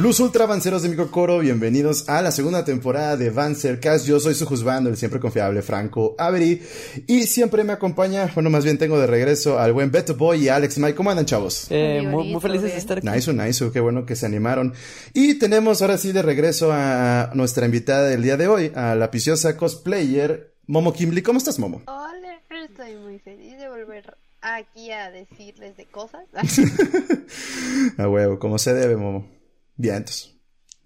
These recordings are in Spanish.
Plus Ultra Banceros de Microcoro, bienvenidos a la segunda temporada de Bancercast. Yo soy su juzgando, el siempre confiable Franco Avery. Y siempre me acompaña, bueno, más bien tengo de regreso al buen Beto Boy y Alex Mike. ¿Cómo andan, chavos? Eh, muy, felices de estar aquí. Nice, nice, qué bueno que se animaron. Y tenemos ahora sí de regreso a nuestra invitada del día de hoy, a la piciosa cosplayer Momo Kimberly. ¿Cómo estás, Momo? Hola, estoy muy feliz de volver aquí a decirles de cosas. a huevo, como se debe, Momo. Vientos.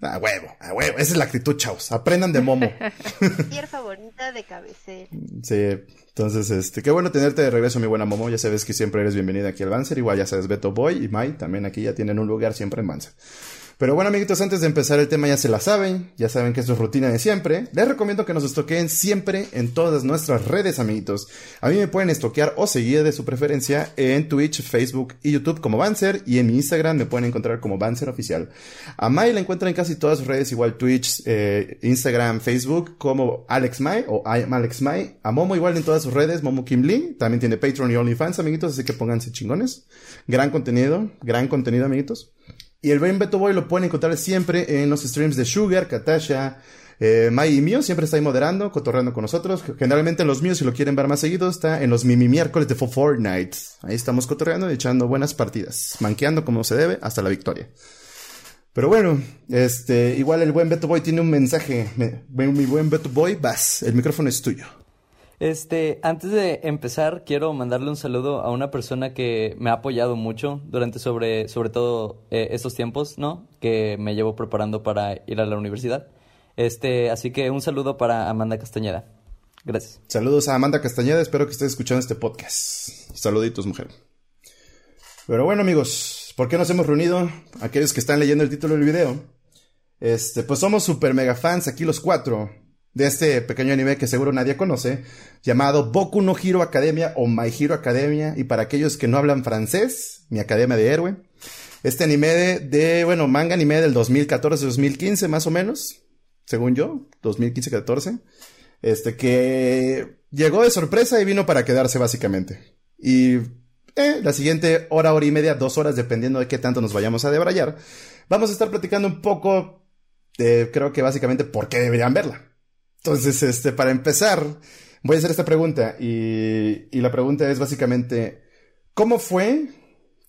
A huevo, a huevo. Esa es la actitud, chavos. Aprendan de Momo. Tierra favorita de cabecera. Sí, entonces, este, qué bueno tenerte de regreso, mi buena Momo. Ya sabes que siempre eres bienvenida aquí al Banzer. Igual ya sabes, Beto Boy y Mai también aquí ya tienen un lugar siempre en Banzer. Pero bueno, amiguitos, antes de empezar el tema ya se la saben, ya saben que es rutina de siempre. Les recomiendo que nos estoqueen siempre en todas nuestras redes, amiguitos. A mí me pueden estoquear o seguir de su preferencia en Twitch, Facebook y YouTube como Banzer y en mi Instagram me pueden encontrar como Banzer Oficial. A Mai la encuentran en casi todas sus redes, igual Twitch, eh, Instagram, Facebook como Alex Mai o I Alex Mai. A Momo igual en todas sus redes, Momo Kim Lee. También tiene Patreon y OnlyFans, amiguitos, así que pónganse chingones. Gran contenido, gran contenido, amiguitos. Y el buen Beto Boy lo pueden encontrar siempre en los streams de Sugar, Katasha, eh, Mai y mío, siempre está ahí moderando, cotorreando con nosotros. Generalmente en los míos, si lo quieren ver más seguido, está en los Mimi miércoles de Fortnite. Ahí estamos cotorreando y echando buenas partidas, manqueando como se debe hasta la victoria. Pero bueno, este, igual el buen Beto Boy tiene un mensaje. Mi buen Beto Boy, vas, el micrófono es tuyo. Este, antes de empezar, quiero mandarle un saludo a una persona que me ha apoyado mucho durante sobre, sobre todo eh, estos tiempos, ¿no? Que me llevo preparando para ir a la universidad. Este, así que un saludo para Amanda Castañeda. Gracias. Saludos a Amanda Castañeda, espero que estés escuchando este podcast. Saluditos, mujer. Pero bueno, amigos, ¿por qué nos hemos reunido? Aquellos que están leyendo el título del video. Este, pues somos super mega fans aquí los cuatro de este pequeño anime que seguro nadie conoce, llamado Boku no Hero Academia o My Hero Academia, y para aquellos que no hablan francés, mi Academia de Héroe. Este anime de, bueno, manga anime del 2014-2015 más o menos, según yo, 2015-14, este que llegó de sorpresa y vino para quedarse básicamente. Y eh, la siguiente hora, hora y media, dos horas, dependiendo de qué tanto nos vayamos a debrayar, vamos a estar platicando un poco de, creo que básicamente, por qué deberían verla. Entonces, este, para empezar, voy a hacer esta pregunta y, y la pregunta es básicamente, ¿cómo fue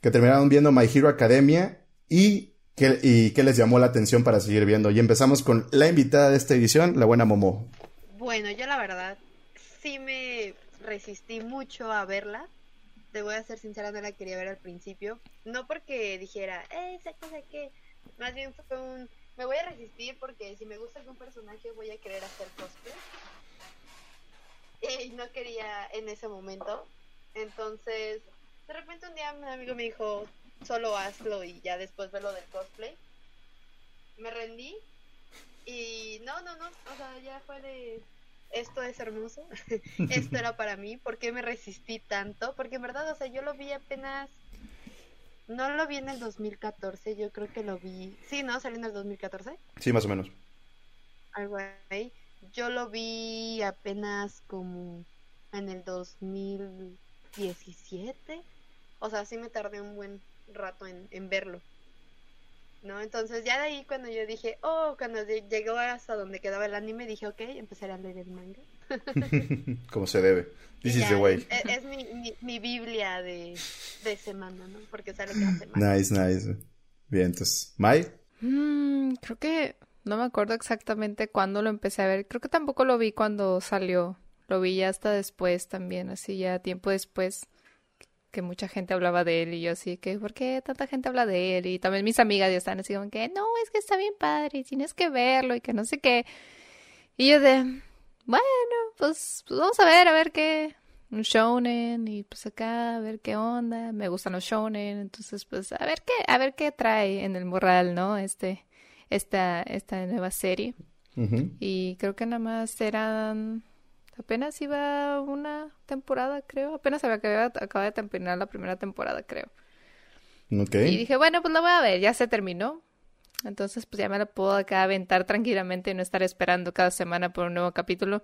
que terminaron viendo My Hero Academia y qué, y qué les llamó la atención para seguir viendo? Y empezamos con la invitada de esta edición, la buena Momo. Bueno, yo la verdad sí me resistí mucho a verla. Te voy a ser sincera, no la quería ver al principio. No porque dijera, eh, esa cosa que. Más bien fue un me voy a resistir porque si me gusta algún personaje voy a querer hacer cosplay. Y no quería en ese momento. Entonces, de repente un día un amigo me dijo, solo hazlo y ya después ve lo del cosplay. Me rendí y no, no, no, o sea, ya fue de, esto es hermoso, esto era para mí, ¿por qué me resistí tanto? Porque en verdad, o sea, yo lo vi apenas no lo vi en el 2014, yo creo que lo vi. Sí, ¿no? ¿Salió en el 2014? Sí, más o menos. Algo ahí. Yo lo vi apenas como en el 2017. O sea, sí me tardé un buen rato en, en verlo. ¿No? Entonces ya de ahí cuando yo dije, oh, cuando llegó hasta donde quedaba el anime, dije, ok, empezaré a leer el manga. Como se debe. This is the way. Es, mi, mi, Biblia de, de, semana, ¿no? Porque sale cada semana. Nice, nice. Bien, entonces, ¿Mai? Mm, creo que no me acuerdo exactamente cuándo lo empecé a ver. Creo que tampoco lo vi cuando salió. Lo vi ya hasta después también, así ya tiempo después que mucha gente hablaba de él y yo así que, ¿por qué tanta gente habla de él? Y también mis amigas ya están así como que, no, es que está bien padre y tienes que verlo y que no sé qué. Y yo de, bueno, pues, pues, vamos a ver, a ver qué, un shonen y pues acá a ver qué onda, me gustan los shonen, entonces pues a ver qué, a ver qué trae en el morral, ¿no? Este, esta, esta nueva serie. Y creo que nada más eran, apenas iba una temporada, creo, apenas había acabado de terminar la primera temporada, creo. Okay. Y dije, bueno, pues la voy a ver, ya se terminó. Entonces, pues ya me la puedo acá aventar tranquilamente y no estar esperando cada semana por un nuevo capítulo.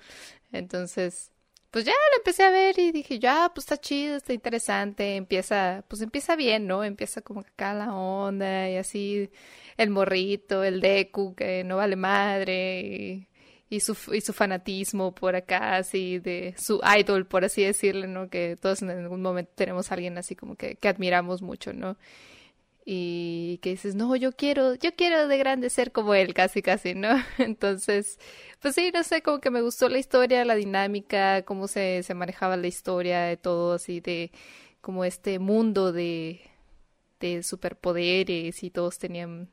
Entonces, pues ya lo empecé a ver y dije, ya, pues está chido, está interesante, empieza, pues empieza bien, ¿no? Empieza como acá la onda y así el morrito, el Deku que no vale madre y, y, su, y su fanatismo por acá, así de su idol, por así decirle, ¿no? Que todos en algún momento tenemos a alguien así como que, que admiramos mucho, ¿no? Y que dices, no, yo quiero, yo quiero de grande ser como él, casi, casi, ¿no? Entonces, pues sí, no sé, como que me gustó la historia, la dinámica, cómo se, se manejaba la historia de todo, así de como este mundo de, de superpoderes y todos tenían,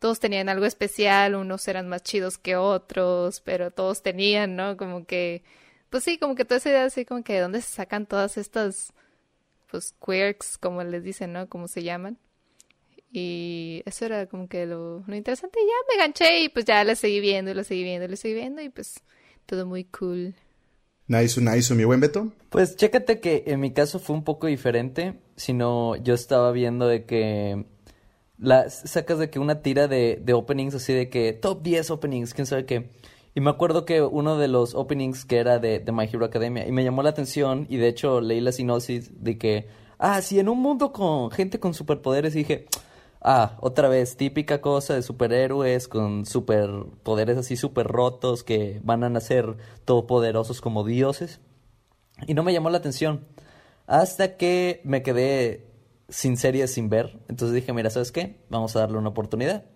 todos tenían algo especial, unos eran más chidos que otros, pero todos tenían, ¿no? Como que, pues sí, como que toda esa idea así como que de dónde se sacan todas estas, pues quirks, como les dicen, ¿no? Como se llaman. Y eso era como que lo, lo interesante. Y ya me ganché y pues ya lo seguí viendo, y lo seguí viendo, y lo seguí viendo y pues todo muy cool. Nice, nice, mi buen Beto. Pues chécate que en mi caso fue un poco diferente, sino yo estaba viendo de que la, sacas de que una tira de, de openings así de que top 10 openings, quién sabe qué. Y me acuerdo que uno de los openings que era de, de My Hero Academia y me llamó la atención y de hecho leí la sinopsis de que, ah, sí, en un mundo con gente con superpoderes y dije, Ah, otra vez, típica cosa de superhéroes con superpoderes así super rotos que van a nacer todopoderosos como dioses. Y no me llamó la atención. Hasta que me quedé sin series sin ver. Entonces dije, mira, ¿sabes qué? Vamos a darle una oportunidad.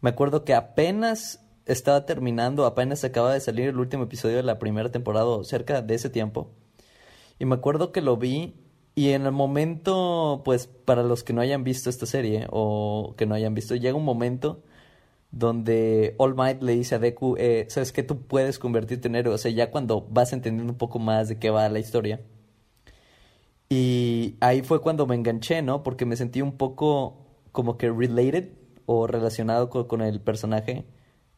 Me acuerdo que apenas estaba terminando, apenas acaba de salir el último episodio de la primera temporada, cerca de ese tiempo. Y me acuerdo que lo vi y en el momento, pues para los que no hayan visto esta serie o que no hayan visto, llega un momento donde All Might le dice a Deku, eh, sabes que tú puedes convertirte en héroe, o sea, ya cuando vas entendiendo un poco más de qué va la historia. Y ahí fue cuando me enganché, ¿no? Porque me sentí un poco como que related o relacionado con, el personaje.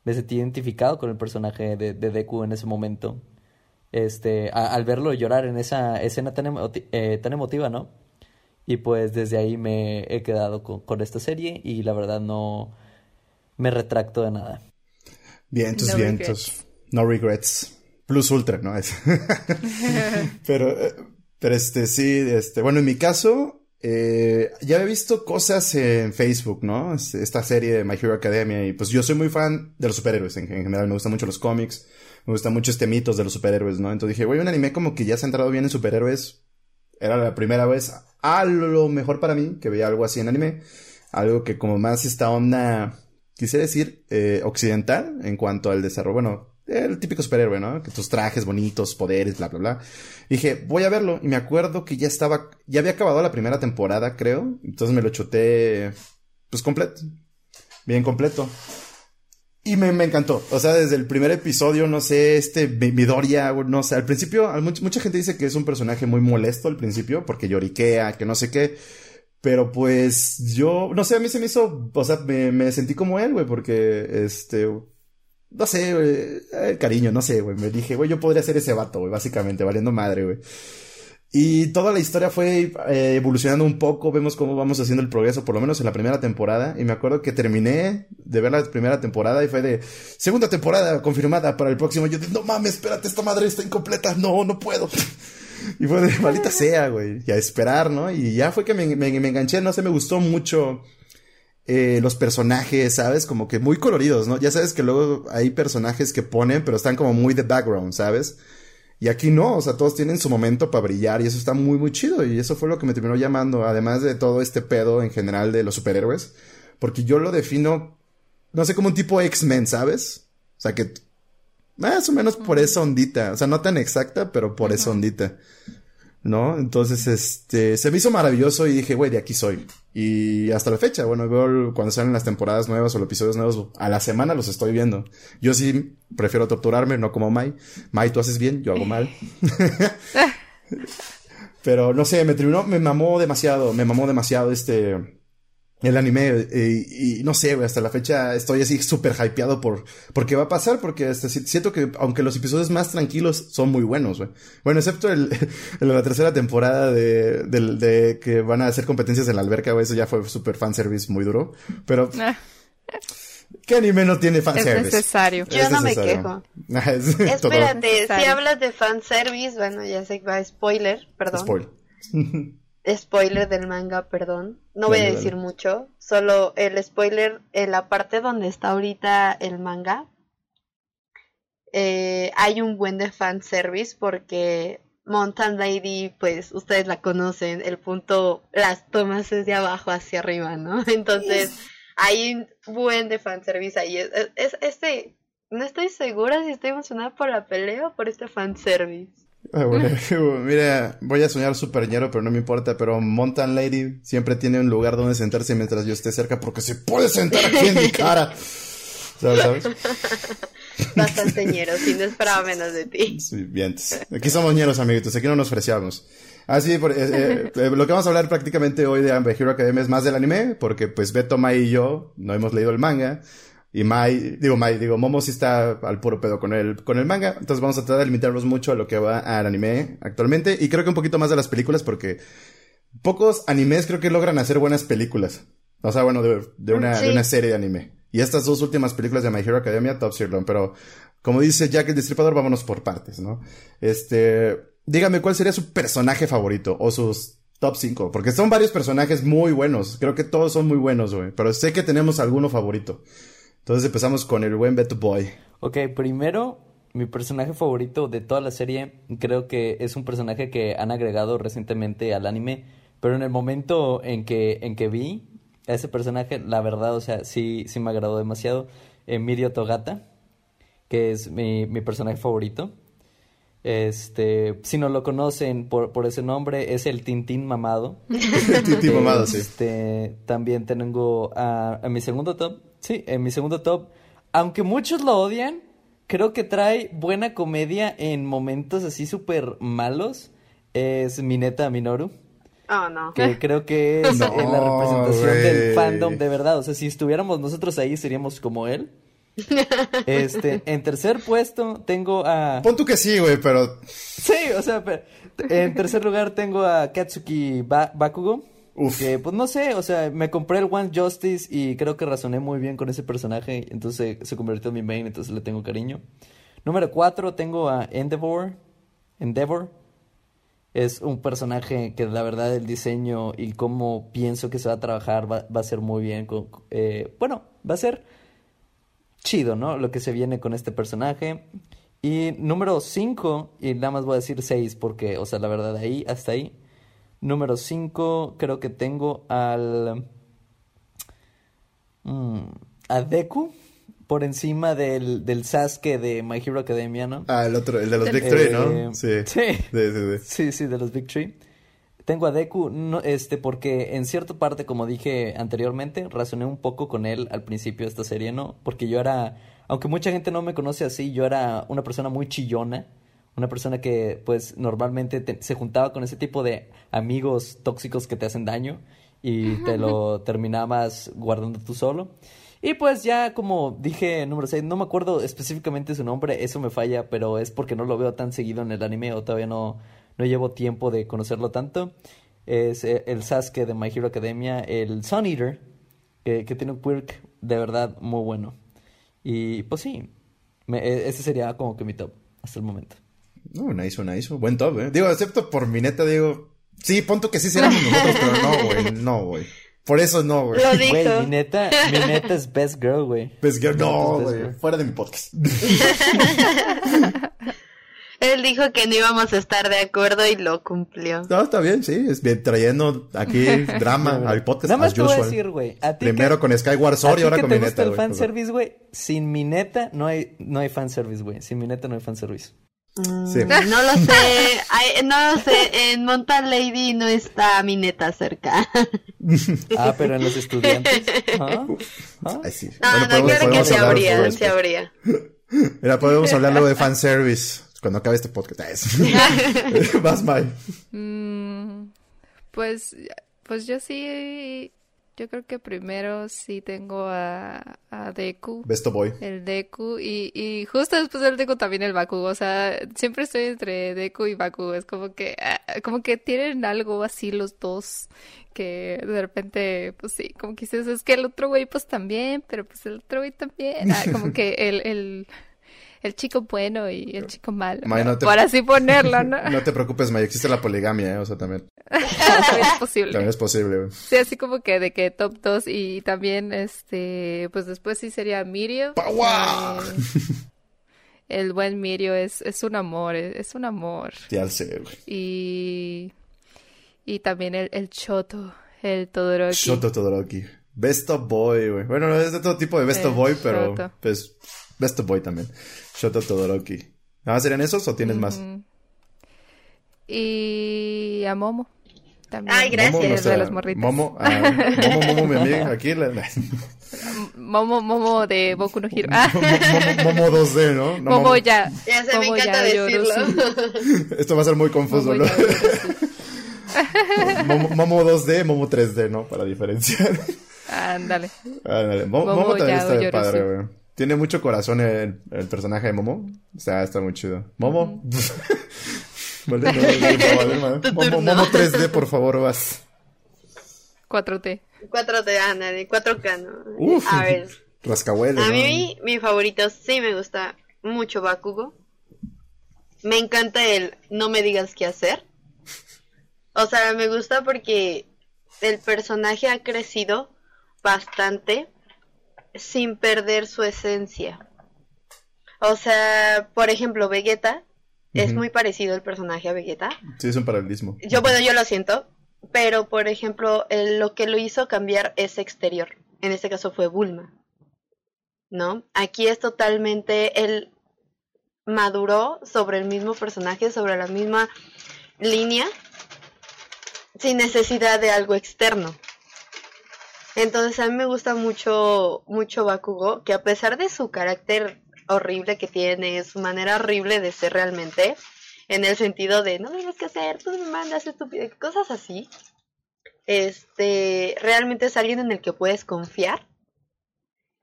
Me sentí identificado con el personaje de, de Deku en ese momento este, al verlo llorar en esa escena tan, eh, tan emotiva, ¿no? Y pues desde ahí me he quedado con, esta serie y la verdad no me retracto de nada. Vientos, vientos. No regrets. Plus ultra, ¿no? Es. pero, eh, pero este, sí, este, bueno, en mi caso, eh, ya he visto cosas en Facebook, ¿no? Este, esta serie de My Hero Academia y pues yo soy muy fan de los superhéroes en general, me gustan mucho los cómics me gusta mucho este mitos de los superhéroes, ¿no? Entonces dije, güey, un anime como que ya se ha entrado bien en superhéroes. Era la primera vez, a lo mejor para mí, que veía algo así en anime. Algo que como más esta onda, quisiera decir, eh, occidental en cuanto al desarrollo. Bueno, el típico superhéroe, ¿no? Tus trajes bonitos, poderes, bla, bla, bla. dije, voy a verlo. Y me acuerdo que ya estaba, ya había acabado la primera temporada, creo. Entonces me lo chuté, pues completo. Bien completo. Y me, me, encantó. O sea, desde el primer episodio, no sé, este Midoriya, no sé, al principio, mucha gente dice que es un personaje muy molesto al principio, porque lloriquea, que no sé qué. Pero pues yo, no sé, a mí se me hizo, o sea, me, me sentí como él, güey, porque, este, no sé, cariño, no sé, güey, me dije, güey, yo podría ser ese vato, güey, básicamente, valiendo madre, güey. Y toda la historia fue eh, evolucionando un poco, vemos cómo vamos haciendo el progreso, por lo menos en la primera temporada. Y me acuerdo que terminé de ver la primera temporada y fue de segunda temporada confirmada para el próximo. Yo dije, no mames, espérate, esta madre está incompleta, no, no puedo. y fue de maldita sea, güey, y a esperar, ¿no? Y ya fue que me, enganché, no sé, me gustó mucho eh, los personajes, ¿sabes? Como que muy coloridos, ¿no? Ya sabes que luego hay personajes que ponen, pero están como muy de background, ¿sabes? Y aquí no, o sea, todos tienen su momento para brillar y eso está muy, muy chido. Y eso fue lo que me terminó llamando, además de todo este pedo en general de los superhéroes. Porque yo lo defino, no sé, como un tipo X-Men, ¿sabes? O sea, que más o menos por esa ondita. O sea, no tan exacta, pero por esa ondita. ¿No? Entonces, este, se me hizo maravilloso y dije, güey, de aquí soy. Y hasta la fecha, bueno, veo cuando salen las temporadas nuevas o los episodios nuevos, a la semana los estoy viendo. Yo sí prefiero torturarme, no como Mai. Mai, tú haces bien, yo hago mal. Pero no sé, me terminó, me mamó demasiado, me mamó demasiado este, el anime eh, y, no sé, hasta la fecha estoy así súper hypeado por, por qué va a pasar, porque hasta siento que aunque los episodios más tranquilos son muy buenos, güey. Bueno, excepto el, la tercera temporada de, de, que van a hacer competencias en la alberca, güey, eso ya fue súper fanservice muy duro, pero... Ah. ¿Qué anime no tiene Es fanservice? necesario. Yo Es no me quejo. Es todo- Espérate, si hablas de fanservice, bueno, ya sé que va spoiler, perdón. Spoil. Spoiler del manga, perdón. No voy a decir dale. mucho, solo el spoiler en la parte donde está ahorita el manga. eh, hay un buen de fanservice porque Mountain Lady, pues ustedes la conocen, el punto, las tomas es de abajo hacia arriba, ¿no? Entonces hay un buen de fanservice ahí. Es, es- es- este, no estoy segura si estoy emocionada por la pelea o por este fanservice. Ah, Mira, voy a soñar super ñero, pero no me importa. Pero Mountain Lady siempre tiene un lugar donde sentarse mientras yo esté cerca, porque se puede sentar aquí en mi cara. ¿Sabes? Bastante ñero, sí, no esperaba menos de ti. Sí, bien. Aquí somos ñeros, amiguitos. Aquí no nos freciamos. Ah, sí, por- eh, eh, eh, lo que vamos a hablar prácticamente hoy de My Hero Academia es más del anime, porque pues Beto, Mai y yo no hemos leído el manga. Y Mai, digo Mai, digo Momo sí está al puro pedo con el, con el manga. Entonces vamos a tratar de limitarnos mucho a lo que va al anime actualmente. Y creo que un poquito más de las películas, porque pocos animes creo que logran hacer buenas películas. O sea, bueno, de, de una, Sí. de una serie de anime. Y estas dos últimas películas de My Hero Academia, top Sirloin. Pero, como dice Jack el Destripador, vámonos por partes, ¿no? Este, dígame cuál sería su personaje favorito o sus top 5. Porque son varios personajes muy buenos. Creo que todos son muy buenos, güey. Pero sé que tenemos alguno favorito. Entonces empezamos con el buen Beto Boy. Ok, primero, mi personaje favorito de toda la serie, creo que es un personaje que han agregado recientemente al anime, pero en el momento en que, en que vi a ese personaje, la verdad, o sea, sí, sí me agradó demasiado. Mirio Togata, que es mi, mi personaje favorito. Este, si no lo conocen por, por ese nombre, es el Tintín mamado. Titi mamado, sí. Este, también tengo a, a mi segundo top. Sí, en mi segundo top. Aunque muchos lo odian, creo que trae buena comedia en momentos así súper malos. Es Mineta Minoru. Oh, no. Que creo que es No, la representación del fandom de verdad. O sea, si estuviéramos nosotros ahí, seríamos como él. Este, en tercer puesto tengo a. Pon tú que sí, güey, pero... Sí, o sea, pero- en tercer lugar tengo a Katsuki Ba- Bakugo. Uf. Que, pues no sé, o sea, me compré el One Justice y creo que razoné muy bien con ese personaje. Entonces se convirtió en mi main, entonces le tengo cariño. Número cuatro tengo a Endeavor. Endeavor. Es un personaje que la verdad el diseño y cómo pienso que se va a trabajar va, va a ser muy bien. eh, bueno, va a ser chido, ¿no? Lo que se viene con este personaje. Y número 5, y nada más voy a decir 6 porque, o sea, la verdad, ahí, hasta ahí. Número 5, creo que tengo al... mm, a Deku por encima del, del Sasuke de My Hero Academia, ¿no? Ah, el otro, el de los Big Eh, Three, ¿no? Sí. sí. Sí, sí, sí. Sí, sí, de los Big Tree. Tengo a Deku, no, este, porque en cierta parte, como dije anteriormente, razoné un poco con él al principio de esta serie, ¿no? Porque yo era, aunque mucha gente no me conoce así, yo era una persona muy chillona, una persona que, pues, normalmente te- se juntaba con ese tipo de amigos tóxicos que te hacen daño y te lo terminabas guardando tú solo. Y pues ya como dije número 6, no me acuerdo específicamente su nombre, eso me falla, pero es porque no lo veo tan seguido en el anime o todavía no, no llevo tiempo de conocerlo tanto. Es eh, el Sasuke de My Hero Academia, el Sun Eater, que, que tiene un quirk de verdad muy bueno. Y pues sí, me- e- ese sería como que mi top hasta el momento. No, nice, nice. Buen top, eh. Digo, excepto por mi neta, digo. Sí, punto que sí seríamos nosotros, pero no, güey. No, güey. Por eso no, güey. Lo Güey, dijo. mi neta, mi neta es best girl, güey. Pues que no, güey. güey. Fuera de mi podcast. Él dijo que no íbamos a estar de acuerdo y lo cumplió. No, está bien, sí. Es bien trayendo aquí drama al podcast. Nada más te voy a decir, güey. a ti Primero que- con Skyward Sword y ahora que con te mi gusta neta, el güey. fanservice, güey. Sin mi neta no hay, no hay fanservice, güey. Sin mi neta no hay fanservice. Sí. No lo sé, ay, no lo sé, en Mountain Lady no está mi neta cerca. Ah, pero en los estudiantes. ¿Ah? ¿Ah? Ay, sí. No, Bueno, no, podemos- claro que podemos hablar habría. Mira, podemos hablar luego de fanservice cuando acabe este podcast. Vas, Mai. Mm, pues, pues yo sí, Yo creo que primero sí tengo a, a Deku. Besto Boy. El Deku y, y justo después del Deku también el Bakugo. O sea, siempre estoy entre Deku y Bakugo. Es como que, ah, como que tienen algo así los dos que de repente, pues sí, como que dices, es que el otro güey pues también, pero pues el otro güey también. Ah, como que el, el, el chico bueno y el chico malo. May, no te- Por así ponerlo, ¿no? No te preocupes, May, existe la poligamia, ¿eh? O sea, también, También es posible. también es posible, güey. Sí, así como que de que top 2 y también este, pues después sí sería Mirio. ¡Paua! Eh, el buen Mirio es, es un amor, es, es un amor. Ya sé, güey. Y, y también el, el Choto, el Todoroki. Shoto Todoroki. Besto Boy, güey. Bueno, no es de todo tipo de Besto Eh, Boy, pero Shoto. pues Besto Boy también. Shoto Todoroki. ¿Nada más serían esos o tienes más? Y a Momo. También. Ay, gracias. Momo, de las morritas. Momo, ah, Momo, Momo, mi amiga. Aquí la, la- Momo, Momo de Boku no Hero. Ah, Momo, Momo 2D, ¿no? No, Momo ya. Ya sé, me Momo encanta ya decirlo. Yorosu. Esto va a ser muy confuso, Momo ¿no? Momo, Momo 2D, Momo 3D, ¿no? Para diferenciar. Ándale. Ándale. Mo- Momo Momo también ya está Yorosu. padre, güey. Tiene mucho corazón el, el personaje de Momo. O sea, está muy chido. Momo. Vale, no, no, vale, madre. Tu Momo. Momo 3D, por favor, vas. 4T. 4T, ándale, 4K, ¿no? Uf. A ver, Rascahuele, a ¿no? mí mi favorito sí me gusta mucho Bakugo. Me encanta el no me digas qué hacer. O sea, me gusta porque el personaje ha crecido bastante sin perder su esencia. O sea, por ejemplo, Vegeta es muy parecido el personaje a Vegeta. Sí, es un paralelismo. Yo, bueno, yo lo siento, pero por ejemplo, el- lo que lo hizo cambiar es exterior. En este caso fue Bulma. ¿No? Aquí es totalmente él maduró sobre el mismo personaje, sobre la misma línea, sin necesidad de algo externo. Entonces a mí me gusta mucho, mucho Bakugo, que a pesar de su carácter horrible que tiene, su manera horrible de ser realmente, en el sentido de no tienes que hacer, tú me mandas estúpido, cosas así. Este, realmente es alguien en el que puedes confiar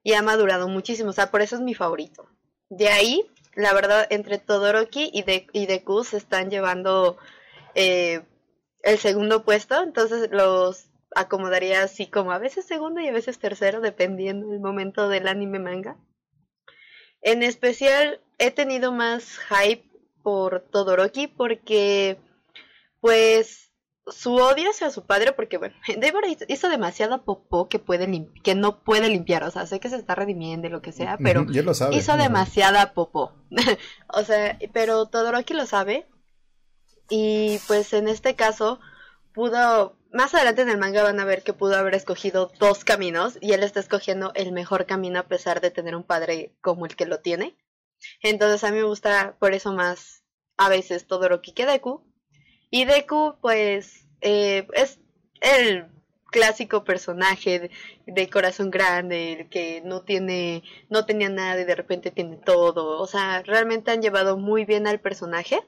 y ha madurado muchísimo, o sea, por eso es mi favorito. De ahí, la verdad, entre Todoroki y, de, y Deku se están llevando eh, el segundo puesto, entonces los acomodaría así como a veces segundo y a veces tercero, dependiendo del momento del anime manga. En especial, he tenido más hype por Todoroki porque, pues, su odio hacia su padre, porque, bueno, Deborah hizo- demasiada popó que, puede que no puede limpiar, o sea, sé que se está redimiendo y lo que sea, pero lo sabe. hizo demasiada popó. o sea, pero Todoroki lo sabe. Y pues en este caso pudo, más adelante en el manga van a ver que pudo haber escogido dos caminos y él está escogiendo el mejor camino a pesar de tener un padre como el que lo tiene. Entonces a mí me gusta por eso más a veces Todoroki que Deku. Y Deku pues eh, es el clásico personaje de, corazón grande, el que no tiene, no tenía nada y de repente tiene todo. O sea, realmente han llevado muy bien al personaje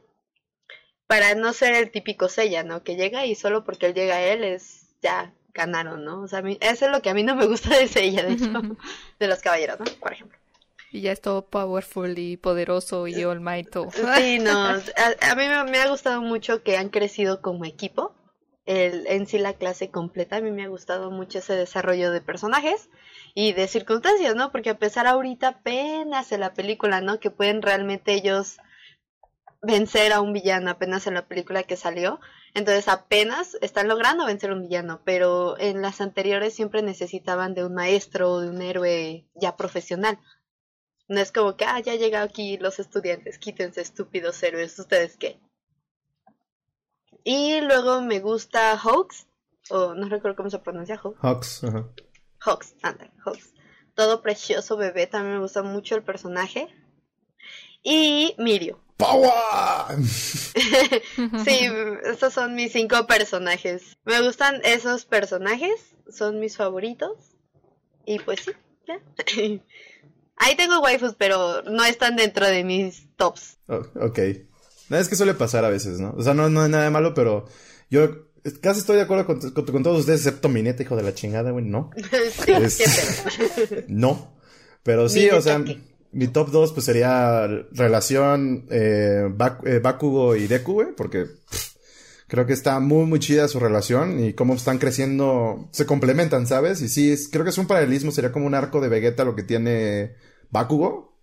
para no ser el típico Seiya, ¿no? Que llega y solo porque él llega a él es ya ganaron, ¿no? O sea, a mí, eso es lo que a mí no me gusta de Seiya, de hecho, de los caballeros, ¿no? Por ejemplo. Y ya es todo powerful y poderoso y all might. Sí, no, a, a mí me, me ha gustado mucho que han crecido como equipo. El, en sí la clase completa, a mí me ha gustado mucho ese desarrollo de personajes y de circunstancias, ¿no? Porque a pesar ahorita apenas en la película, ¿no? Que pueden realmente ellos vencer a un villano apenas en la película que salió. Entonces apenas están logrando vencer a un villano, pero en las anteriores siempre necesitaban de un maestro o de un héroe ya profesional. No es como que, ah, ya llegado aquí los estudiantes, quítense estúpidos héroes, ¿ustedes qué? Y luego me gusta Hawks, o no recuerdo cómo se pronuncia Hawks. Hawks, ajá. Hawks, anda, Hawks. Todo precioso bebé, también me gusta mucho el personaje. Y Mirio. ¡Power! Sí, esos son mis cinco personajes. Me gustan esos personajes, son mis favoritos. Y pues sí, ya. Ahí tengo waifus, pero no están dentro de mis tops. Oh, ok. Es que suele pasar a veces, ¿no? O sea, no, no es nada de malo, pero yo Casi estoy de acuerdo con, todos ustedes, excepto mi neta, hijo de la chingada, güey. No. no. Pero sí, o sea, mi top 2 pues sería relación eh, eh, Bakugo y Deku, güey, porque creo que está muy, muy chida su relación y cómo están creciendo, se complementan, ¿sabes? Y sí, creo que es un paralelismo, sería como un arco de Vegeta lo que tiene Bakugo,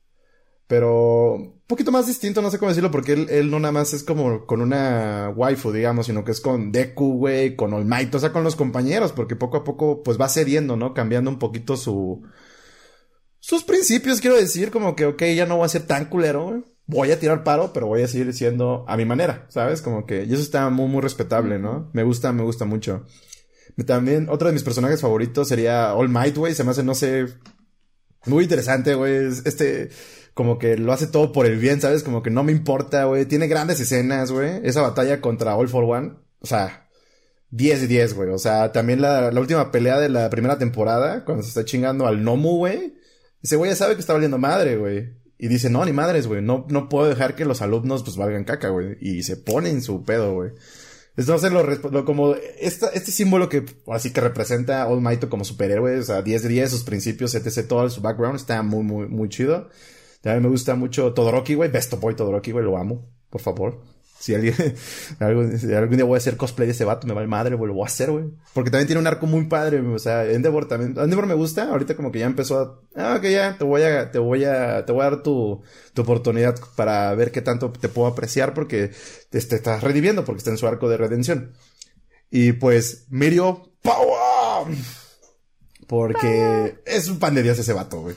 pero un poquito más distinto, no sé cómo decirlo, porque él, él no nada más es como con una waifu, digamos, sino que es con Deku, güey, con All Might, o sea, con los compañeros, porque poco a poco pues va cediendo, ¿no? Cambiando un poquito su... Sus principios, quiero decir, como que, ok, ya no voy a ser tan culero, voy a tirar paro, pero voy a seguir siendo a mi manera, ¿sabes? Como que, y eso está muy, muy respetable, ¿no? Me gusta, me gusta mucho. También, otro de mis personajes favoritos sería All Might, güey, se me hace, no sé, muy interesante, güey, este, como que lo hace todo por el bien, ¿sabes? Como que no me importa, güey, tiene grandes escenas, güey, esa batalla contra All for One, o sea, 10 de 10, güey, o sea, también la, la última pelea de la primera temporada, cuando se está chingando al Nomu, güey, ese güey ya sabe que está valiendo madre, güey. Y dice, no, ni madres, güey, no, no puedo dejar que los alumnos pues valgan caca, güey. Y se ponen su pedo, güey. Entonces, lo, lo, como esta, este símbolo que así que representa a All Might como superhéroe, o sea, 10 de 10, sus principios, etc., todo su background, está muy, muy, muy chido. También me gusta mucho Todoroki, güey, Best Boy Todoroki, güey, lo amo, por favor. Si alguien, algún, día voy a hacer cosplay de ese vato, me va el madre, güey, lo voy a hacer, güey. Porque también tiene un arco muy padre, o sea, Endeavor también, Endeavor me gusta, ahorita como que ya empezó a, ah, ok, ya, te voy a, te voy a, te voy a dar tu, tu oportunidad para ver qué tanto te puedo apreciar porque te, te estás redimiendo, porque está en su arco de redención. Y pues, Mirio, ¡Power! Porque es un pan de Dios ese vato, güey.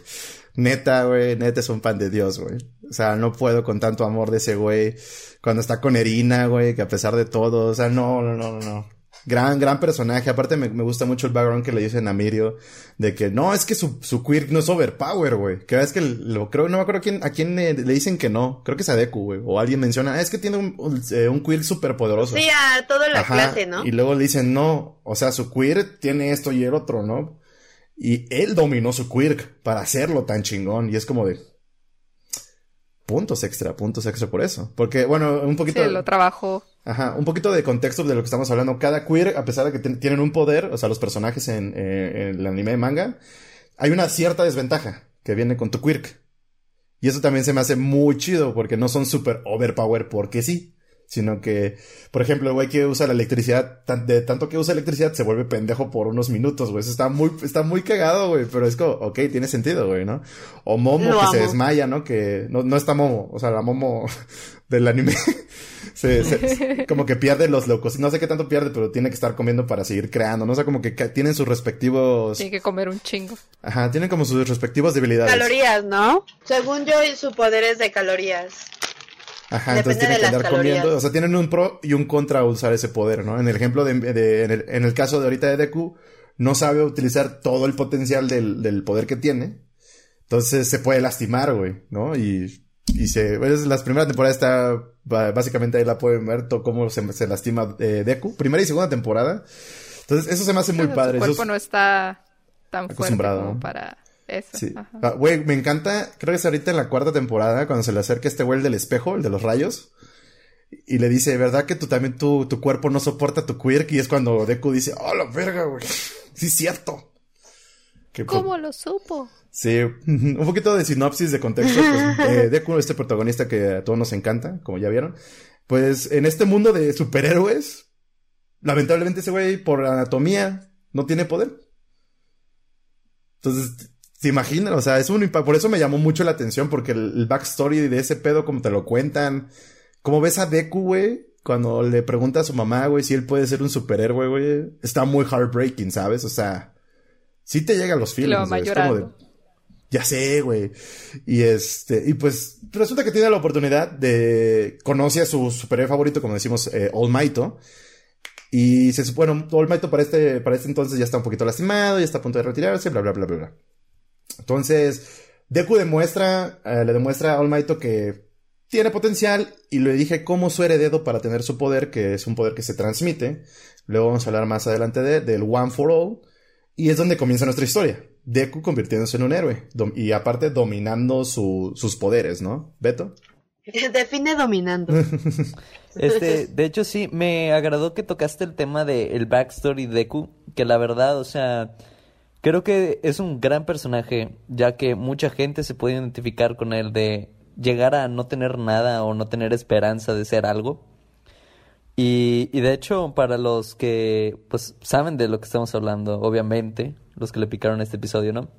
Neta, güey, neta es un pan de Dios, güey. O sea, no puedo con tanto amor de ese güey. Cuando está con Erina, güey, que a pesar de todo, o sea, no, no, no, no. Gran, gran personaje. Aparte me, me gusta mucho el background que le dicen a Mirio. De que no, es que su, su queer no es overpower, güey. Que es que lo creo, no me acuerdo a quién, a quién le, dicen que no. Creo que es a Deku, güey. O alguien menciona, ah, es que tiene un, un, eh, queer súper poderoso. Sí, a toda la clase, ¿no? Y luego le dicen, no, o sea, su queer tiene esto y el otro, ¿no? Y él dominó su quirk para hacerlo tan chingón. Y es como de. Puntos extra, puntos extra por eso. Porque, bueno, un poquito. Sí, lo trabajó. Ajá, un poquito de contexto de lo que estamos hablando. Cada queer, a pesar de que tienen un poder, o sea, los personajes en, eh, en el anime de manga, hay una cierta desventaja que viene con tu quirk. Y eso también se me hace muy chido porque no son super overpower porque sí sino que, por ejemplo, el güey que usa la electricidad, de tanto que usa electricidad, se vuelve pendejo por unos minutos, güey. Eso está muy, está muy cagado, güey, pero es como, ok, tiene sentido, güey, ¿no? O Momo que se desmaya, ¿no? Que no, no está Momo, o sea, la Momo del anime. se, como que pierde los locos. No sé qué tanto pierde, pero tiene que estar comiendo para seguir creando, ¿no? O sea, como que tienen sus respectivos. Tiene que comer un chingo. Ajá, tienen como sus respectivas debilidades. Calorías, ¿no? Según yo, su poder es de calorías. Ajá, entonces tienen que andar comiendo. O sea, tienen un pro y un contra a usar ese poder, ¿no? En el ejemplo de, en, el, en, el, caso de ahorita de Deku, no sabe utilizar todo el potencial del, del poder que tiene. Entonces se puede lastimar, güey, ¿no? Y, y se, pues, las primeras temporadas está, básicamente ahí la pueden ver, todo cómo se, se lastima eh, Deku. Primera y segunda temporada. Entonces eso se me hace muy padre. Su cuerpo no está tan fuerte como para Sí. Ah, güey, me encanta, creo que es ahorita en la cuarta temporada, cuando se le acerca este güey del espejo, el de los rayos. Y le dice, ¿verdad que tú también tu, tu cuerpo no soporta tu quirk? Y es cuando Deku dice, ¡oh, la verga, güey! Sí, es cierto. ¿Cómo lo supo? Sí, un poquito de sinopsis de contexto. Pues, Deku, este protagonista que a todos nos encanta, como ya vieron. Pues en este mundo de superhéroes, lamentablemente ese güey, por anatomía, no tiene poder. Entonces, ¿Se imaginan? O sea, es un Por eso me llamó mucho la atención, porque el, backstory de ese pedo, como te lo cuentan. Como ves a Deku, güey, cuando le pregunta a su mamá, güey, si él puede ser un superhéroe, güey, está muy heartbreaking, ¿sabes? O sea, sí te llegan los feelings, güey. Es como de. Ya sé, güey. Y este, y pues resulta que tiene la oportunidad de. Conoce a su superhéroe favorito, como decimos, eh, All. Y se supone, bueno, All Might para este, para este entonces ya está un poquito lastimado, ya está a punto de retirarse, bla, bla, bla, bla, bla. Entonces, Deku demuestra, eh, le demuestra a All que tiene potencial y le dije cómo su heredero para tener su poder, que es un poder que se transmite. Luego vamos a hablar más adelante de, del One for All. Y es donde comienza nuestra historia. Deku convirtiéndose en un héroe. y aparte dominando sus poderes, ¿no? Beto. Define dominando. Este, de hecho sí, me agradó que tocaste el tema del el backstory de Deku, que la verdad, o sea, creo que es un gran personaje, ya que mucha gente se puede identificar con él de llegar a no tener nada o no tener esperanza de ser algo. Y, y de hecho, para los que pues saben de lo que estamos hablando, obviamente, los que le picaron este episodio, ¿no?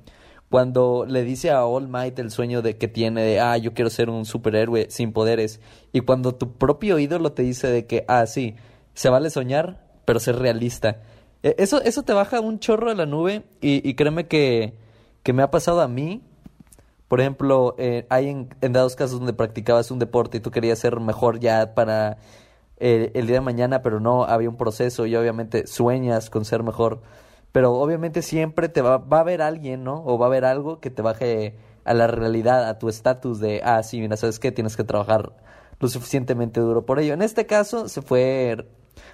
Cuando le dice a All Might el sueño de que tiene de, ah, yo quiero ser un superhéroe sin poderes. Y cuando tu propio ídolo te dice de que, ah, sí, se vale soñar, pero ser realista. E, eso, eso te baja un chorro de la nube y, y créeme que, que me ha pasado a mí. Por ejemplo, eh, hay en, en dados casos donde practicabas un deporte y tú querías ser mejor ya para eh, el día de mañana, pero no había un proceso y obviamente sueñas con ser mejor pero obviamente siempre te va, va a haber alguien, ¿no? O va a haber algo que te baje a la realidad, a tu estatus de, ah, sí, mira, ¿sabes qué? Tienes que trabajar lo suficientemente duro por ello. En este caso se fue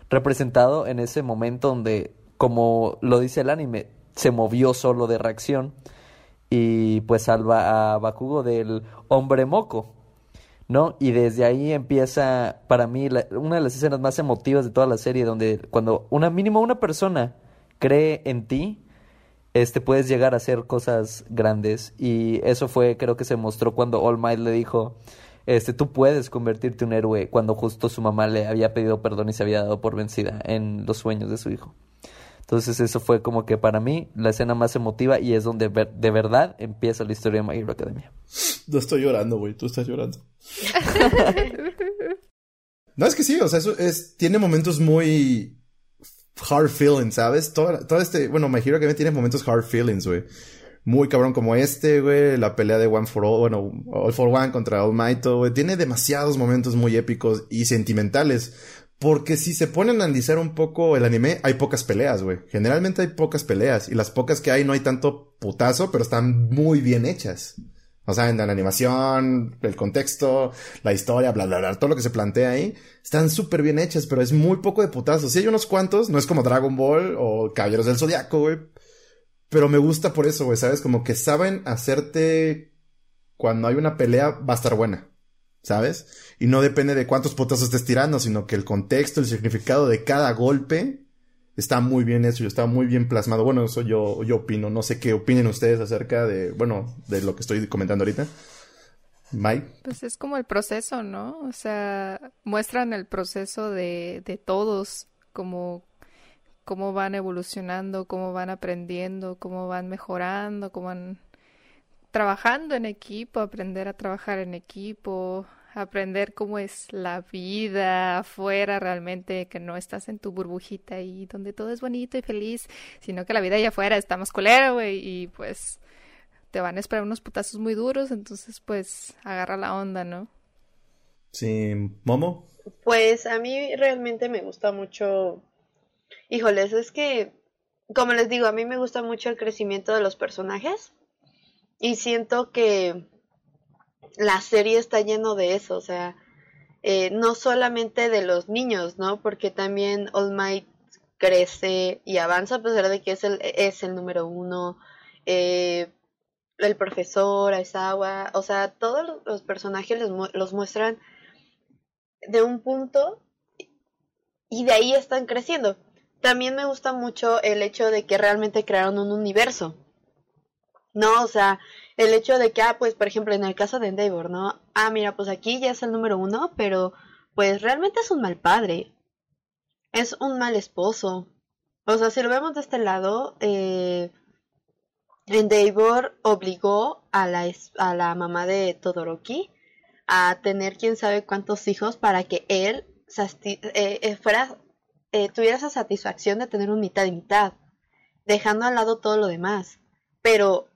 representado en ese momento donde, como lo dice el anime, se movió solo de reacción y pues salva a Bakugo del hombre moco, ¿no? Y desde ahí empieza para mí una de las escenas más emotivas de toda la serie donde cuando una mínimo una persona cree en ti, este, puedes llegar a hacer cosas grandes. Y eso fue, creo que se mostró cuando All Might le dijo, este, tú puedes convertirte en un héroe cuando justo su mamá le había pedido perdón y se había dado por vencida en los sueños de su hijo. Entonces eso fue como que para mí la escena más emotiva y es donde de verdad empieza la historia de My Hero Academia. No estoy llorando, güey, tú estás llorando. no, es que sí, o sea, eso es, tiene momentos muy hard feelings, ¿sabes? Todo, todo este, bueno, giro que me tiene momentos hard feelings, güey. Muy cabrón como este, güey. La pelea de One for All, bueno, All for One contra All Might, güey. Tiene demasiados momentos muy épicos y sentimentales. Porque si se ponen a analizar un poco el anime, hay pocas peleas, güey. Generalmente hay pocas peleas. Y las pocas que hay no hay tanto putazo, pero están muy bien hechas. O sea, en la animación, el contexto, la historia, bla, bla, bla, todo lo que se plantea ahí, están súper bien hechas, pero es muy poco de putazos. Sí hay unos cuantos, no es como Dragon Ball o Caballeros del Zodiaco, güey. Pero me gusta por eso, güey, ¿sabes? Como que saben hacerte cuando hay una pelea va a estar buena, ¿sabes? Y no depende de cuántos putazos estés tirando, sino que el contexto, el significado de cada golpe está muy bien hecho, está muy bien plasmado. Bueno, eso yo, yo opino. No sé qué opinen ustedes acerca de, bueno, de lo que estoy comentando ahorita. Mike. Pues es como el proceso, ¿no? O sea, muestran el proceso de, de todos, como cómo van evolucionando, cómo van aprendiendo, cómo van mejorando, cómo van trabajando en equipo, aprender a trabajar en equipo, aprender cómo es la vida afuera realmente, que no estás en tu burbujita y donde todo es bonito y feliz, sino que la vida allá afuera está más culera, güey, y pues te van a esperar unos putazos muy duros, entonces pues agarra la onda, ¿no? Sí, Momo. Pues a mí realmente me gusta mucho, híjoles, es que, como les digo, a mí me gusta mucho el crecimiento de los personajes y siento que la serie está lleno de eso, o sea, eh, no solamente de los niños, ¿no? Porque también All Might crece y avanza a pesar de que es el, es el número uno. Eh, el profesor, Aizawa, o sea, todos los personajes los, los muestran de un punto y de ahí están creciendo. También me gusta mucho el hecho de que realmente crearon un universo. No, o sea, el hecho de que, ah, pues, por ejemplo, en el caso de Endeavor, ¿no? Ah, mira, pues aquí ya es el número uno, pero pues realmente es un mal padre. Es un mal esposo. O sea, si lo vemos de este lado, eh, Endeavor obligó a la, a la mamá de Todoroki a tener quién sabe cuántos hijos para que él eh, eh, fuera, eh, tuviera esa satisfacción de tener un mitad y mitad, dejando al lado todo lo demás. Pero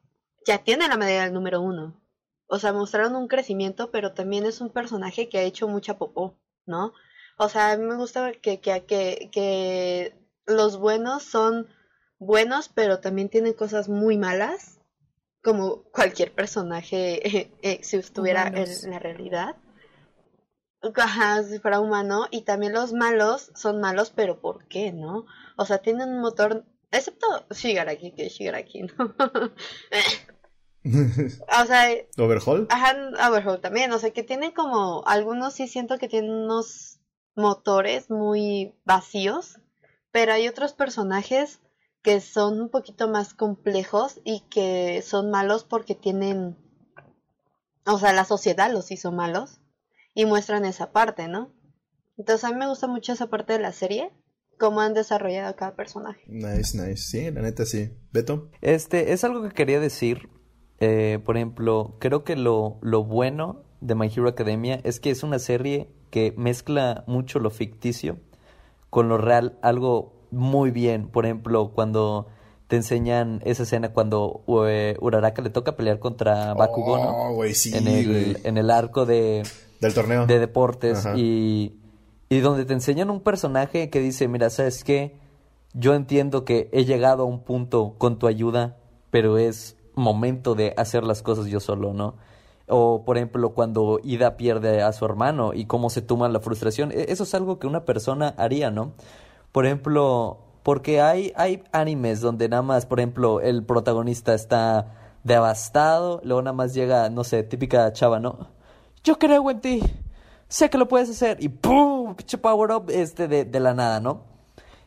ya tiene la medalla del número uno. O sea, mostraron un crecimiento, pero también es un personaje que ha hecho mucha popó, ¿no? O sea, a mí me gusta que, que, que, que los buenos son buenos, pero también tienen cosas muy malas, como cualquier personaje eh, si estuviera en la realidad. Ajá, si fuera humano. Y también los malos son malos, pero ¿por qué, no? O sea, tienen un motor Excepto Shigaraki, que Shigaraki, ¿no? o sea, ¿Overhaul? ajá, Overhaul también, o sea, que tienen como, algunos sí siento que tienen unos motores muy vacíos, pero hay otros personajes que son un poquito más complejos y que son malos porque tienen, o sea, la sociedad los hizo malos y muestran esa parte, ¿no? Entonces a mí me gusta mucho esa parte de la serie, cómo han desarrollado a cada personaje. Nice, nice. Sí, la neta sí. ¿Beto? Este, es algo que quería decir. Eh, por ejemplo, creo que lo, lo bueno de My Hero Academia es que es una serie que mezcla mucho lo ficticio con lo real, algo muy bien. Por ejemplo, cuando te enseñan esa escena cuando eh, Uraraka le toca pelear contra Bakugo, ¿no? Oh, güey, sí, en, el, en el arco de, Del torneo. de deportes Ajá. y, y donde te enseñan un personaje que dice, mira, ¿sabes qué? Yo entiendo que he llegado a un punto con tu ayuda, pero es momento de hacer las cosas yo solo, ¿no? O, por ejemplo, cuando Ida pierde a su hermano y cómo se toma la frustración. E- Eso es algo que una persona haría, ¿no? Por ejemplo, porque hay, hay animes donde nada más, por ejemplo, el protagonista está devastado, luego nada más llega, no sé, típica chava, ¿no? Yo creo en ti, sé que lo puedes hacer, y ¡pum! Pinche power up este de, de la nada, ¿no?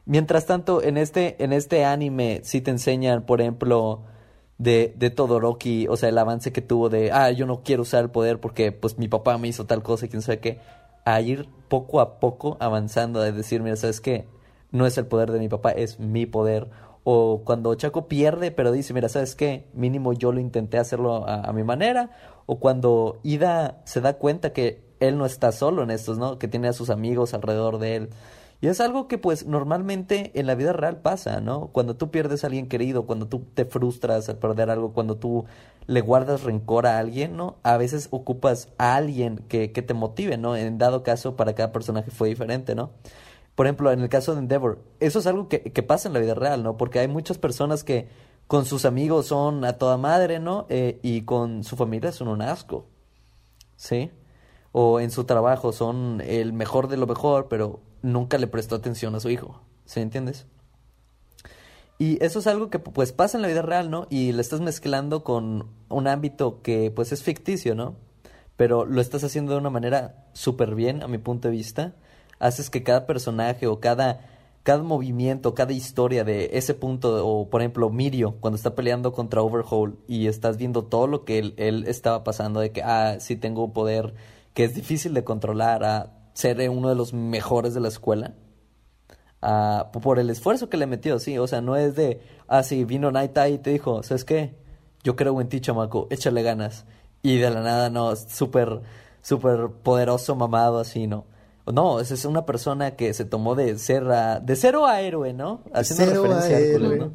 Mientras tanto, en este, en este anime sí te enseñan, por ejemplo, de, de Todoroki, o sea, el avance que tuvo de, ah, yo no quiero usar el poder porque pues mi papá me hizo tal cosa y quién sabe qué, a ir poco a poco avanzando, de decir, mira, ¿sabes qué? No es el poder de mi papá, es mi poder. O cuando Chaco pierde, pero dice, mira, ¿sabes qué? Mínimo yo lo intenté hacerlo a, a mi manera. O cuando Ida se da cuenta que él no está solo en estos, ¿no? Que tiene a sus amigos alrededor de él. Y es algo que pues normalmente en la vida real pasa, ¿no? Cuando tú pierdes a alguien querido, cuando tú te frustras al perder algo, cuando tú le guardas rencor a alguien, ¿no? A veces ocupas a alguien que, que te motive, ¿no? En dado caso, para cada personaje fue diferente, ¿no? Por ejemplo, en el caso de Endeavor, eso es algo que, que pasa en la vida real, ¿no? Porque hay muchas personas que con sus amigos son a toda madre, ¿no? Eh, y con su familia son un asco, ¿sí? O en su trabajo son el mejor de lo mejor, pero nunca le prestó atención a su hijo, ¿sí entiendes? Y eso es algo que pues pasa en la vida real, ¿no? Y lo estás mezclando con un ámbito que pues es ficticio, ¿no? Pero lo estás haciendo de una manera súper bien, a mi punto de vista. Haces que cada personaje o cada, cada movimiento, cada historia de ese punto, o por ejemplo Mirio, cuando está peleando contra Overhaul y estás viendo todo lo que él, él estaba pasando, de que, ah, sí tengo poder que es difícil de controlar, a ser uno de los mejores de la escuela por el esfuerzo que le metió, sí, o sea, no es de, ah, sí, vino Naita y te dijo, ¿sabes qué? Yo creo en ti, chamaco, échale ganas. Y de la nada, no, súper, súper poderoso, mamado, así, ¿no? No, esa es una persona que se tomó de ser a- de cero a héroe, ¿no? Haciendo cero referencia a Hércules, héroe. ¿no?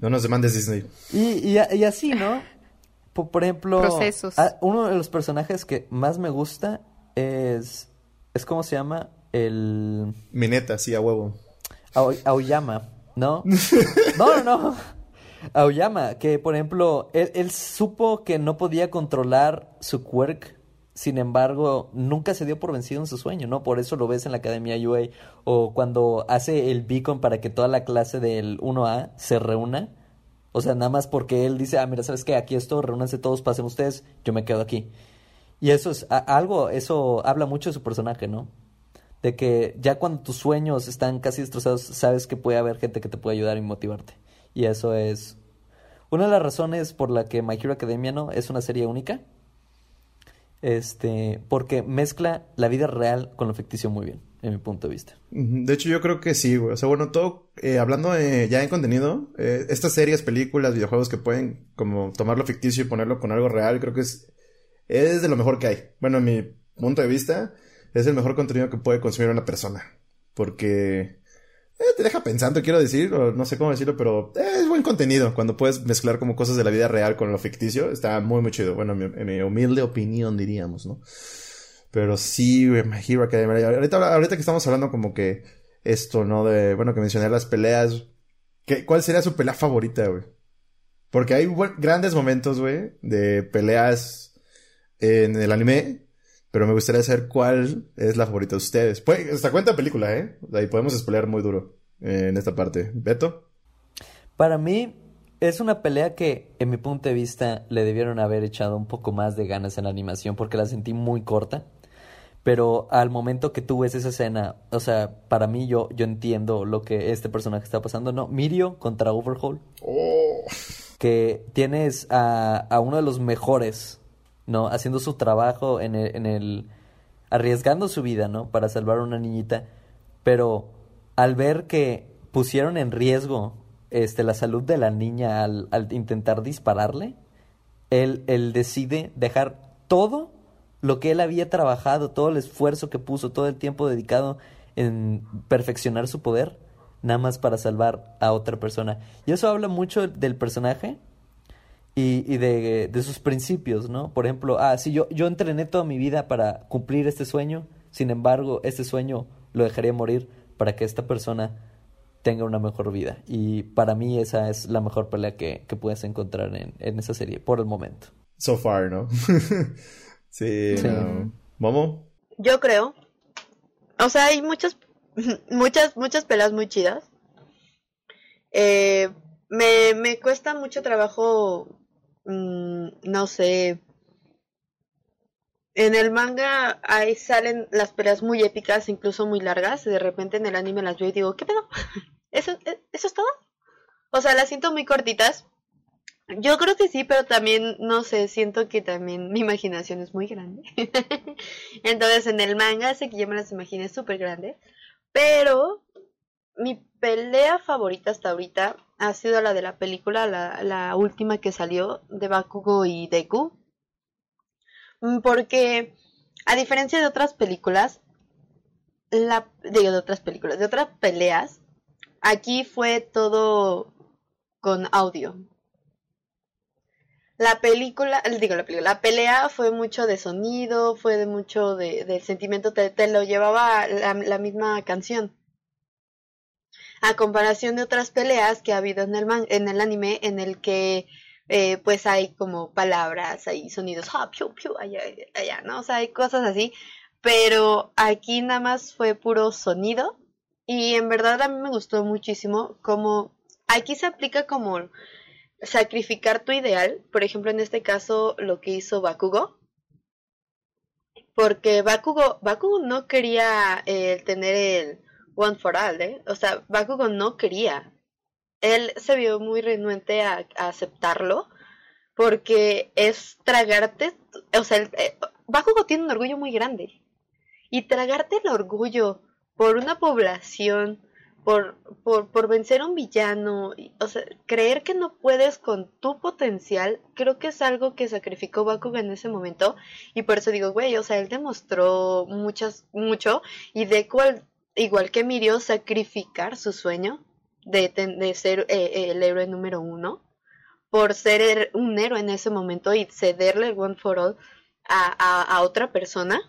No nos demandes Disney. Y, y, y así, ¿no? Por, por ejemplo, Procesos. uno de los personajes que más me gusta es, es ¿cómo se llama? El Mineta, sí, a huevo. Ao- Aoyama, ¿no? No, no, no. Aoyama, que por ejemplo, él, él supo que no podía controlar su quirk, sin embargo, nunca se dio por vencido en su sueño, ¿no? Por eso lo ves en la Academia UA, o cuando hace el beacon para que toda la clase del 1A se reúna. O sea, nada más porque él dice, ah, mira, ¿sabes qué? Aquí esto, reúnanse todos, pasen ustedes, yo me quedo aquí. Y eso es algo, eso habla mucho de su personaje, ¿no? De que ya cuando tus sueños están casi destrozados, sabes que puede haber gente que te puede ayudar y motivarte. Y eso es una de las razones por la que My Hero Academia no es una serie única. Este, porque mezcla la vida real con lo ficticio muy bien, en mi punto de vista. De hecho, yo creo que sí, güey. O sea, bueno, todo, eh, hablando de- ya en contenido, eh, estas series, películas, videojuegos que pueden como tomar lo ficticio y ponerlo con algo real, creo que es, es de lo mejor que hay. Bueno, en mi punto de vista, es el mejor contenido que puede consumir una persona. Porque eh, te deja pensando, quiero decir, o no sé cómo decirlo, pero eh, es buen contenido. Cuando puedes mezclar como cosas de la vida real con lo ficticio, está muy, muy chido. Bueno, en mi, mi humilde opinión, diríamos, ¿no? Pero sí, My Hero Academia. Ahorita, ahorita que estamos hablando como que esto, ¿no? De, bueno, que mencioné las peleas. ¿qué, ¿Cuál sería su pelea favorita, güey? Porque hay grandes momentos, güey, de peleas en el anime. Pero me gustaría saber cuál es la favorita de ustedes. Puede, hasta cuenta película, ¿eh? Ahí podemos spoilear muy duro eh, en esta parte. ¿Beto? Para mí, es una pelea que, en mi punto de vista, le debieron haber echado un poco más de ganas en la animación porque la sentí muy corta. Pero al momento que tú ves esa escena, o sea, para mí yo, yo entiendo lo que este personaje está pasando. No, Mirio contra Overhaul. Oh. Que tienes a, a uno de los mejores, ¿no? Haciendo su trabajo en el, en el... arriesgando su vida, ¿no? Para salvar a una niñita. Pero al ver que pusieron en riesgo este, la salud de la niña al, al intentar dispararle, él, él decide dejar todo lo que él había trabajado, todo el esfuerzo que puso, todo el tiempo dedicado en perfeccionar su poder, nada más para salvar a otra persona. Y eso habla mucho del personaje y, y de, de, sus principios, ¿no? Por ejemplo, ah, sí, yo, yo entrené toda mi vida para cumplir este sueño, sin embargo, este sueño lo dejaría morir para que esta persona tenga una mejor vida. Y para mí esa es la mejor pelea que, que puedes encontrar en, en, esa serie, por el momento. So far, ¿no? sí, sí. No. ¿Momo? Yo creo. O sea, hay muchas, muchas, muchas peleas muy chidas. Eh, me, me cuesta mucho trabajo, mmm, no sé. En el manga ahí salen las peleas muy épicas, incluso muy largas. De repente en el anime las veo y digo, ¿qué pedo? ¿Eso, ¿Eso es todo? O sea, las siento muy cortitas. Yo creo que sí, pero también, no sé, siento que también mi imaginación es muy grande. Entonces en el manga sé que yo me las imaginé súper grandes. Pero mi pelea favorita hasta ahorita ha sido la de la película, la, la última que salió de Bakugo y Deku. Porque, a diferencia de otras películas, la, de otras películas, de otras peleas, aquí fue todo con audio. La película, digo la película, la pelea fue mucho de sonido, fue de mucho de, de sentimiento, te, lo llevaba la, misma canción. A comparación de otras peleas que ha habido en el, man, en el anime, en el que eh, pues hay como palabras, hay sonidos, ah, piu, piu, allá, allá, ¿no? O sea, hay cosas así, pero aquí nada más fue puro sonido y en verdad a mí me gustó muchísimo como aquí se aplica como sacrificar tu ideal, por ejemplo en este caso lo que hizo Bakugo, porque Bakugo, Bakugo no quería eh, tener el One for All, ¿eh? o sea, Bakugo no quería, él se vio muy renuente a, aceptarlo porque es tragarte, o sea, el, eh, Bakugo tiene un orgullo muy grande. Y tragarte el orgullo por una población, por, por, por vencer a un villano, o sea, creer que no puedes con tu potencial, creo que es algo que sacrificó Bakugo en ese momento. Y por eso digo, güey, o sea, él demostró muchas, mucho. Y de cual, igual que Mirio, sacrificar su sueño de, de ser eh, el héroe número uno por ser un héroe en ese momento y cederle el One for All a, a, otra persona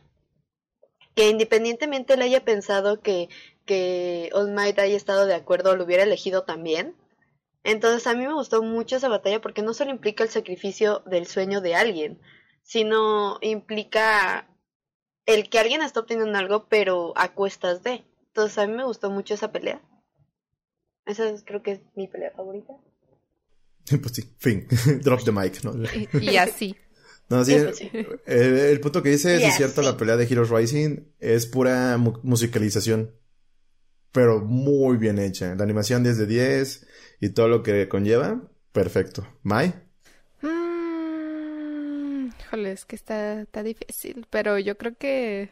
que independientemente le haya pensado que, que All Might haya estado de acuerdo lo hubiera elegido también. Entonces a mí me gustó mucho esa batalla porque no solo implica el sacrificio del sueño de alguien, sino implica el que alguien está obteniendo algo pero a cuestas de. Entonces a mí me gustó mucho esa pelea. Esa es, creo que es mi pelea favorita. Pues sí, fin. Drop the mic, ¿no? Y, y así. No, sí, el, el, el, punto que dices yeah, es cierto, sí. la pelea de Heroes Rising es pura mu musicalización, pero muy bien hecha. La animación 10 de 10 y todo lo que conlleva, perfecto. ¿Mai? Mm, híjole, es que está, está difícil, pero yo creo que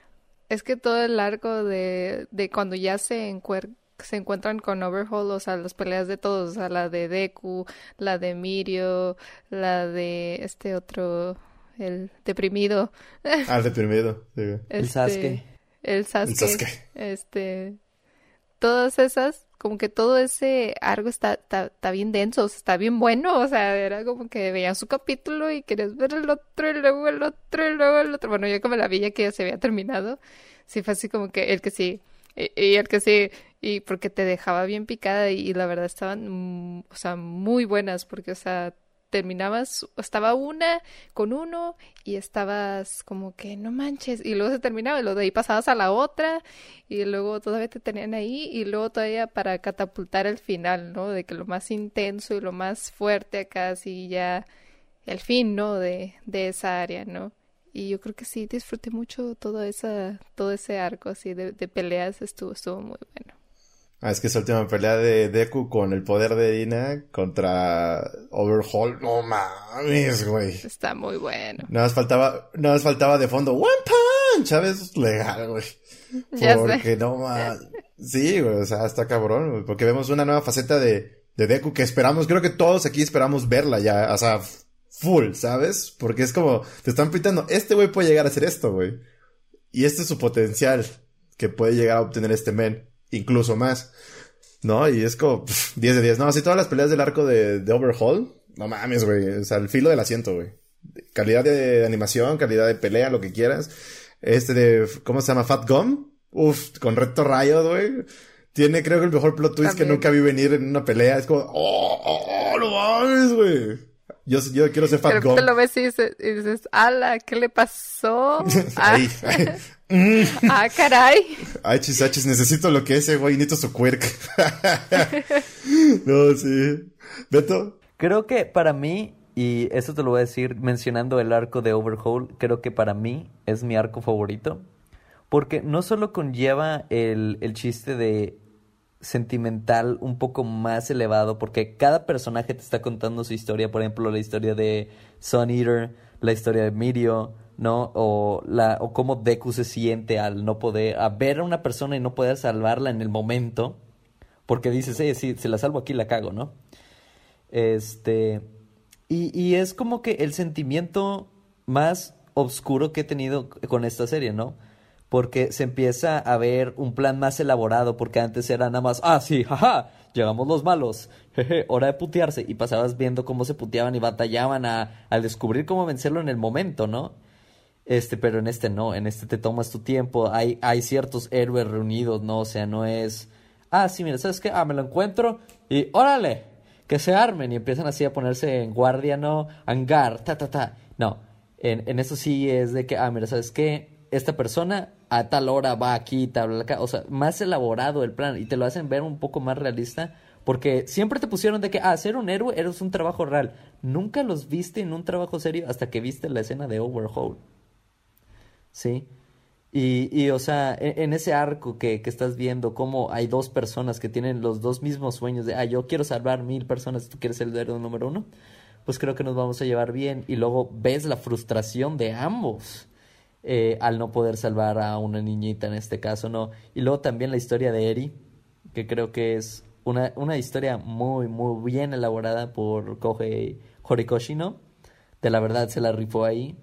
es que todo el arco de, de cuando ya se encuentra se encuentran con Overhaul, o sea, las peleas de todos, o sea, la de Deku, la de Mirio, la de este otro, el deprimido. Ah, el deprimido, sí. Este, el Sasuke. El Sasuke. El Sasuke. Este, todas esas, como que todo ese arco está, está, bien denso, está bien bueno, o sea, era como que veías su capítulo y querías ver el otro y luego el otro y luego el otro. Bueno, yo como la vi que ya se había terminado, sí fue así como que el que sí, y, el que sí, y porque te dejaba bien picada y, y la verdad estaban, mm, o sea, muy buenas porque, o sea, terminabas, estaba una con uno y estabas como que no manches y luego se terminaba y luego de ahí pasabas a la otra y luego todavía te tenían ahí y luego todavía para catapultar el final, ¿no? De que lo más intenso y lo más fuerte acá así ya el fin, ¿no? De, de esa área, ¿no? Y yo creo que sí disfruté mucho todo esa, todo ese arco así de, de peleas estuvo, estuvo muy bueno. Ah, es que esa última pelea de Deku con el poder de Dina contra Overhaul, no mames, güey. Está muy bueno. Nada más faltaba, nada más faltaba de fondo, One Punch, ¿sabes? Legal, güey. Ya Porque sé. no mames. Sí, güey, o sea, está cabrón, güey, porque vemos una nueva faceta de, de Deku que esperamos, creo que todos aquí esperamos verla ya, o sea, full, ¿sabes? Porque es como, te están pintando, este güey puede llegar a hacer esto, güey. Y este es su potencial que puede llegar a obtener este men, incluso más. ¿No? Y es como pff, 10 de 10. No, así todas las peleas del arco de, de Overhaul, no mames, güey. O sea, el filo del asiento, güey. Calidad de animación, calidad de pelea, lo que quieras. Este de, ¿cómo se llama? Fat Gum. Uf, con Recto Rayo, güey. Tiene, creo que el mejor plot twist que nunca vi venir en una pelea. Es como, oh, oh, oh, no mames, güey. Yo, yo quiero ser Fat Pero Gum. te lo ves y dices, y dices, ala, ¿qué le pasó? Ah, Ahí, ah, caray. Ay, chisachis, necesito lo que ese güey, necesito su quirk. no, sí. Beto, Creo que para mí, y eso te lo voy a decir mencionando el arco de Overhaul, creo que para mí es mi arco favorito. Porque no solo conlleva el, el chiste de sentimental un poco más elevado, porque cada personaje te está contando su historia, por ejemplo, la historia de Sun Eater, la historia de Mirio, ¿no? O, la, o cómo Deku se siente al no poder, a ver a una persona y no poder salvarla en el momento, porque dices, eh, si, si la salvo aquí la cago, ¿no? Este. Y, y es como que el sentimiento más oscuro que he tenido con esta serie, ¿no? Porque se empieza a ver un plan más elaborado, porque antes era nada más, ah, sí, jaja, llegamos los malos, jeje, hora de putearse. Y pasabas viendo cómo se puteaban y batallaban a, al descubrir cómo vencerlo en el momento, ¿no? Este, pero en este no, en este te tomas tu tiempo, hay, hay ciertos héroes reunidos, ¿no? O sea, no es, ah, sí, mira, ¿sabes qué? Ah, me lo encuentro y órale, que se armen y empiezan así a ponerse en guardia, ¿no? Hangar, ta, ta, ta. No, en, en eso sí es de que, ah, mira, ¿sabes qué? Esta persona a tal hora va aquí, tal, bla, o sea, más elaborado el plan y te lo hacen ver un poco más realista. Porque siempre te pusieron de que, ah, ser un héroe eres un trabajo real. Nunca los viste en un trabajo serio hasta que viste la escena de Overhaul. ¿sí? Y, y o sea, en, en ese arco que, que estás viendo, cómo hay dos personas que tienen los dos mismos sueños de, ah, yo quiero salvar mil personas, tú quieres ser el héroe número uno, pues creo que nos vamos a llevar bien. Y luego ves la frustración de ambos eh, al no poder salvar a una niñita en este caso, ¿no? Y luego también la historia de Eri, que creo que es una, una historia muy, muy bien elaborada por Kohei Horikoshi, ¿no? De la verdad se la rifó ahí.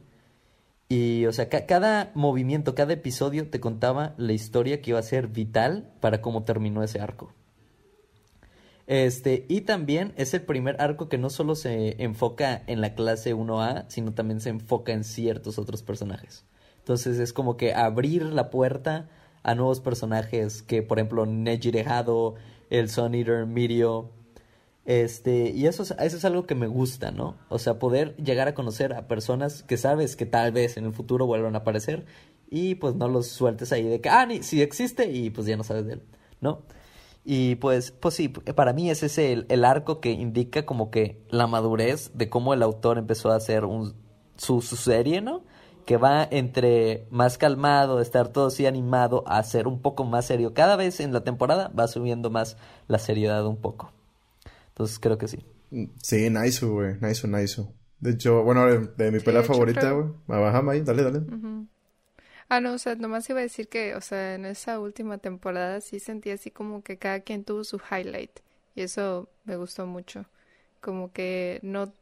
Y, o sea, ca- cada movimiento, cada episodio te contaba la historia que iba a ser vital para cómo terminó ese arco. Este, y también es el primer arco que no solo se enfoca en la clase 1A, sino también se enfoca en ciertos otros personajes. Entonces es como que abrir la puerta a nuevos personajes que, por ejemplo, Neji Hado, el Sun Eater, Mirio, este, y eso es, eso es algo que me gusta, ¿no? O sea, poder llegar a conocer a personas que sabes que tal vez en el futuro vuelvan a aparecer y pues no los sueltes ahí de que, ah, ni, sí existe y pues ya no sabes de él, ¿no? Y pues, pues sí, para mí ese es el, el arco que indica como que la madurez de cómo el autor empezó a hacer un, su, su serie, ¿no? Que va entre más calmado, estar todo así animado, a ser un poco más serio. Cada vez en la temporada va subiendo más la seriedad un poco. Entonces creo que sí. Sí, nice, güey. Nice, nice. De hecho, bueno, de, de mi Sí, pelea favorita, creo- güey. Ajá, May, dale, dale. Ujú. Ah, no, o sea, nomás iba a decir que, o sea, en esa última temporada sí sentí así como que cada quien tuvo su highlight. Y eso me gustó mucho. Como que no,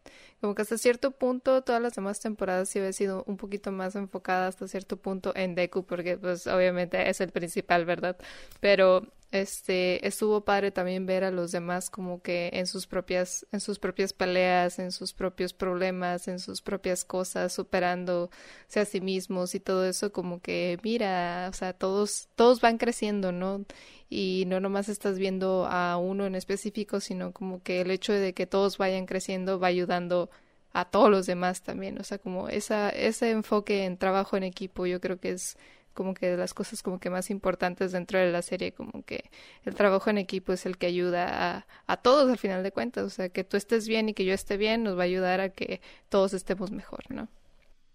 como que hasta cierto punto todas las demás temporadas sí había sido un poquito más enfocada hasta cierto punto en Deku, porque pues obviamente es el principal, ¿verdad? Pero este estuvo padre también ver a los demás como que en sus propias en sus propias peleas en sus propios problemas en sus propias cosas superándose a sí mismos y todo eso como que mira o sea todos todos van creciendo no y no nomás estás viendo a uno en específico sino como que el hecho de que todos vayan creciendo va ayudando a todos los demás también. O sea como esa ese enfoque en trabajo en equipo yo creo que es como que de las cosas como que más importantes dentro de la serie, como que el trabajo en equipo es el que ayuda a, a todos al final de cuentas, o sea, que tú estés bien y que yo esté bien nos va a ayudar a que todos estemos mejor, ¿no?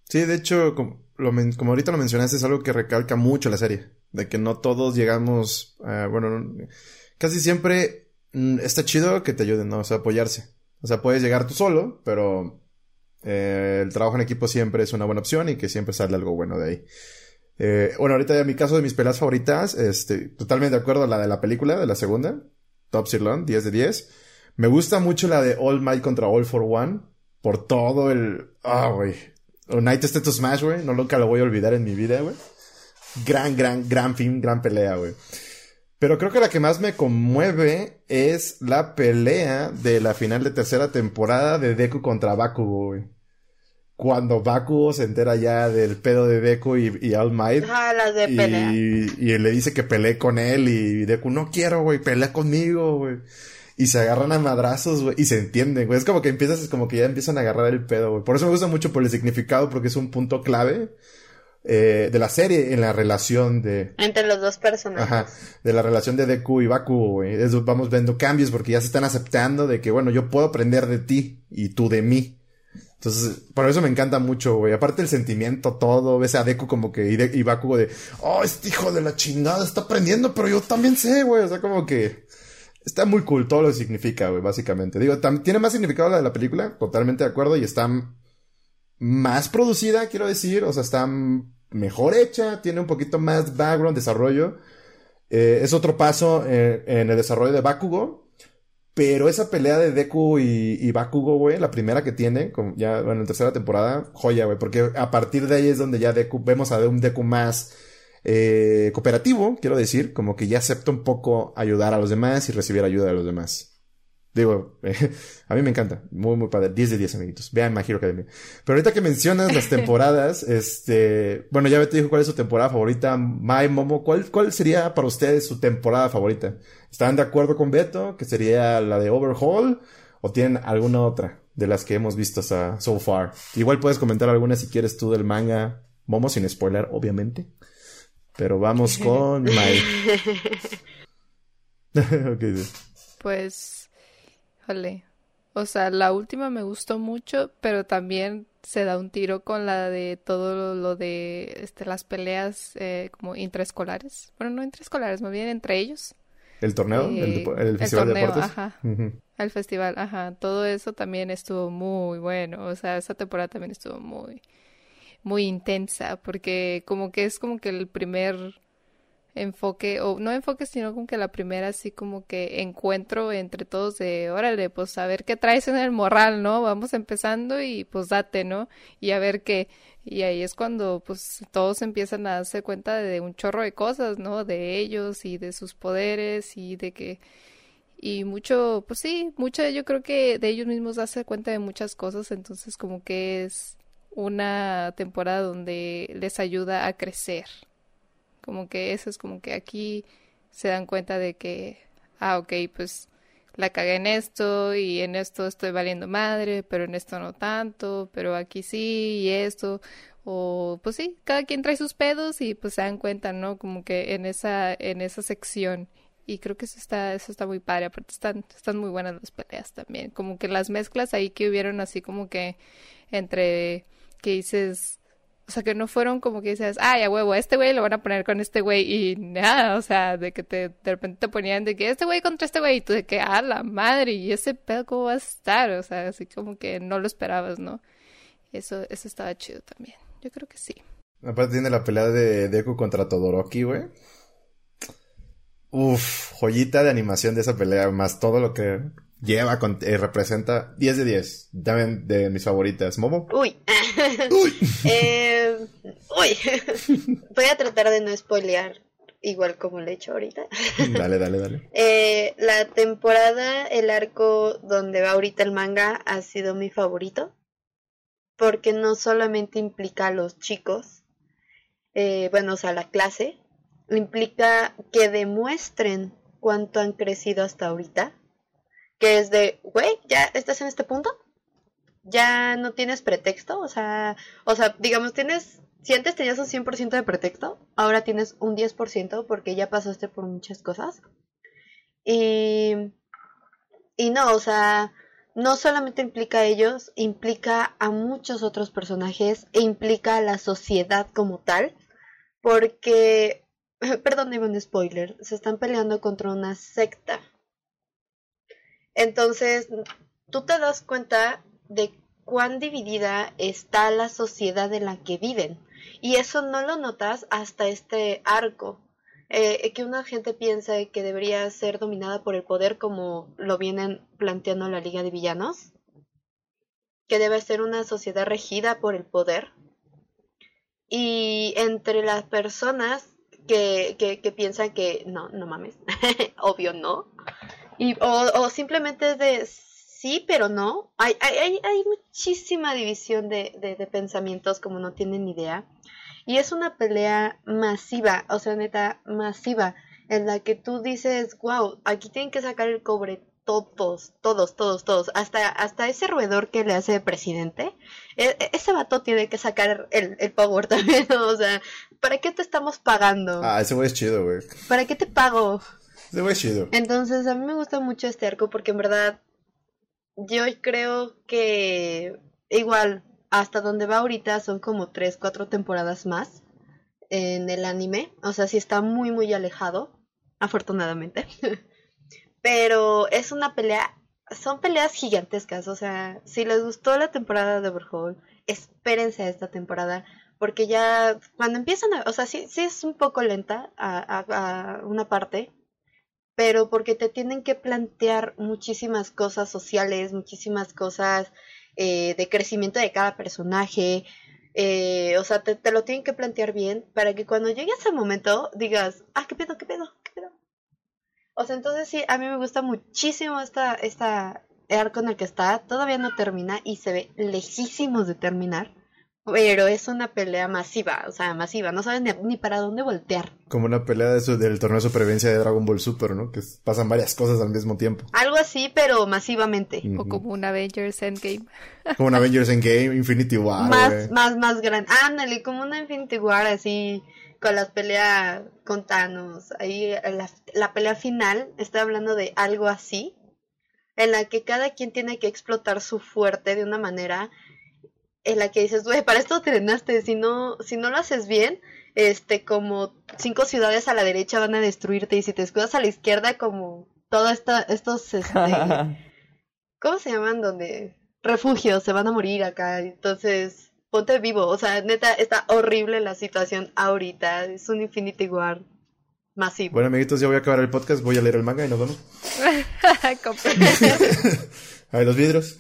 Sí, de hecho, como, lo, como ahorita lo mencionaste, es algo que recalca mucho la serie, de que no todos llegamos, a, bueno, casi siempre está chido que te ayuden, ¿no? O sea, apoyarse. O sea, puedes llegar tú solo, pero eh, el trabajo en equipo siempre es una buena opción y que siempre sale algo bueno de ahí. Eh, bueno, ahorita ya mi caso de mis peleas favoritas, este, totalmente de acuerdo a la de la película, de la segunda, Top Sirloin, 10 de 10. Me gusta mucho la de All Might contra All for One, por todo el... Ah, güey. United to Smash, güey, no nunca lo voy a olvidar en mi vida, güey. Gran, gran, gran film, gran pelea, güey. Pero creo que la que más me conmueve es la pelea de la final de tercera temporada de Deku contra Bakugo, güey cuando Bakugo se entera ya del pedo de Deku y, y All Might. Ah, las de pelea. Y, y le dice que pelee con él y Deku, no quiero, güey, pelea conmigo, güey. Y se agarran a madrazos, güey, y se entienden, güey. Es como que empiezas, es como que ya empiezan a agarrar el pedo, güey. Por eso me gusta mucho por el significado, porque es un punto clave eh, de la serie en la relación de... Entre los dos personajes. Ajá, de la relación de Deku y Bakugo, güey. Vamos viendo cambios porque ya se están aceptando de que, bueno, yo puedo aprender de ti y tú de mí. Entonces, por eso me encanta mucho, güey. Aparte el sentimiento, todo, ves a Deku como que, y, de, Bakugo de, oh, este hijo de la chingada está aprendiendo, pero yo también sé, güey. O sea, como que está muy cool todo lo que significa, güey, básicamente. Digo, tiene más significado la de la película, totalmente de acuerdo, y está más producida, quiero decir, o sea, está mejor hecha, tiene un poquito más background, desarrollo. Eh, es otro paso en, en el desarrollo de Bakugo. Pero esa pelea de Deku y, Bakugo, güey, la primera que tiene, ya, bueno, en tercera temporada, joya, güey, porque a partir de ahí es donde ya Deku, vemos a un Deku más eh, cooperativo, quiero decir, como que ya acepta un poco ayudar a los demás y recibir ayuda de los demás. Digo, a mí me encanta. Muy, muy padre. 10 de 10, amiguitos. Vean My Hero Academia. Pero ahorita que mencionas las temporadas, este, bueno, ya te dijo cuál es su temporada favorita. My Momo, ¿cuál, cuál sería para ustedes su temporada favorita? ¿Están de acuerdo con Beto? ¿Que sería la de Overhaul? ¿O tienen alguna otra de las que hemos visto hasta so far? Igual puedes comentar alguna si quieres tú del manga Momo, sin spoiler, obviamente. Pero vamos con okay. Pues o sea, la última me gustó mucho, pero también se da un tiro con la de todo lo de este, las peleas eh, como intraescolares. Bueno, no intraescolares, más bien entre ellos. ¿El torneo? ¿El, eh, festival de deportes? Ajá. El festival, ajá. Todo eso también estuvo muy bueno. O sea, esa temporada también estuvo muy, muy intensa, porque como que es como que el primer enfoque, o no enfoque, sino como que la primera así como que encuentro entre todos de, órale, pues a ver qué traes en el morral, ¿no? Vamos empezando y pues date, ¿no? Y a ver qué. Y ahí es cuando pues todos empiezan a darse cuenta de un chorro de cosas, ¿no? De ellos y de sus poderes y de que... Y mucho, pues sí, mucho yo creo que de ellos mismos darse cuenta de muchas cosas, entonces como que es una temporada donde les ayuda a crecer, como que eso es como que aquí se dan cuenta de que, ah, ok, pues la cagué en esto y en esto estoy valiendo madre, pero en esto no tanto, pero aquí sí y esto. O pues sí, cada quien trae sus pedos y pues se dan cuenta, ¿no? Como que en esa, en esa sección. Y creo que eso está, eso está muy padre, aparte están, están muy buenas las peleas también. Como que las mezclas ahí que hubieron así como que entre que dices, o sea, que no fueron como que dices, ay, a huevo, este güey lo van a poner con este güey y nada, o sea, de que te, de repente te ponían de que este güey contra este güey y tú de que, ah, la madre, y ese pedo cómo va a estar, o sea, así como que no lo esperabas, ¿no? Eso, eso estaba chido también, yo creo que sí. Aparte tiene la pelea de Deku contra Todoroki, güey. Uf, joyita de animación de esa pelea, más todo lo que lleva, con, eh, representa 10 de 10. También de mis favoritas. ¿Momo? Uy. Uy. eh, uy. Voy a tratar de no spoilear igual como lo he hecho ahorita. dale, dale, dale. Eh, la temporada, el arco donde va ahorita el manga ha sido mi favorito. Porque no solamente implica a los chicos, eh, bueno, o sea, la clase, implica que demuestren cuánto han crecido hasta ahorita. Que es de, güey, ya estás en este punto, ya no tienes pretexto, o sea, o sea, digamos, tienes, si antes tenías un 100% de pretexto, ahora tienes un 10% porque ya pasaste por muchas cosas. Y, y no, o sea, no solamente implica a ellos, implica a muchos otros personajes e implica a la sociedad como tal, porque, perdón, un spoiler, se están peleando contra una secta. Entonces, tú te das cuenta de cuán dividida está la sociedad en la que viven. Y eso no lo notas hasta este arco. Eh, que una gente piensa que debería ser dominada por el poder como lo vienen planteando la Liga de Villanos. Que debe ser una sociedad regida por el poder. Y entre las personas que, que, piensan que no, no mames, obvio no. Y, o, o simplemente es de sí, pero no. Hay, hay, hay muchísima división de, de, pensamientos como no tienen idea. Y es una pelea masiva, o sea, neta, masiva, en la que tú dices, wow, aquí tienen que sacar el cobre todos, todos, todos, todos, hasta, hasta ese roedor que le hace presidente, e, e, ese vato tiene que sacar el, el power también, o sea, ¿para qué te estamos pagando? Ah, ese güey es chido, güey. ¿Para qué te pago? Es chido. Entonces, a mí me gusta mucho este arco porque en verdad yo creo que igual hasta donde va ahorita son como tres, cuatro temporadas más en el anime. O sea, sí está muy, muy alejado, afortunadamente. Pero es una pelea, son peleas gigantescas. O sea, si les gustó la temporada de Overhaul, espérense a esta temporada. Porque ya cuando empiezan a... O sea, sí, sí es un poco lenta a una parte pero porque te tienen que plantear muchísimas cosas sociales, muchísimas cosas eh, de crecimiento de cada personaje. Eh, o sea, te, lo tienen que plantear bien para que cuando llegue ese momento digas, ah, qué pedo, qué pedo, qué pedo. O sea, entonces sí, a mí me gusta muchísimo esta, esta arco en el que está. Todavía no termina y se ve lejísimos de terminar. Pero es una pelea masiva, o sea, masiva, no sabes ni, para dónde voltear. Como una pelea de del torneo de supervivencia de Dragon Ball Super, ¿no? Que pasan varias cosas al mismo tiempo. Algo así, pero masivamente. O como un Avengers Endgame. Como un Avengers Endgame, Infinity War. Más, más, más grande. Ándale, como una Infinity War así, con las peleas con Thanos. Ahí la, la pelea final, estoy hablando de algo así, en la que cada quien tiene que explotar su fuerte de una manera en la que dices, güey, para esto te entrenaste, si no, si no lo haces bien, este, como cinco ciudades a la derecha van a destruirte y si te escudas a la izquierda, como todos estos, este, ¿cómo se llaman? Donde refugios se van a morir acá, entonces ponte vivo, o sea, neta, está horrible la situación ahorita, es un Infinity War masivo. Bueno, amiguitos, ya voy a acabar el podcast, voy a leer el manga y nos vemos. a los vidrios.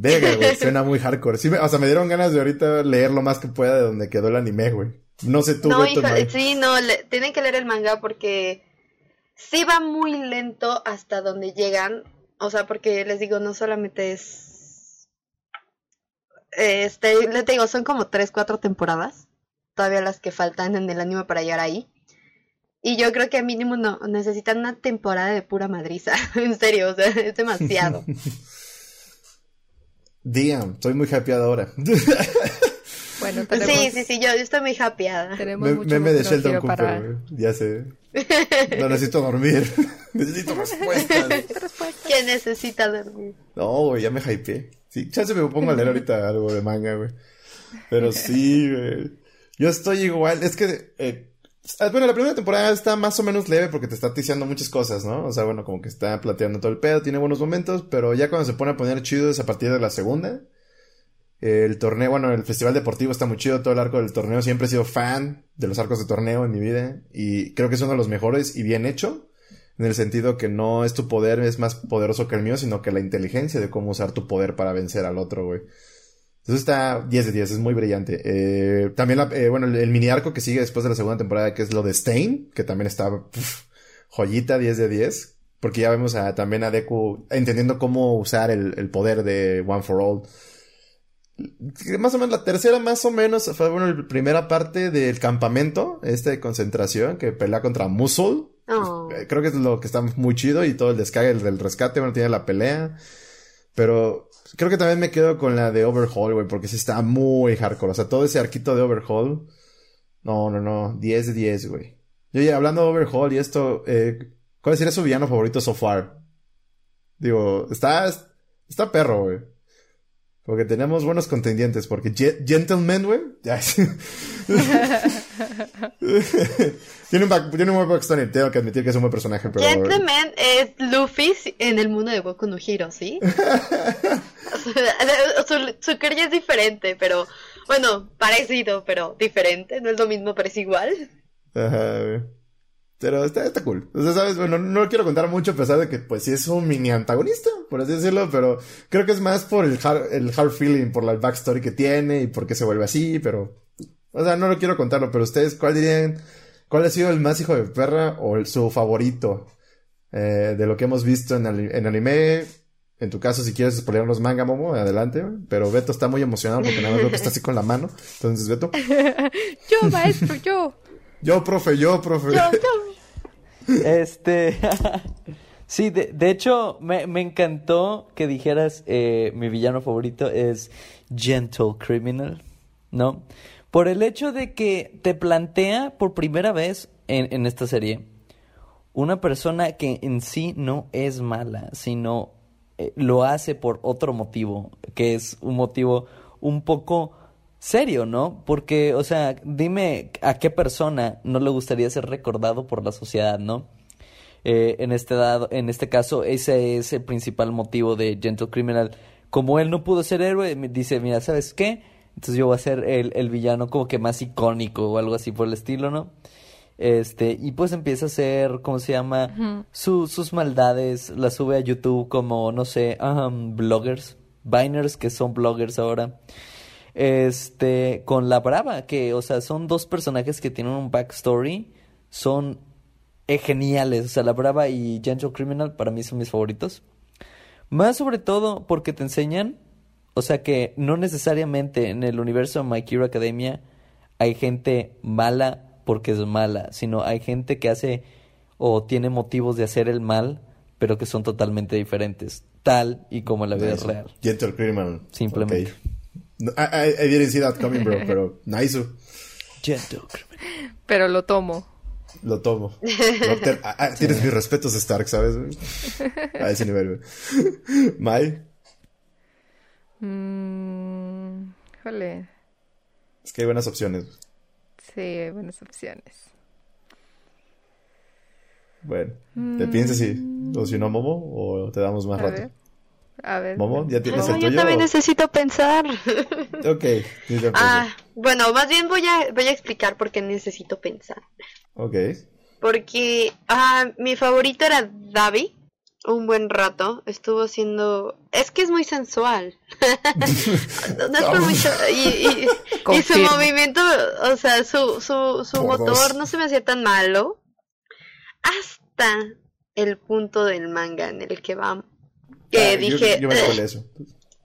Venga, güey, suena muy hardcore. Sí, o sea, me dieron ganas de ahorita leer lo más que pueda de donde quedó el anime, güey. No sé tú, No, sí, no, tienen que leer el manga porque sí va muy lento hasta donde llegan. O sea, porque les digo, no solamente es. Este, les digo, son como tres, cuatro temporadas. Todavía las que faltan en el anime para llegar ahí. Y yo creo que a mínimo no, necesitan una temporada de pura madriza. en serio, o sea, es demasiado. Damn, estoy muy happyada ahora. Bueno, tenemos... Sí, sí, sí, yo, estoy muy happyada. Tenemos me, mucho meme de Sheldon Cooper, ya sé. No necesito dormir. necesito respuestas. ¿Quién necesita dormir? No, güey, ya me hypeé. Sí, chance me pongo a leer ahorita algo de manga, güey. Pero sí, güey. Yo estoy igual. Es que eh, bueno, la primera temporada está más o menos leve porque te está ticiando muchas cosas, ¿no? O sea, bueno, como que está plateando todo el pedo, tiene buenos momentos, pero ya cuando se pone a poner chido es a partir de la segunda. El torneo, bueno, el festival deportivo está muy chido, todo el arco del torneo. Siempre he sido fan de los arcos de torneo en mi vida y creo que es uno de los mejores y bien hecho. En el sentido que no es tu poder, es más poderoso que el mío, sino que la inteligencia de cómo usar tu poder para vencer al otro, güey. Entonces está 10 de 10, es muy brillante. Eh, también, la, eh, bueno, el, el, mini arco que sigue después de la segunda temporada, que es lo de Stain, que también está joyita 10 de 10. Porque ya vemos a, también a Deku entendiendo cómo usar el, el poder de One for All más o menos la tercera más o menos fue bueno la primera parte del campamento este de concentración que pelea contra Musul oh. creo que es lo que está muy chido y todo el descargue del rescate bueno tiene la pelea pero creo que también me quedo con la de Overhaul güey porque sí está muy hardcore. O sea todo ese arquito de Overhaul no no no 10 de 10 güey. Y oye hablando de Overhaul y esto eh, ¿cuál sería su villano favorito so far? digo está está perro güey porque tenemos buenos contendientes, porque Gentleman, güey, ya tiene, un tiene un buen backstory, tengo que admitir que es un buen personaje, pero... Gentleman es Luffy en el mundo de Boku no Hero, ¿sí? su, su, es diferente, pero... Bueno, parecido, pero diferente. No es lo mismo, pero es igual. Ajá, güey. Pero está, está cool. O sea, sabes, bueno, no lo quiero contar mucho a pesar de que, pues, sí es un mini antagonista, por así decirlo, pero creo que es más por el hard, el hard feeling, por la backstory que tiene y por qué se vuelve así, pero, o sea, no lo quiero contarlo, pero ustedes, ¿cuál dirían, cuál ha sido el más hijo de perra o el, su favorito eh, de lo que hemos visto en, en anime? En tu caso, si quieres los manga, Momo, adelante. Pero Beto está muy emocionado porque nada más veo que está así con la mano. Entonces, Beto. yo, maestro, yo. Yo, profe, yo, profe. Yo, yo. Este. sí, de, de hecho, me, me, encantó que dijeras eh, mi villano favorito es Gentle Criminal, ¿no? Por el hecho de que te plantea por primera vez en, en esta serie una persona que en sí no es mala, sino eh, lo hace por otro motivo, que es un motivo un poco serio, ¿no? Porque, o sea, dime a qué persona no le gustaría ser recordado por la sociedad, ¿no? Eh, en, este dado, en este caso, ese es el principal motivo de Gentle Criminal. Como él no pudo ser héroe, dice, mira, ¿sabes qué? Entonces yo voy a ser el, el villano como que más icónico o algo así por el estilo, ¿no? Este, y pues empieza a hacer, ¿cómo se llama? sus maldades, las sube a YouTube como, no sé, um, bloggers, Biners que son bloggers ahora este, con la Brava, que, o sea, son dos personajes que tienen un backstory, son eh, geniales, o sea, la Brava y Gentle Criminal para mí son mis favoritos. Más sobre todo porque te enseñan, o sea, que no necesariamente en el universo de My Hero Academia hay gente mala porque es mala, sino hay gente que hace o tiene motivos de hacer el mal, pero que son totalmente diferentes, tal y como en la vida real. Gentle Criminal. Simplemente. I, I, didn't see that coming, bro, pero nice. Pero lo tomo. Lo tomo. Ah, tienes mis respetos, Stark, ¿sabes? A ese nivel, güey. Mai. Mm, jole. Es que hay buenas opciones. Sí, hay buenas opciones. Bueno, ¿te piensas si o si no, Momo, o te damos más rato? A ver. Momo, ¿ya tienes el tuyo? Yo también necesito pensar. Ok. Ah, bueno, más bien voy a, voy a explicar por qué necesito pensar. Ok. Porque ah, mi favorito era Davi. Un buen rato. Estuvo siendo... Es que es muy sensual. no, es por mucho... Y, y, su movimiento, o sea, su, su, su motor no se me hacía tan malo. Hasta el punto del manga en el que vamos que dije... Yo, me eh, eso.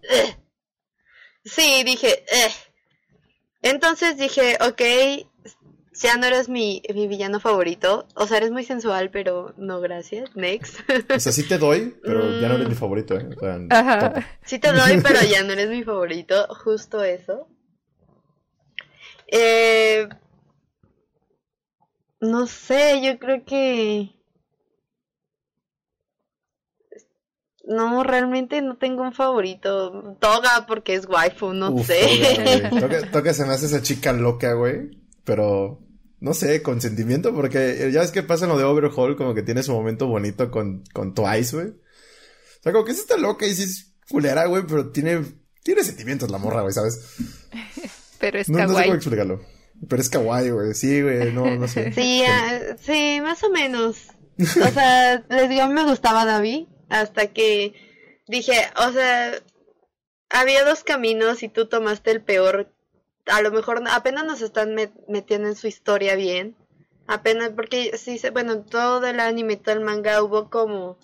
Eh". sí, dije... Eh". Entonces dije, ok, ya no eres mi, mi, villano favorito. O sea, eres muy sensual, pero no, gracias. Next. O sea, sí te doy, pero ya no eres mi favorito, ¿eh? Sí te doy, pero ya no eres mi favorito. Justo eso. Eh, no sé, yo creo que... No, realmente no tengo un favorito. Toga porque es waifu, no sé. Toga, se me hace esa chica loca, güey. Pero, no sé, con sentimiento, porque ya ves que pasa en lo de Overhaul, como que tiene su momento bonito con, con Twice, güey. O sea, como que es esta loca y sí es culera, güey, pero tiene, tiene sentimientos la morra, güey, ¿sabes? pero es no, kawaii. No sé cómo explicarlo. Pero es kawaii, güey. Sí, güey, no, no sé. Sí, ah, sí, más o menos. O sea, les digo, a mí me gustaba David hasta que dije, o sea, había dos caminos y tú tomaste el peor. A lo mejor apenas nos están metiendo en su historia bien. Apenas porque sí, bueno, todo el anime todo el manga hubo como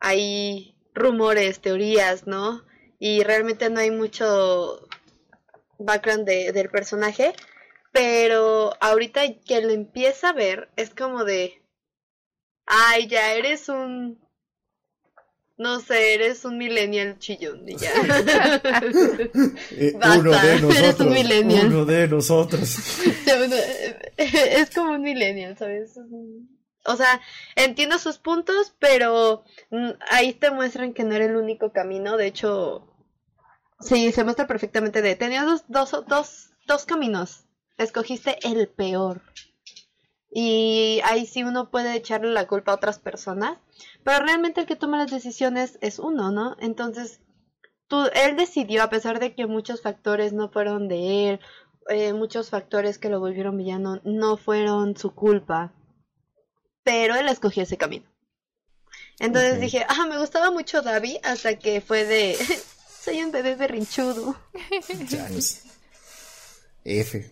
hay rumores, teorías, ¿no? Y realmente no hay mucho background de, del personaje. Pero ahorita que lo empieza a ver, es como de. Ay, ya eres un no sé, eres un millennial chillón y ya. Eh, uno de nosotros. Uno de nosotros. es como un millennial, ¿sabes? O sea, entiendo sus puntos, pero mm, ahí te muestran que no era el único camino. De hecho, sí, se muestra perfectamente de. Tenías dos, dos, dos, dos caminos. Escogiste el peor. Y ahí sí uno puede echarle la culpa a otras personas pero realmente el que toma las decisiones es uno, ¿no? Entonces, tú, él decidió, a pesar de que muchos factores no fueron de él, eh, muchos factores que lo volvieron villano no fueron su culpa, pero él escogió ese camino. Entonces dije, ah, me gustaba mucho Davi hasta que fue de, soy un bebé berrinchudo. F.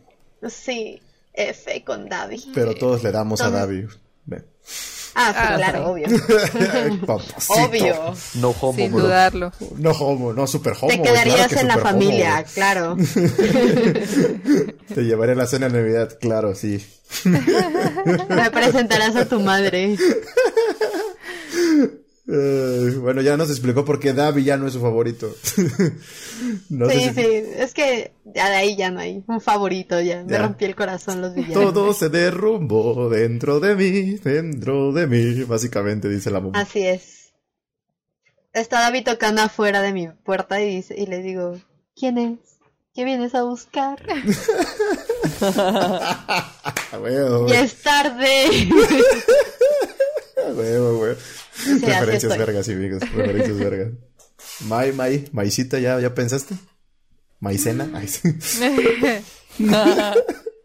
Sí, F con Davi. Pero todos le damos a Davi. Ah, sí, ah, claro, obvio. obvio. No homo, Sin dudarlo. No homo, no super homo. Te quedarías en la familia, claro. Te llevaré a la cena de Navidad, claro, sí. Me presentarás a tu madre. Bueno, ya nos explicó por qué Davi ya no es su favorito. sí, sí, es que ya de ahí ya no hay un favorito, ya, me rompí el corazón los villanos. Todo se derrumbó dentro de mí, dentro de mí, básicamente dice la mamá. Así es. Está Davi tocando afuera de mi puerta y, dice, y le digo, ¿quién es? ¿Qué vienes a buscar? ya es tarde. referencias vergas, amigos. Referencias vergas. May, May, Maicita, ¿ya, ya pensaste? Maicena.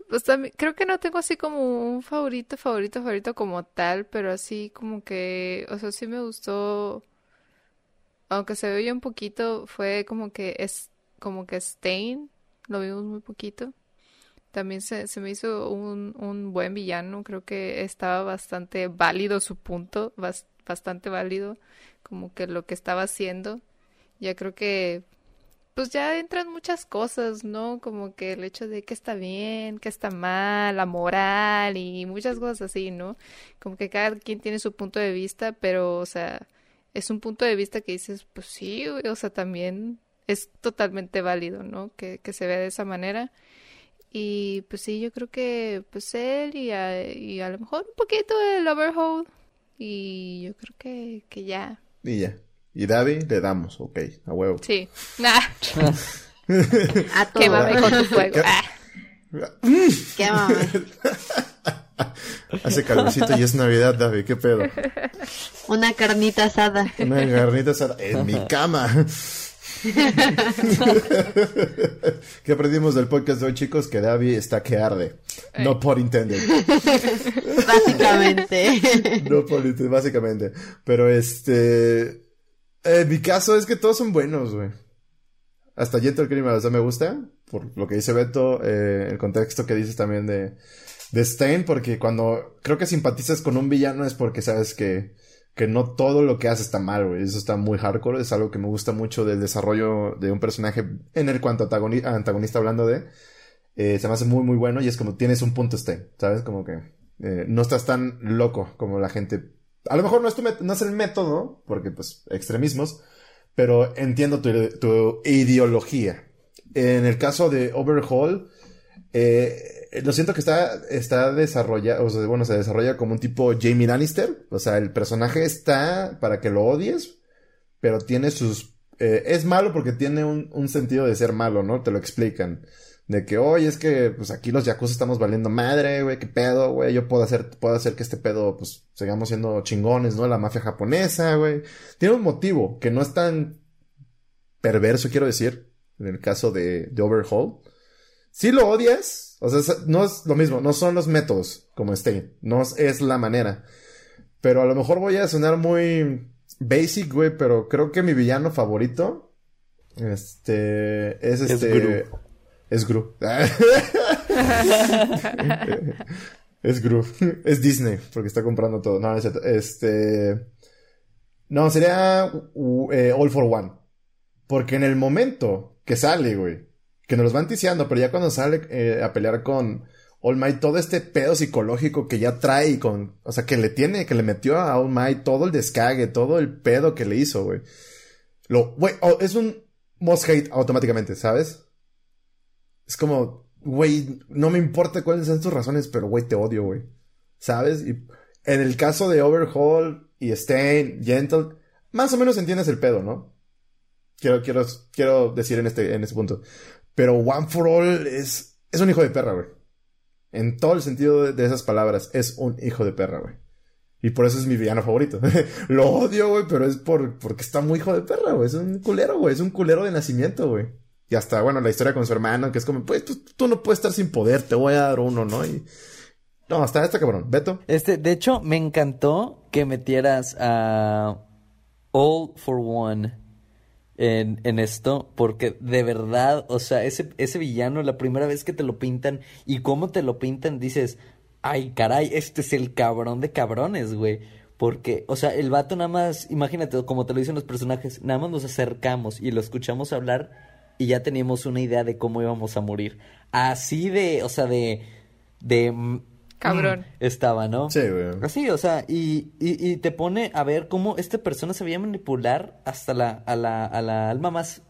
pues también, creo que no tengo así como un favorito, favorito, favorito como tal, pero así como que, o sea, sí me gustó, aunque se veía un poquito, fue como que es, como que Stain, lo vimos muy poquito. También se, se me hizo un, un buen villano, creo que estaba bastante válido su punto, bastante válido, como que lo que estaba haciendo. Ya creo que pues ya entran muchas cosas, ¿no? Como que el hecho de que está bien, que está mal, la moral y muchas cosas así, ¿no? Como que cada quien tiene su punto de vista, pero, o sea, es un punto de vista que dices, pues sí, o sea, también es totalmente válido, ¿no? Que, que se vea de esa manera. Y pues sí, yo creo que pues él y a, y a lo mejor un poquito el overhaul. Y yo creo que, que ya. Y ya. Y Davi le damos, ok, a huevo. Sí. Nah. a todo. Quémame con tu fuego. Ah. Quémame. Hace calorcito y es Navidad, Davi, qué pedo. Una carnita asada. Una carnita asada en mi cama. ¿Qué aprendimos del podcast de hoy, chicos? Que Davi está que arde. No por intended. Básicamente. no por intended, básicamente. Pero este. En mi caso es que todos son buenos, güey. Hasta Gentle Criminal, o sea, me gusta. Por lo que dice Beto, eh, el contexto que dices también de, de Stain, porque cuando creo que simpatizas con un villano es porque sabes que que no todo lo que hace está mal, güey. Eso está muy hardcore. Es algo que me gusta mucho del desarrollo de un personaje en el cuanto antagonista, hablando de. Eh, se me hace muy, muy bueno y es como tienes un punto este, ¿sabes? Como que eh, no estás tan loco como la gente. A lo mejor no es, tu no es el método, porque pues extremismos, pero entiendo tu, tu ideología. En el caso de Overhaul, eh, lo siento que está, está desarrollado, o sea, bueno, se desarrolla como un tipo Jamie Lannister. O sea, el personaje está para que lo odies, pero tiene sus... Eh, es malo porque tiene un, un, sentido de ser malo, ¿no? Te lo explican. De que, oye, es que, pues aquí los yakuza estamos valiendo madre, güey, qué pedo, güey. Yo puedo hacer, puedo hacer que este pedo, pues, sigamos siendo chingones, ¿no? La mafia japonesa, güey. Tiene un motivo que no es tan perverso, quiero decir, en el caso de, de Overhaul. Si lo odias, o sea, no es lo mismo, no son los métodos como Stain, no es la manera. Pero a lo mejor voy a sonar muy basic, güey, pero creo que mi villano favorito Este. Es Es este. Es Gru. es Gru. Es Disney, porque está comprando todo. No, no es cierto. Este. No, sería uh, eh, All for One. Porque en el momento que sale, güey, que nos los van ticiando, pero ya cuando sale eh, a pelear con All Might, todo este pedo psicológico que ya trae con, o sea, que le tiene, que le metió a All Might, todo el descague, todo el pedo que le hizo, güey. Lo, güey, oh, es un must hate automáticamente, ¿sabes? Es como, güey, no me importa cuáles sean tus razones, pero güey, te odio, güey. ¿Sabes? Y en el caso de Overhaul y Stain, Gentle, más o menos entiendes el pedo, ¿no? Quiero, quiero, quiero decir en este, en este punto. Pero One for All es, es un hijo de perra, güey. En todo el sentido de, esas palabras, es un hijo de perra, güey. Y por eso es mi villano favorito. Lo odio, güey, pero es por, porque está muy hijo de perra, güey. Es un culero, güey. Es un culero de nacimiento, güey. Y hasta, bueno, la historia con su hermano, que es como, pues, tú, no puedes estar sin poder, te voy a dar uno, ¿no? No, hasta esta cabrón. Beto. Este, de hecho, me encantó que metieras a All for One en, en esto, porque de verdad, o sea, ese, ese villano, la primera vez que te lo pintan y cómo te lo pintan, dices, ay, caray, este es el cabrón de cabrones, güey. Porque, o sea, el vato nada más, imagínate, como te lo dicen los personajes, nada más nos acercamos y lo escuchamos hablar y ya teníamos una idea de cómo íbamos a morir. Así de, o sea, de, de... mm, Cabrón. Estaba, ¿no? Sí, güey. Así, o sea, y, y, y te pone a ver cómo esta persona se veía manipular hasta la, a la, a la alma más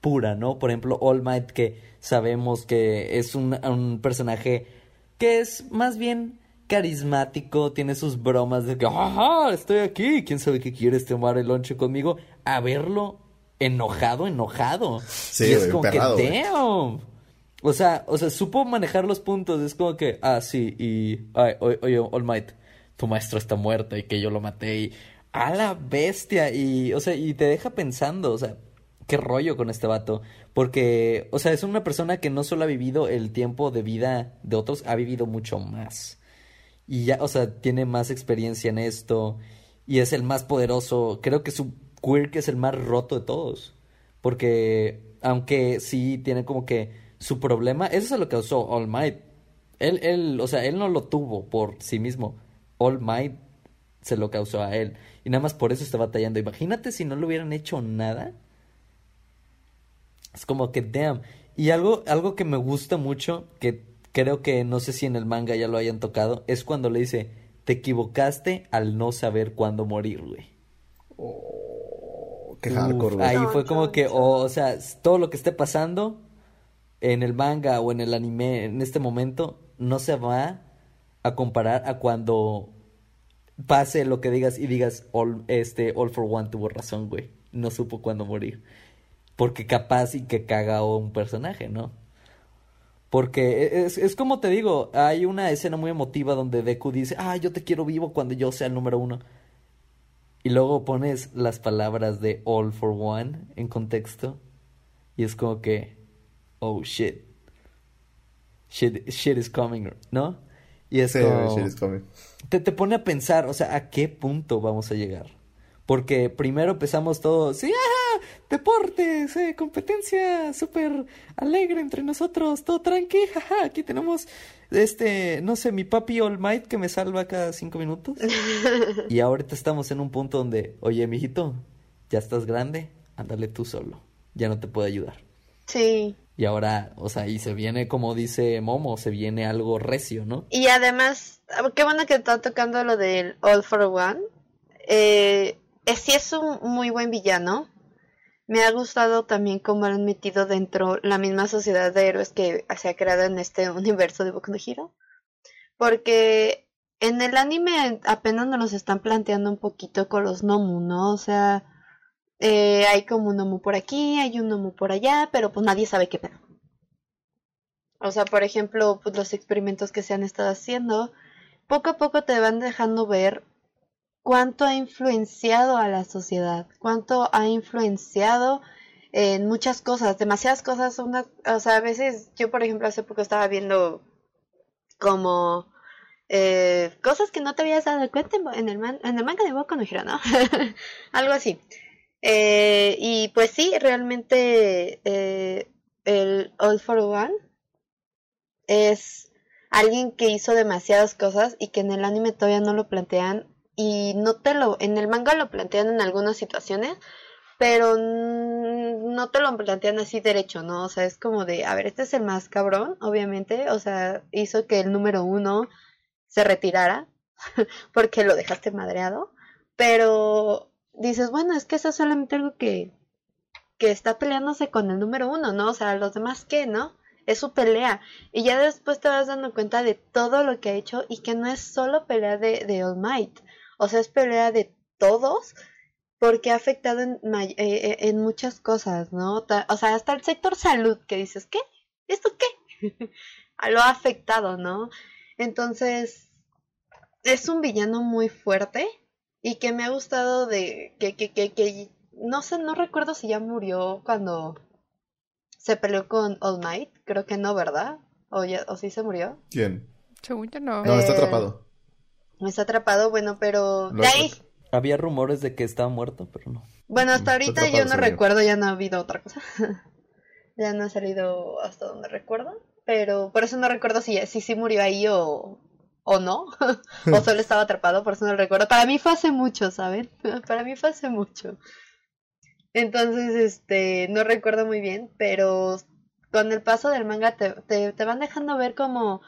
pura, ¿no? Por ejemplo, All Might, que sabemos que es un, un personaje que es más bien carismático, tiene sus bromas de que, ajá, estoy aquí, quién sabe qué quieres tomar el lonche conmigo, a verlo enojado, enojado. Sí, y es güey, como emperrado, que, güey. damn. O sea, o sea, supo manejar los puntos. Es como que, ah, sí, y, ay, oye, All Might, tu maestro está muerto y que yo lo maté y, a la bestia. Y, o sea, y te deja pensando, o sea, qué rollo con este vato. Porque, o sea, es una persona que no solo ha vivido el tiempo de vida de otros, ha vivido mucho más. Y ya, o sea, tiene más experiencia en esto. Y es el más poderoso. Creo que su quirk es el más roto de todos. Porque, aunque sí tiene como que su problema, eso se lo causó All Might. Él, él, o sea, él no lo tuvo por sí mismo. All Might se lo causó a él. Y nada más por eso está batallando. Imagínate si no le hubieran hecho nada. Es como que, damn. Y algo, algo que me gusta mucho, que creo que no sé si en el manga ya lo hayan tocado, es cuando le dice, te equivocaste al no saber cuándo morir, güey. Qué Uf, hardcore, güey. Ahí fue como que, o, sea, todo lo que esté pasando en el manga o en el anime en este momento no se va a comparar a cuando pase lo que digas y digas, all, este, All for One tuvo razón, güey. No supo cuándo morir. Porque capaz y que caga un personaje, ¿no? Porque e, es, es como te digo, hay una escena muy emotiva donde Deku dice, ah, yo te quiero vivo cuando yo sea el número uno. Y luego pones las palabras de All for One en contexto. Y es como que, oh shit. Shit, shit is coming, ¿no? Y es Sí, como... shit is coming. Te, te pone a pensar, o sea, ¿a qué punto vamos a llegar? Porque primero empezamos todo, sí, ajá, deportes, eh, competencia súper alegre entre nosotros, todo tranqui, jaja, aquí tenemos, este, no sé, mi papi All Might que me salva cada cinco minutos. y ahorita estamos en un punto donde, oye, mijito, ya estás grande, ándale tú solo, ya no te puedo ayudar. Sí. Y ahora, o sea, y se viene, como dice Momo, se viene algo recio, ¿no? Y además, qué bueno que está tocando lo del All for One. Eh, eh, sí es un muy buen villano. Me ha gustado también cómo han metido dentro la misma sociedad de héroes que se ha creado en este universo de Boku no. Porque en el anime apenas nos están planteando un poquito con los Nomu, ¿no? O sea, eh, hay como un Nomu por aquí, hay un Nomu por allá, pero pues nadie sabe qué pedo. O sea, por ejemplo, pues los experimentos que se han estado haciendo, poco a poco te van dejando ver cuánto ha influenciado a la sociedad, cuánto ha influenciado en muchas cosas, demasiadas cosas. Una, o sea, a veces yo, por ejemplo, hace poco estaba viendo como eh, cosas que no te habías dado cuenta en, el, man- en el manga de Boku no Hero, ¿no? Algo así. Eh, y pues sí, realmente eh, el All for One es alguien que hizo demasiadas cosas y que en el anime todavía no lo plantean y no te lo en el manga lo plantean en algunas situaciones pero no te lo plantean así derecho, ¿no? O sea, es como de, a ver, este es el más cabrón, obviamente, o sea, hizo que el número uno se retirara porque lo dejaste madreado, pero dices, bueno, es que eso es solamente algo que, que está peleándose con el número uno, ¿no? O sea, los demás, ¿qué, no? Es su pelea. Y ya después te vas dando cuenta de todo lo que ha hecho y que no es solo pelea de, de All Might. O sea, es pelea de todos porque ha afectado en, eh, eh, en muchas cosas, ¿no? O sea, hasta el sector salud, que dices, ¿qué? ¿Esto qué? Lo ha afectado, ¿no? Entonces, es un villano muy fuerte y que me ha gustado de que, que, que, que no sé, no recuerdo si ya murió cuando se peleó con All Might, creo que no, ¿verdad? O, ya, o sí se murió. ¿Quién? Según yo no. No, está atrapado. Está atrapado, bueno, pero de ahí había rumores de que estaba muerto, pero no. Bueno, hasta ahorita yo no recuerdo, ya no ha habido otra cosa. ya no ha salido hasta donde recuerdo. Pero por eso no recuerdo si sí si, murió ahí o, o no. o solo estaba atrapado, por eso no lo recuerdo. Para mí fue hace mucho, ¿saben? Para mí fue hace mucho. Entonces, este, no recuerdo muy bien, pero con el paso del manga te, te, te van dejando ver como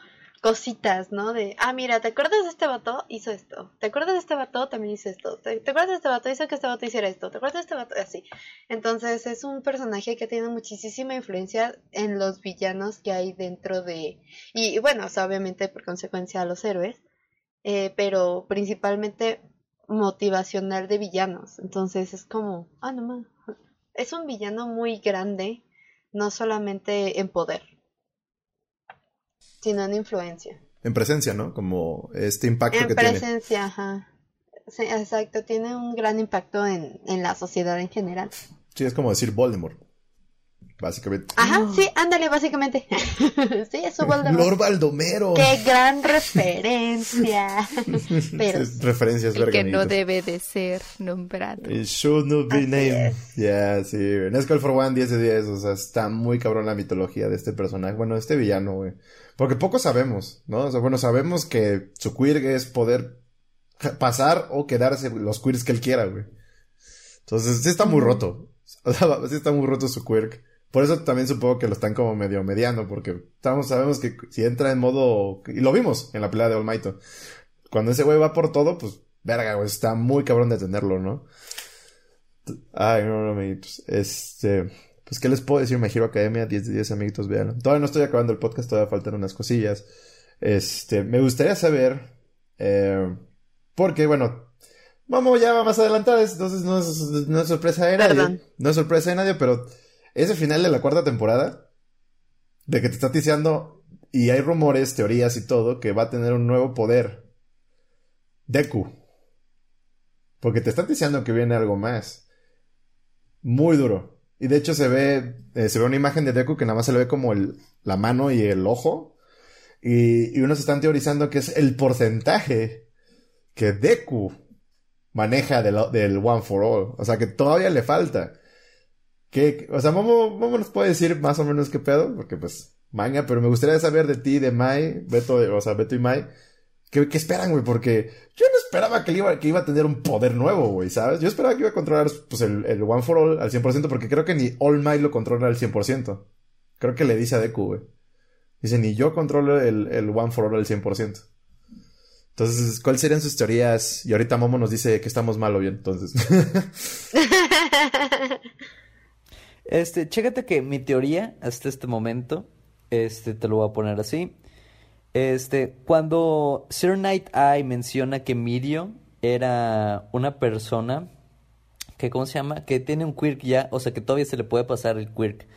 cositas, ¿no? De, ah, mira, ¿te acuerdas de este vato? Hizo esto. ¿Te acuerdas de este vato? También hizo esto. ¿Te, acuerdas de este vato? Hizo que este vato hiciera esto. ¿Te acuerdas de este vato? Así. Entonces es un personaje que tiene muchísima influencia en los villanos que hay dentro de... Y, bueno, o sea, obviamente por consecuencia a los héroes, eh, pero principalmente motivacional de villanos. Entonces es como, ah, no más. Es un villano muy grande, no solamente en poder sino en influencia. En presencia, ¿no? Como este impacto que tiene. En presencia, ajá. Sí, exacto, tiene un gran impacto en, en la sociedad en general. Sí, es como decir Voldemort. Básicamente. Ajá, sí, ándale, básicamente. sí, es su Voldemort. Lord Baldomero. Qué gran referencia. Pero... referencias y que no debe de ser nombrado. It should not be named. Ya, sí. Nescall for One 10 de 10. O sea, está muy cabrón la mitología de este personaje. Bueno, este villano, güey. Porque poco sabemos, ¿no? O sea, bueno, sabemos que su quirk es poder pasar o quedarse los quirks que él quiera, güey. Entonces, sí está muy roto. O sea, sí está muy roto su quirk. Por eso también supongo que lo están como medio mediando, porque estamos, sabemos que si entra en modo, y lo vimos en la pelea de Olmaito, cuando ese güey va por todo, pues, verga, güey, está muy cabrón de tenerlo, ¿no? Ay, no, no, amiguitos. Este, pues, ¿qué les puedo decir? Me giro Academia, 10 de 10, amiguitos, vean. Todavía no estoy acabando el podcast, todavía faltan unas cosillas. Este, me gustaría saber, eh, porque, bueno, vamos ya más adelantadas, entonces no es, no es sorpresa de nadie. No es sorpresa de nadie, pero ese final de la cuarta temporada, de que te está ticiando, y hay rumores, teorías y todo, que va a tener un nuevo poder. Deku. Porque te está diciendo que viene algo más. Muy duro. Y de hecho se ve, eh, se ve una imagen de Deku que nada más se le ve como el, la mano y el ojo. Y, y unos están teorizando que es el porcentaje que Deku maneja del, One for All. O sea que todavía le falta. ¿Qué, o sea, Momo, nos puede decir más o menos qué pedo, porque pues, manga, pero me gustaría saber de ti, de Mai, Beto, o sea, Beto y Mai, ¿qué, qué esperan, güey? Porque yo no esperaba que, iba, que iba a tener un poder nuevo, güey, ¿sabes? Yo esperaba que iba a controlar, pues, el, el One for All al 100%, porque creo que ni All Might lo controla al 100%. Creo que le dice a Deku, güey. Dice, ni yo controlo el, el One for All al 100%. Entonces, ¿cuáles serían sus teorías? Y ahorita Momo nos dice que estamos mal bien, entonces. Este, chécate que mi teoría hasta este momento, este, te lo voy a poner así. Este, cuando Sir Night Eye menciona que Mirio era una persona que, ¿cómo se llama? Que tiene un quirk ya, o sea, que todavía se le puede pasar el quirk.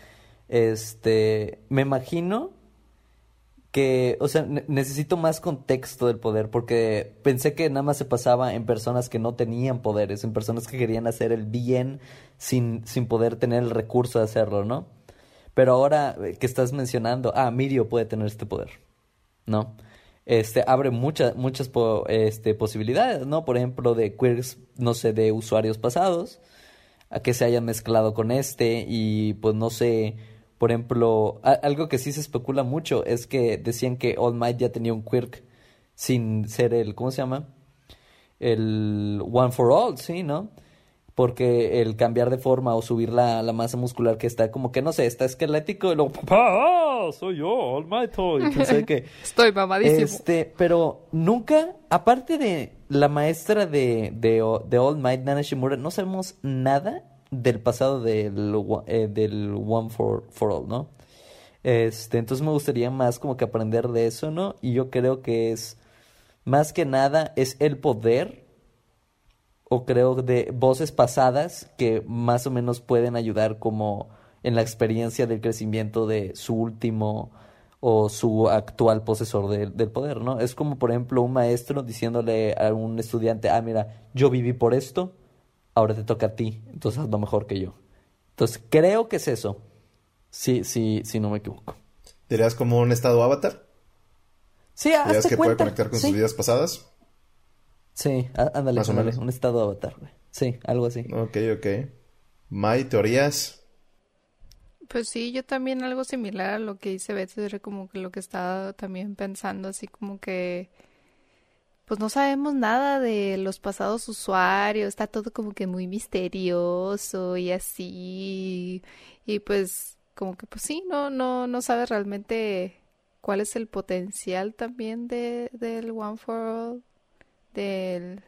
Este, me imagino que, o sea, necesito más contexto del poder, porque pensé que nada más se pasaba en personas que no tenían poderes, en personas que querían hacer el bien sin, sin poder tener el recurso de hacerlo, ¿no? Pero ahora que estás mencionando, ah, Mirio puede tener este poder, ¿no? Este, abre muchas, muchas este, posibilidades, ¿no? Por ejemplo, de queers, no sé, de usuarios pasados, a que se hayan mezclado con este y pues no sé, por ejemplo, algo que sí se especula mucho es que decían que All Might ya tenía un quirk sin ser el, ¿cómo se llama? El One for All, sí, ¿no? Porque el cambiar de forma o subir la, la, masa muscular que está como que no sé, está esquelético y luego papá, soy yo, All Might y que estoy mamadísimo. Este, pero nunca aparte de la maestra de de, de All Might Nana Shimura no sabemos nada del pasado del eh, del One for for All, ¿no? Este, entonces me gustaría más como que aprender de eso, ¿no? Y yo creo que es más que nada es el poder o creo de voces pasadas que más o menos pueden ayudar como en la experiencia del crecimiento de su último o su actual posesor del poder, ¿no? Es como, por ejemplo, un maestro diciéndole a un estudiante, ah, mira, yo viví por esto, ahora te toca a ti, entonces haz lo mejor que yo. Entonces, creo que es eso, sí, sí, sí, no me equivoco. ¿Dirías como un estado avatar? Sí, ¿Dirías que puede conectar con sus vidas pasadas? Sí, ándale, ándale, un estado avatar, güey. Sí, algo así. Ok, ok. May, teorías. Pues sí, yo también algo similar a lo que hice Betsy, era como que lo que estaba también pensando, así como que pues no sabemos nada de los pasados usuarios, está todo como que muy misterioso y así, y pues como que pues sí, no, no, no sabes realmente cuál es el potencial también de, del One for All de,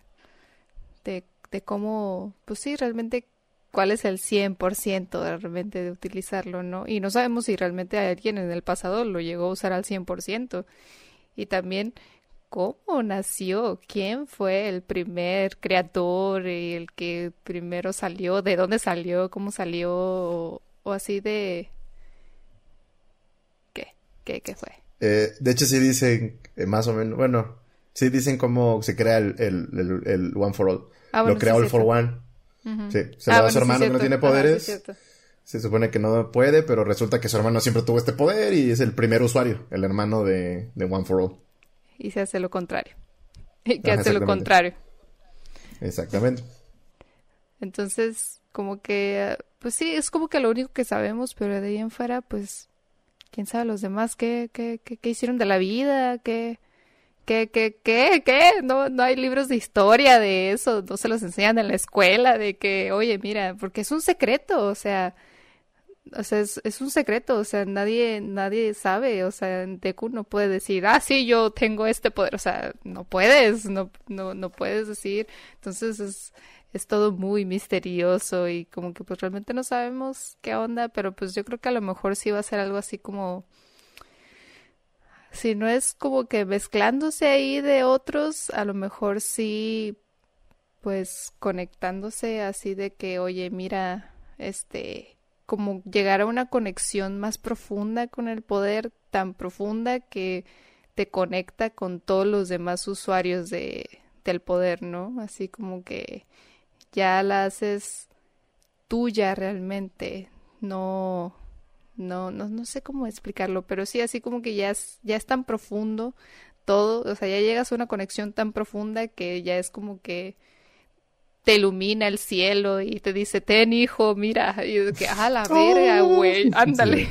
de cómo, pues sí, realmente cuál es el 100% de realmente de utilizarlo, ¿no? Y no sabemos si realmente alguien en el pasado lo llegó a usar al 100%. Y también cómo nació, quién fue el primer creador, y el que primero salió, de dónde salió, cómo salió, o, así de... ¿Qué? ¿Qué, qué fue? Eh, de hecho sí dicen, eh, más o menos, bueno, Sí, dicen cómo se crea el, el, el, One for All. Ah, lo crea All for One. Sí, se lo ah, da a su hermano que no tiene poderes. se supone que no puede, pero resulta que su hermano siempre tuvo este poder y es el primer usuario, el hermano de, de One for All. Y se hace lo contrario. Y que hace lo contrario. Exactamente. Entonces, como que, pues sí, es como que lo único que sabemos, pero de ahí en fuera, pues, quién sabe los demás qué, qué, qué, qué hicieron de la vida, qué ¿Qué, qué, qué, qué? No, no hay libros de historia de eso, no se los enseñan en la escuela, de que, oye, mira, porque es un secreto, o sea, o sea, es, es un secreto, o sea, nadie, nadie sabe, o sea, Deku no puede decir, ah, sí, yo tengo este poder, o sea, no puedes, no, no, no puedes decir, entonces es, es todo muy misterioso y como que pues realmente no sabemos qué onda, pero pues yo creo que a lo mejor sí va a ser algo así como si no es como que mezclándose ahí de otros, a lo mejor sí, pues conectándose así de que, oye, mira, este, como llegar a una conexión más profunda con el poder, tan profunda que te conecta con todos los demás usuarios de, del poder, ¿no? Así como que ya la haces tuya realmente, no no, no, no sé cómo explicarlo, pero sí así como que ya es, ya es tan profundo todo, o sea, ya llegas a una conexión tan profunda que ya es como que te ilumina el cielo y te dice, ten hijo, mira, y que, ah, la verga, oh, güey, ándale.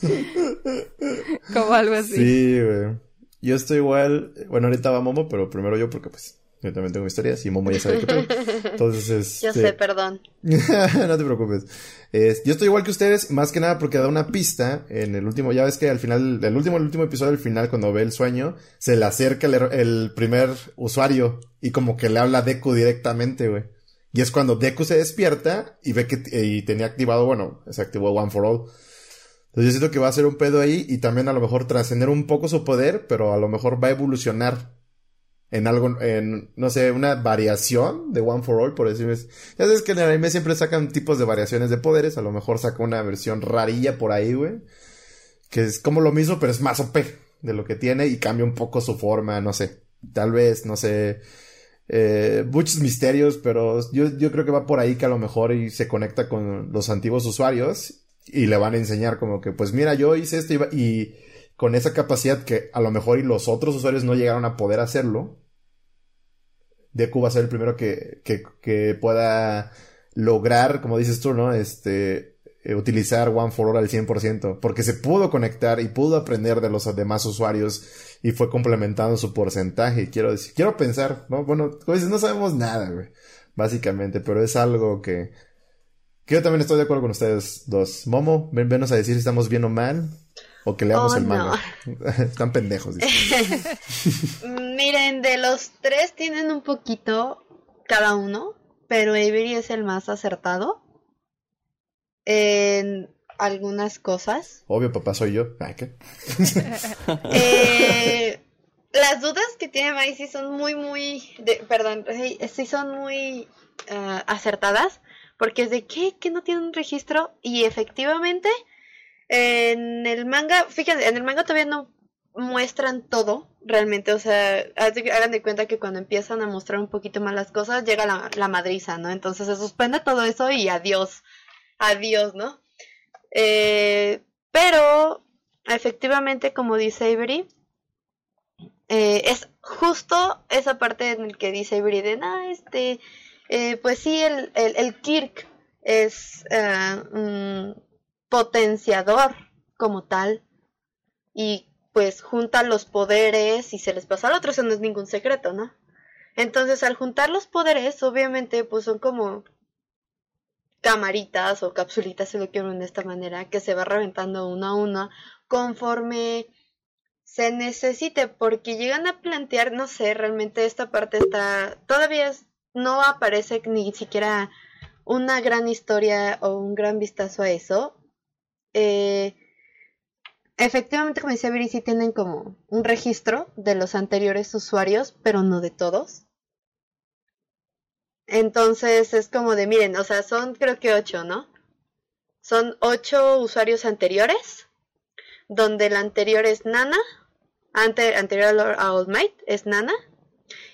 como algo así. Sí, güey. Yo estoy igual, bueno, ahorita va Momo, pero primero yo porque pues yo también tengo historias y Momo ya sabe que tengo. Entonces, este... Yo sé, perdón. no te preocupes. yo estoy igual que ustedes, más que nada porque da una pista en el último, ya ves que al final, el último, el último episodio, al final, cuando ve el sueño, se le acerca el, primer usuario y como que le habla a Deku directamente, güey. Y es cuando Deku se despierta y ve que y tenía activado, bueno, se activó One for All. Entonces yo siento que va a ser un pedo ahí y también a lo mejor trascender un poco su poder, pero a lo mejor va a evolucionar en algo, en, no sé, una variación de One for All, por decirlo Ya sabes que en el anime siempre sacan tipos de variaciones de poderes, a lo mejor saca una versión rarilla por ahí, güey. Que es como lo mismo, pero es más OP de lo que tiene y cambia un poco su forma, no sé. Tal vez, no sé. Eh, muchos misterios, pero yo, yo creo que va por ahí que a lo mejor y se conecta con los antiguos usuarios y le van a enseñar como que, pues mira, yo hice esto y, y con esa capacidad que a lo mejor y los otros usuarios no llegaron a poder hacerlo, Deku va a ser el primero que, que, pueda lograr, como dices tú, ¿no? Este, eh, utilizar One for All al 100%, porque se pudo conectar y pudo aprender de los demás usuarios y fue complementando su porcentaje. Quiero decir, quiero pensar, ¿no? Bueno, como dices, no sabemos nada, güey, básicamente, pero es algo que, que yo también estoy de acuerdo con ustedes dos. Momo, ven, venos a decir si estamos bien o mal. O que leamos Oh, el manga. no. Están pendejos. Miren, de los tres tienen un poquito cada uno, pero Avery es el más acertado en algunas cosas. Obvio, papá, soy yo. Ay, ¿qué? Eh, las dudas que tiene Mai sí son muy, muy, de- perdón, sí sí son muy ah, acertadas, porque es de ¿qué? ¿Que no tiene un registro? Y efectivamente, en el manga, fíjense, en el manga todavía no muestran todo, realmente, o sea, hagan de cuenta que cuando empiezan a mostrar un poquito más las cosas, llega la, la madriza, ¿no? Entonces se suspende todo eso y adiós, adiós, ¿no? Eh, pero, efectivamente, como dice Avery, eh, es justo esa parte en el que dice Avery de, "Ah, este, eh, pues sí, el, el, el Kirk es un potenciador como tal y pues junta los poderes y se les pasa al otro, eso no es ningún secreto, ¿no? Entonces al juntar los poderes, obviamente pues son como camaritas o capsulitas, si lo quiero de esta manera, que se va reventando uno a uno conforme se necesite, porque llegan a plantear, no sé, realmente esta parte está, todavía no aparece ni siquiera una gran historia o un gran vistazo a eso. Eh, efectivamente, como decía Viri, sí tienen como un registro de los anteriores usuarios, pero no de todos. Entonces es como de, miren, o sea, son creo que ocho, ¿no? Son ocho usuarios anteriores, donde el anterior es Nana, ante, anterior a All Might es Nana,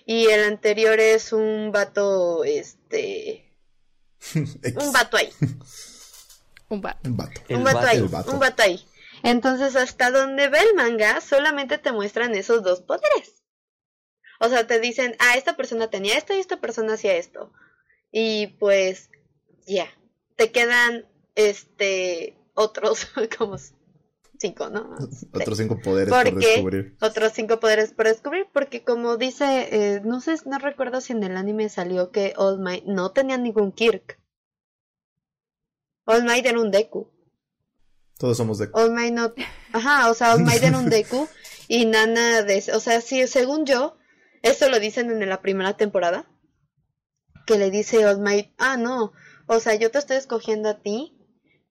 y el anterior es un vato, este, un vato ahí, Un vato. Un vato. El un vato vato. ahí, vato. un vato ahí. Entonces, hasta donde ve el manga, solamente te muestran esos dos poderes. O sea, te dicen, ah, esta persona tenía esto y esta persona hacía esto. Y pues, ya. Te quedan, este, otros, como cinco, ¿no? Otros cinco poderes por descubrir. Otros cinco poderes por descubrir, porque como dice, eh, no sé, no recuerdo si en el anime salió que All Might no tenía ningún Kirk. All Might era un Deku. Todos somos de... All Might no, ajá, o sea, All Might era un Deku y Nana de, o sea, sí, según yo, esto lo dicen en la primera temporada, que le dice All Might, ah, no, o sea, yo te estoy escogiendo a ti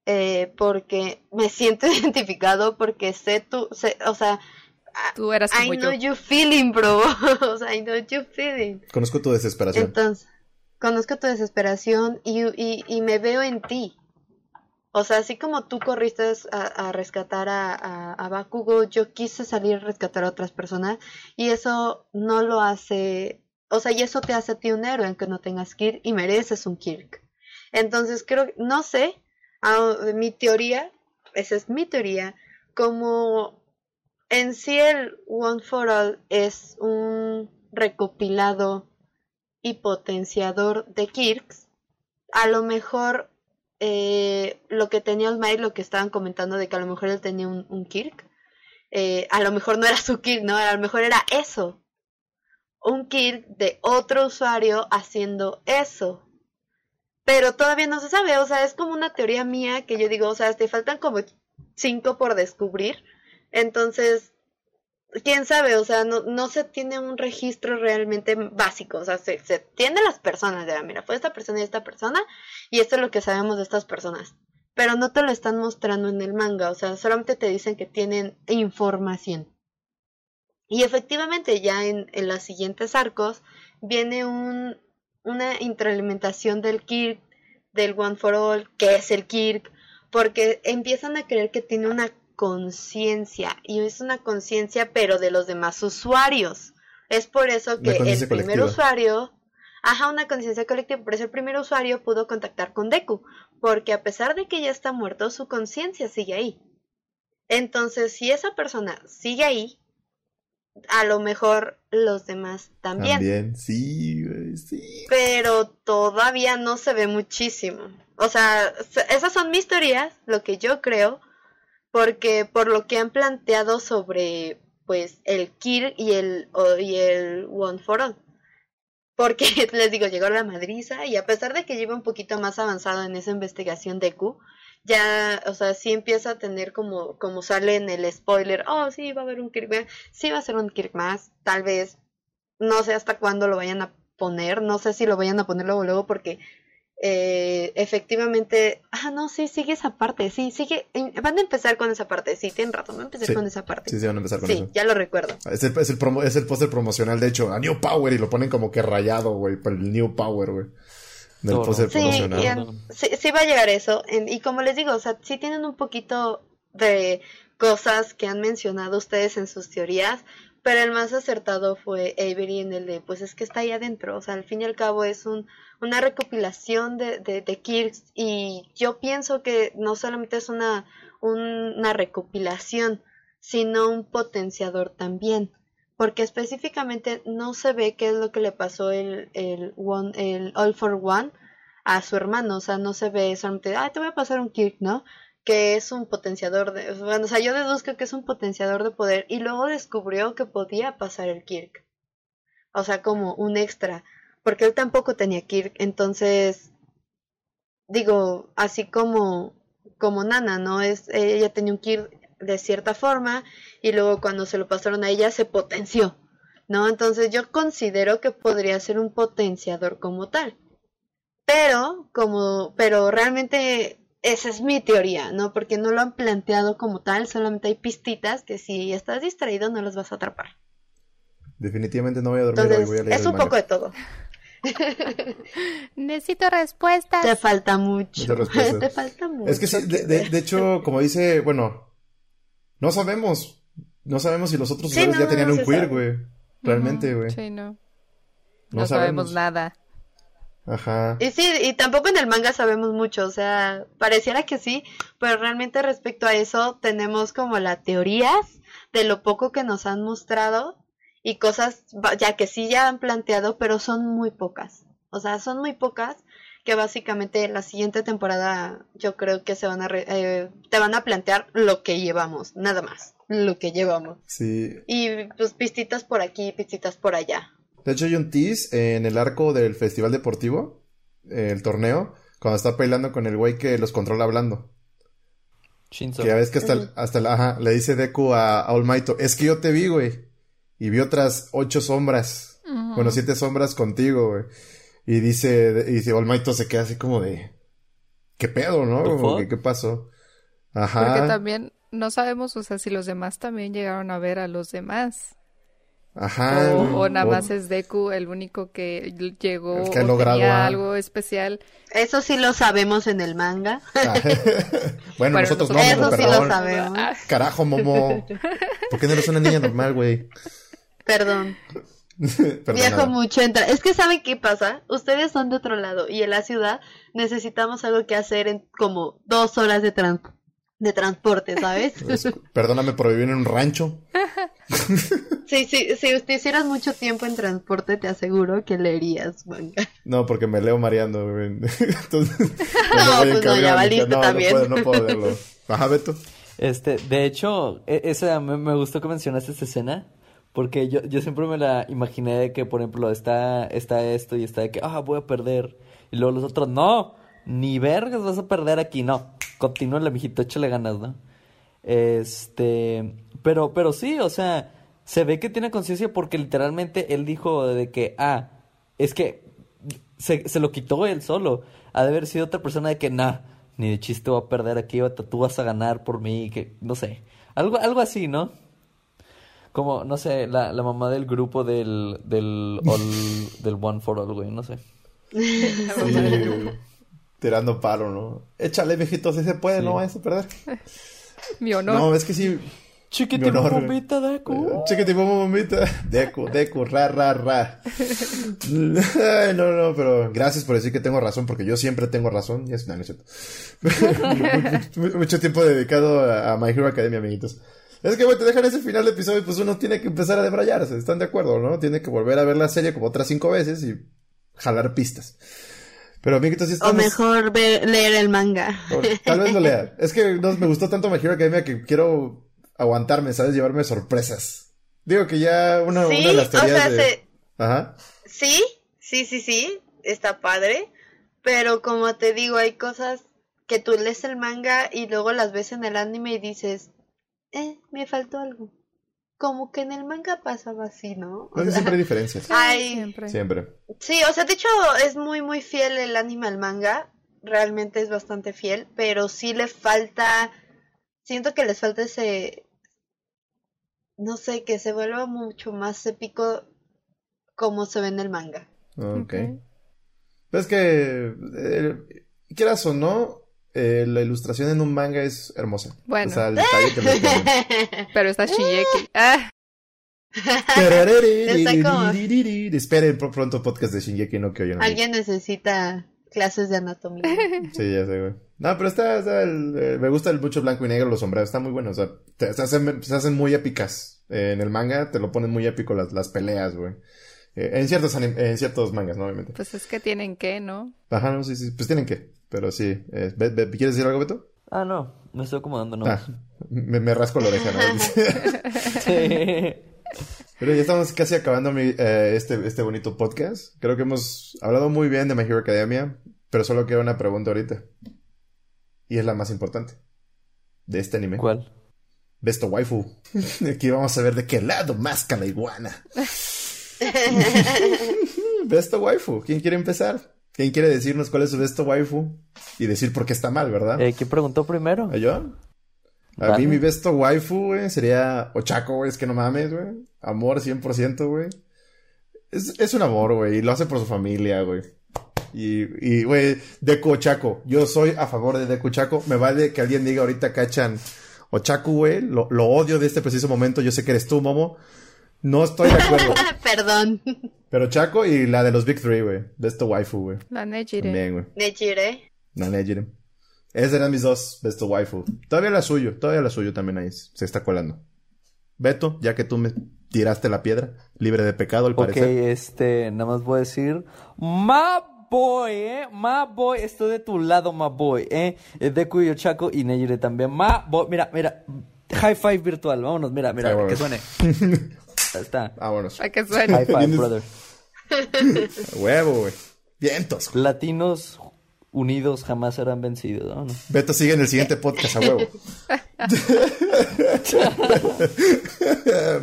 eh, porque me siento identificado, porque sé tú, sé, o sea, Tú eras I como know yo. you feeling, bro, o sea, I know you feeling. Conozco tu desesperación. Entonces, conozco tu desesperación y, y, y me veo en ti. O sea, así como tú corriste a, rescatar a, Bakugo, yo quise salir a rescatar a otras personas y eso no lo hace, o sea, y eso te hace a ti un héroe aunque no tengas Kirk y mereces un Kirk. Entonces creo, no sé, mi teoría, esa es mi teoría, como en sí el One for All es un recopilado y potenciador de Kirks, a lo mejor eh, lo que tenía Might, lo que estaban comentando de que a lo mejor él tenía un, un Kirk, eh, a lo mejor no era su Kirk, ¿no? A lo mejor era eso. Un Kirk de otro usuario haciendo eso. Pero todavía no se sabe, o sea, es como una teoría mía que yo digo, o sea, te faltan como cinco por descubrir. Entonces, quién sabe, o sea, no, no se tiene un registro realmente básico, o sea, se, se tiene las personas, de, ah, mira, fue esta persona y esta persona, y esto es lo que sabemos de estas personas, pero no te lo están mostrando en el manga, o sea, solamente te dicen que tienen información. Y efectivamente, ya en, en los siguientes arcos viene un, una introalimentación del Kirk, del One for All, que es el Kirk, porque empiezan a creer que tiene una conciencia y es una conciencia pero de los demás usuarios. Es por eso que el primer colectiva. usuario, ajá, una conciencia colectiva, por eso el primer usuario pudo contactar con Deku, porque a pesar de que ya está muerto, su conciencia sigue ahí. Entonces, si esa persona sigue ahí, a lo mejor los demás también. También, sí, sí. Pero todavía no se ve muchísimo. O sea, esas son mis teorías, lo que yo creo, porque por lo que han planteado sobre pues el Kirk y el, y el One for All. Porque les digo, llegó la madriza y a pesar de que lleva un poquito más avanzado en esa investigación de Q, ya, o sea, sí empieza a tener como, como sale en el spoiler, oh, sí, va a haber un Kirk, sí va a ser un Kirk más, tal vez, no sé hasta cuándo lo vayan a poner, no sé si lo vayan a poner luego, luego, porque eh, efectivamente, ah, no, sí, sigue esa parte, sí, sigue, van a empezar con esa parte, sí, tienen razón, van a empezar con esa parte. Sí, sí, van a empezar con sí, ya lo recuerdo. Es el, es el, promo, es el póster promocional, de hecho, a New Power y lo ponen como que rayado, güey, para el New Power, güey. Del póster sí, promocional. sí, sí, va a llegar eso, y como les digo, o sea, sí tienen un poquito de cosas que han mencionado ustedes en sus teorías, pero el más acertado fue Avery en el de, pues es que está ahí adentro, o sea, al fin y al cabo es un, una recopilación de, de, de y yo pienso que no solamente es una, una recopilación, sino un potenciador también, porque específicamente no se ve qué es lo que le pasó el, el, one, el All for One a su hermano, o sea, no se ve solamente, ah, te voy a pasar un Kirk, ¿no? Que es un potenciador de, bueno, o sea, yo deduzco que es un potenciador de poder y luego descubrió que podía pasar el Kirk. O sea, como un extra, porque él tampoco tenía Kirk, entonces digo, así como como Nana, ¿no? Es ella tenía un Kirk de cierta forma y luego cuando se lo pasaron a ella se potenció, ¿no? Entonces yo considero que podría ser un potenciador como tal. Pero como pero realmente esa es mi teoría, ¿no? Porque no lo han planteado como tal, solamente hay pistitas que si estás distraído no los vas a atrapar. Definitivamente no voy a dormir hoy, voy a leer Es un poco de todo. Necesito respuestas. Te falta mucho. Te falta mucho. Es que sí, de, hecho, como dice, bueno, no sabemos. No sabemos si los otros usuarios ya tenían un queer, güey. Realmente, güey. sí, no. No, sabemos nada. Ajá. Y sí, y tampoco en el manga sabemos mucho, o sea, pareciera que sí, pero realmente respecto a eso tenemos como las teorías de lo poco que nos han mostrado y cosas ya que sí ya han planteado, pero son muy pocas. O sea, son muy pocas que básicamente la siguiente temporada yo creo que se van a eh, te van a plantear lo que llevamos, nada más, lo que llevamos. Sí. Y pues pistitas por aquí, pistitas por allá. De hecho, hay un tease en el arco del festival deportivo, el torneo, cuando está peleando con el güey que los controla hablando. Shinzo. Que ya ves que hasta, hasta ajá, le dice Deku a, a es que yo te vi, güey. Y vi otras ocho sombras. Bueno, siete sombras contigo, güey. Y dice, y dice, All se queda así como de, ¿qué pedo, no? ¿qué pasó? Ajá. Porque también no sabemos, o sea, si los demás también llegaron a ver a los demás. Ajá. O, nada más es Deku el único que llegó que o tenía algo especial. Eso sí lo sabemos en el manga. Ah. bueno, nosotros no. Eso sí lo sabemos. Carajo, Momo. ¿Por qué no eres una niña normal, güey? Perdón. Viajo mucho. Entra... Es que ¿saben qué pasa? Ustedes son de otro lado y en la ciudad necesitamos algo que hacer en como dos horas de transporte de transporte, ¿sabes? Pues, perdóname por vivir en un rancho. sí, sí, si usted hicieras mucho tiempo en transporte, te aseguro que leerías manga. No, porque me leo mareando. Entonces, no, pues no, ya valiste no, también. No puedo, no puedo. Ajá, Beto. Este, de hecho, e, esa, me, me, gustó que mencionaste esta escena. Porque yo, yo siempre me la imaginé de que, por ejemplo, está, está esto y está de que, ah, voy a perder. Y luego los otros, no, ni vergas vas a perder aquí, no. Continúa, mijito, échale ganas, ¿no? Este, pero, pero sí, o sea, se ve que tiene conciencia porque literalmente él dijo de que, ah, es que se, se, lo quitó él solo. Ha de haber sido otra persona de que, nah, ni de chiste voy a perder aquí, tú vas a ganar por mí, que, no sé. Algo, algo así, ¿no? Como, no sé, la, la mamá del grupo del, del, del One for All, güey, no sé. tirando palo, ¿no? Échale, viejito, si se puede, no vayas a perder. Mi honor. No, es que sí. Chiquitimo bombita, Deku. Chiquitimo bombita. Deku, Deku, ra, ra, ra. No, no, pero gracias por decir que tengo razón, porque yo siempre tengo razón. Y es, no, no es cierto. mucho, tiempo dedicado a, My Hero Academia, amiguitos. Es que, güey, te dejan ese final de episodio y pues uno tiene que empezar a debrayarse. ¿Están de acuerdo, no? Tiene que volver a ver la serie como otras cinco veces y jalar pistas. Pero si O estamos... mejor ver- leer el manga. o Tal vez lo lea. Es que no, me gustó tanto My Hero Academia que quiero aguantarme, ¿sabes? Llevarme sorpresas. Digo que ya una, de las o teorías sea, de... se- Ajá. sí, sí, sí, sí, está padre. Pero como te digo, hay cosas que tú lees el manga y luego las ves en el anime y dices, eh, me faltó algo. Como que en el manga pasaba así, ¿no? O No, sea, siempre hay diferencias. Siempre. Siempre. Sí, o sea, de hecho es muy muy fiel el anime al manga, realmente es bastante fiel, pero sí le falta, siento que les falta ese, no sé, que se vuelva mucho más épico como se ve en el manga. Ok. Ok. Es que, eh, quieras o no, eh, la ilustración en un manga es hermosa. Bueno. O sea, el detalle que le ponen. Pero está Shingeki. Ah, Esperen por pronto podcast de Shingeki no Kyojin. Alguien necesita clases de anatomía. Sí, ya sé, güey. No, pero está, está el- eh, me gusta el mucho blanco y negro, los sombreros, está muy bueno. O sea, te- se, hacen, se hacen muy épicas. Eh, en el manga te lo ponen muy épico las, las peleas, güey. Eh, en ciertos anim- en ciertos mangas, ¿no? Obviamente. pues es que tienen que, ¿no? Ajá, no, sí, sí, pues tienen que. Pero sí. Eh, Be- Be- ¿Quieres decir algo, Beto? Ah, no, me estoy acomodando, no. Ah, me, me rasco la oreja, ¿no? Sí. Pero ya estamos casi acabando mi, eh, este, este bonito podcast. Creo que hemos hablado muy bien de My Hero Academia, pero solo queda una pregunta ahorita. Y es la más importante de este anime. ¿Cuál? Besto Waifu. Aquí vamos a ver de qué lado más la iguana. Besto Waifu. ¿Quién quiere empezar? ¿Quién quiere decirnos cuál es su Besto Waifu? Y decir por qué está mal, ¿verdad? Eh, ¿Quién preguntó primero? ¿A yo? A Dale. mí mi besto waifu, güey, sería Ochako, güey. Es que no mames, güey. Amor 100%, güey. Es, es un amor, güey. Y lo hace por su familia, güey. Y, y, güey, Deku Ochako. Yo soy a favor de Deku Ochako. Me vale que alguien diga ahorita cachan Ochaku, güey. Lo, lo odio de este preciso momento. Yo sé que eres tú, Momo. No estoy de acuerdo. Perdón, Pero Chaco y la de los Big Three, güey. Besto waifu, güey. La Nejire. También, güey. Nechire. La Nejire. Esas eran mis dos Besto waifu. Todavía la suyo. Todavía la suyo también ahí. Se está colando. Beto, ya que tú me tiraste la piedra. Libre de pecado, al Ok, parecer. este, nada más voy a decir. Ma boy, eh. Ma boy, estoy de tu lado, ma boy, eh. Eh, Deku y Ochako y Nejire también. Ma boy, mira, mira. High five virtual, vámonos, mira, mira, bueno. que suene. Ahí está. Vámonos. Para que suene. High five, brother. Huevo, güey. Vientos. Latinos unidos jamás serán vencidos, ¿no? No. Beto sigue en el siguiente podcast, a huevo.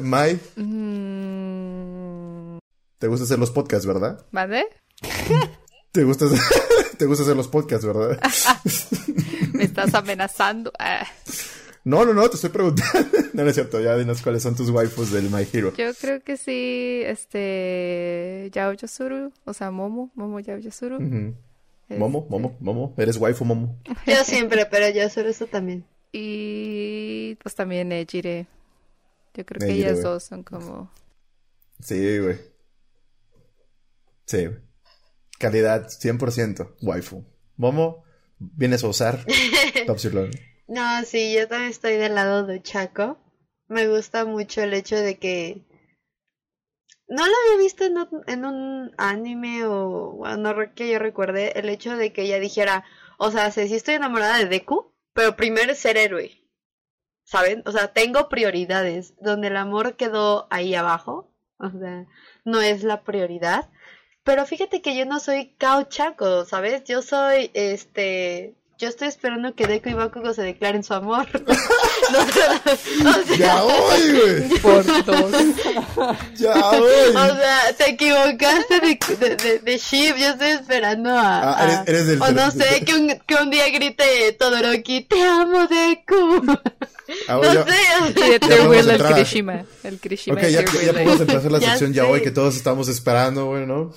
Mai, Mm, te gusta hacer los podcasts, ¿verdad? ¿Vale? Te gusta, te gusta hacer los podcasts, ¿verdad? Me estás amenazando. No, no, no, te estoy preguntando. No, no es cierto, ya dinos cuáles son tus waifus del My Hero. yo creo que sí, este, Yao Yasuru, o sea, Momo, Momo Yao Yasuru. Ujú. Este, Momo, Momo, Momo. Eres waifu, Momo. Yo siempre, pero yo solo eso también. Y pues también Nejire. Yo creo que ellas dos son como... Sí, güey. Sí, güey. Calidad 100%, waifu. Momo, vienes a usar Top Sirloin. No, sí, yo también estoy del lado de Chaco. Me gusta mucho el hecho de que no lo había visto en un, anime o bueno, no que yo recuerde el hecho de que ella dijera, o sea, sí sí estoy enamorada de Deku, pero primero es ser héroe. ¿Saben? O sea, tengo prioridades donde el amor quedó ahí abajo, o sea, no es la prioridad. Pero fíjate que yo no soy Kao Chaco, ¿sabes? Yo soy este yo estoy esperando que Deku y Bakugo se declaren su amor. No, o sea, ¡Ya voy, güey! Por dos. ¡Ya o voy! sea, te equivocaste de, de, de, de ship. Yo estoy esperando a. Ah, a- eres- eres del- o no sé, que un, que un día grite Todoroki, te amo, Deku. Ah, No ya- sé. Ya podemos Will el Kirishima. El Kirishima Ok, ya, ya Will. podemos empezar la Ya sección ya hoy que todos estamos esperando, güey, ¿no?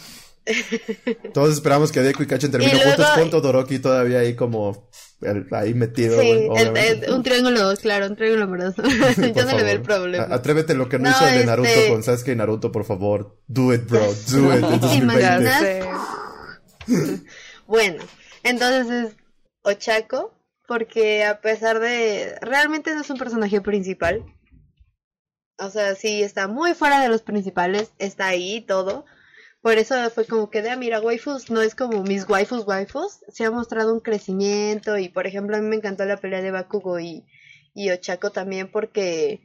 Todos esperamos que Deku y Kachen terminen juntos con Todoroki todavía ahí como el- ahí metido, Sí, güey, el- obviamente. el- un triángulo, claro, un triángulo amoroso. Yo Por no le veo el favor. problema. A- Atrévete lo que no, No, hizo el de Naruto este- con Sasuke y Naruto, por favor. Do it, bro. Do it. En ¿Te 2020. Ya imaginas? sé. Bueno, entonces es Ochako, porque a pesar de... Realmente no es un personaje principal. O sea, sí, está muy fuera de los principales, está ahí todo. Por eso fue como que de, ah, mira, waifus no es como mis waifus waifus. Se ha mostrado un crecimiento y, por ejemplo, a mí me encantó la pelea de Bakugo y, y Ochako también porque,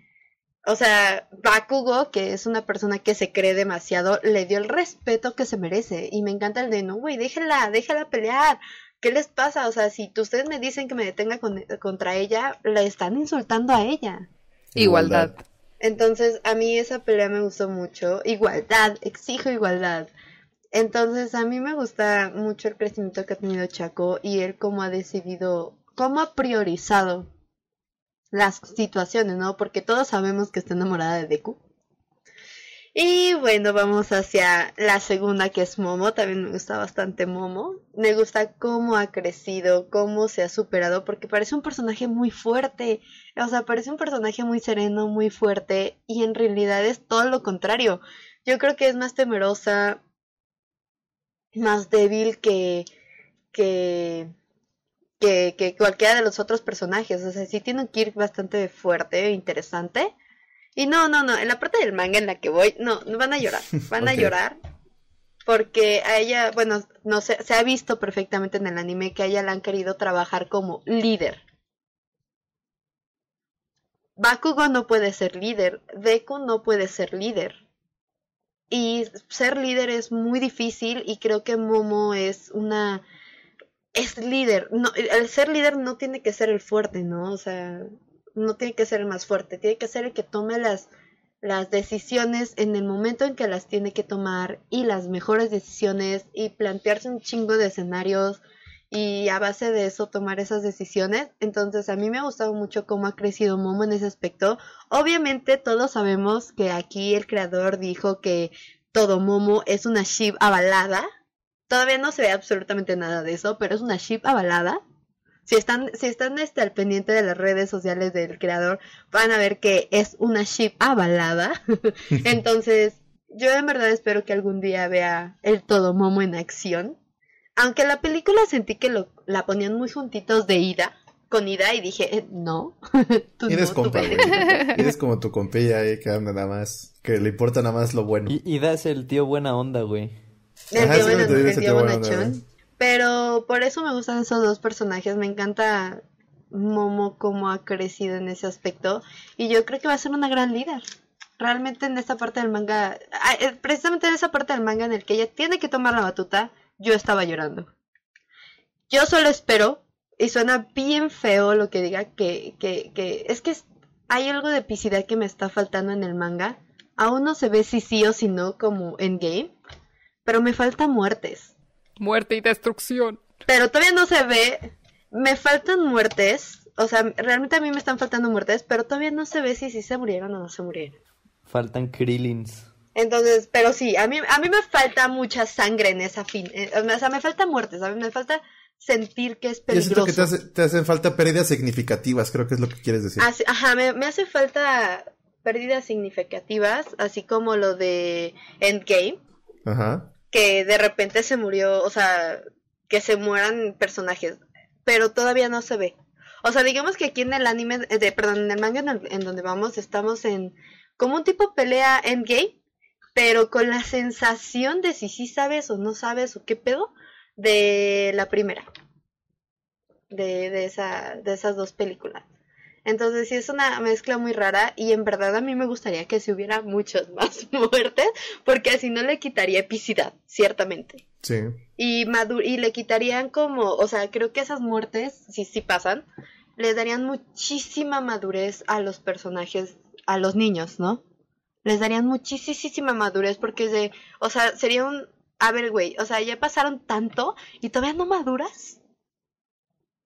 o sea, Bakugo, que es una persona que se cree demasiado, le dio el respeto que se merece. Y me encanta el de, no, güey, déjela, déjala pelear. ¿Qué les pasa? O sea, si ustedes me dicen que me detenga contra ella, le están insultando a ella. Igualdad. Entonces, a mí esa pelea me gustó mucho. Igualdad, exijo igualdad. Entonces, a mí me gusta mucho el crecimiento que ha tenido Chaco y él cómo ha decidido, cómo ha priorizado las situaciones, ¿no? Porque todos sabemos que está enamorada de Deku. Y bueno, vamos hacia la segunda que es Momo. También me gusta bastante Momo. Me gusta cómo ha crecido, cómo se ha superado, porque parece un personaje muy fuerte. O sea, parece un personaje muy sereno, muy fuerte. Y en realidad es todo lo contrario. Yo creo que es más temerosa, más débil que, que, que, que cualquiera de los otros personajes. O sea, sí tiene que ir bastante fuerte e interesante y no, no, no, en la parte del manga en la que voy, no, van a llorar, van a llorar porque a ella, bueno, no sé, se ha visto perfectamente en el anime que a ella la han querido trabajar como líder. Bakugo no puede ser líder, Deku no puede ser líder. Y ser líder es muy difícil y creo que Momo es una es líder. No, el ser líder no tiene que ser el fuerte, ¿no? O sea, no tiene que ser el más fuerte, tiene que ser el que tome las, las decisiones en el momento en que las tiene que tomar y las mejores decisiones y plantearse un chingo de escenarios y a base de eso tomar esas decisiones. Entonces a mí me ha gustado mucho cómo ha crecido Momo en ese aspecto. Obviamente todos sabemos que aquí el creador dijo que todo Momo es una ship avalada. Todavía no se ve absolutamente nada de eso, pero es una ship avalada si están, si están este, al pendiente de las redes sociales del creador, van a ver que es una ship avalada. Entonces, yo en verdad espero que algún día vea el todo Momo en acción. Aunque la película sentí que lo, la ponían muy juntitos de ida, con ida, y dije, eh, no. tú eres compa, Eres como tu compilla ahí que nada más, que le importa nada más lo bueno. Y Ida es el tío buena onda, güey. El tío, buena, el tío bonachón. Pero por eso me gustan esos dos personajes. Me encanta Momo cómo ha crecido en ese aspecto. Y yo creo que va a ser una gran líder. Realmente en esta parte del manga, ah, eh, precisamente en esa parte del manga en el que ella tiene que tomar la batuta, yo estaba llorando. Yo solo espero, y suena bien feo lo que diga, que, que, que es que hay algo de epicidad que me está faltando en el manga. Aún no se ve si sí o si no como en game, pero me faltan muertes Muerte y destrucción. Pero todavía no se ve. Me faltan muertes. O sea, realmente a mí me están faltando muertes, pero todavía no se ve si, si se murieron o no se murieron. Faltan Krillins. Entonces, pero sí, a mí, a mí me falta mucha sangre en esa fin. Eh, o sea, me falta muertes, ¿sabes? Me falta sentir que es peligroso. que te, hacen falta pérdidas significativas, creo que es lo que quieres decir. ajá, me, me hace falta pérdidas significativas, así como lo de Endgame. Ajá que de repente se murió, o sea, que se mueran personajes, pero todavía no se ve. O sea, digamos que aquí en el anime, eh, de, perdón, en el manga en, donde vamos, estamos en como un tipo pelea endgame, pero con la sensación de si sí sabes o no sabes o qué pedo de la primera. De, de, esa, de esas dos películas. Entonces sí es una mezcla muy rara y en verdad a mí me gustaría que se hubiera muchas más muertes porque así no le quitaría epicidad, ciertamente. Sí. Y, y le quitarían como, o sea, creo que esas muertes, si sí pasan, le darían muchísima madurez a los personajes, a los niños, ¿no? Les darían muchísima madurez porque es de, o sea, sería un, a ver, güey, o sea, ya pasaron tanto y todavía no maduras.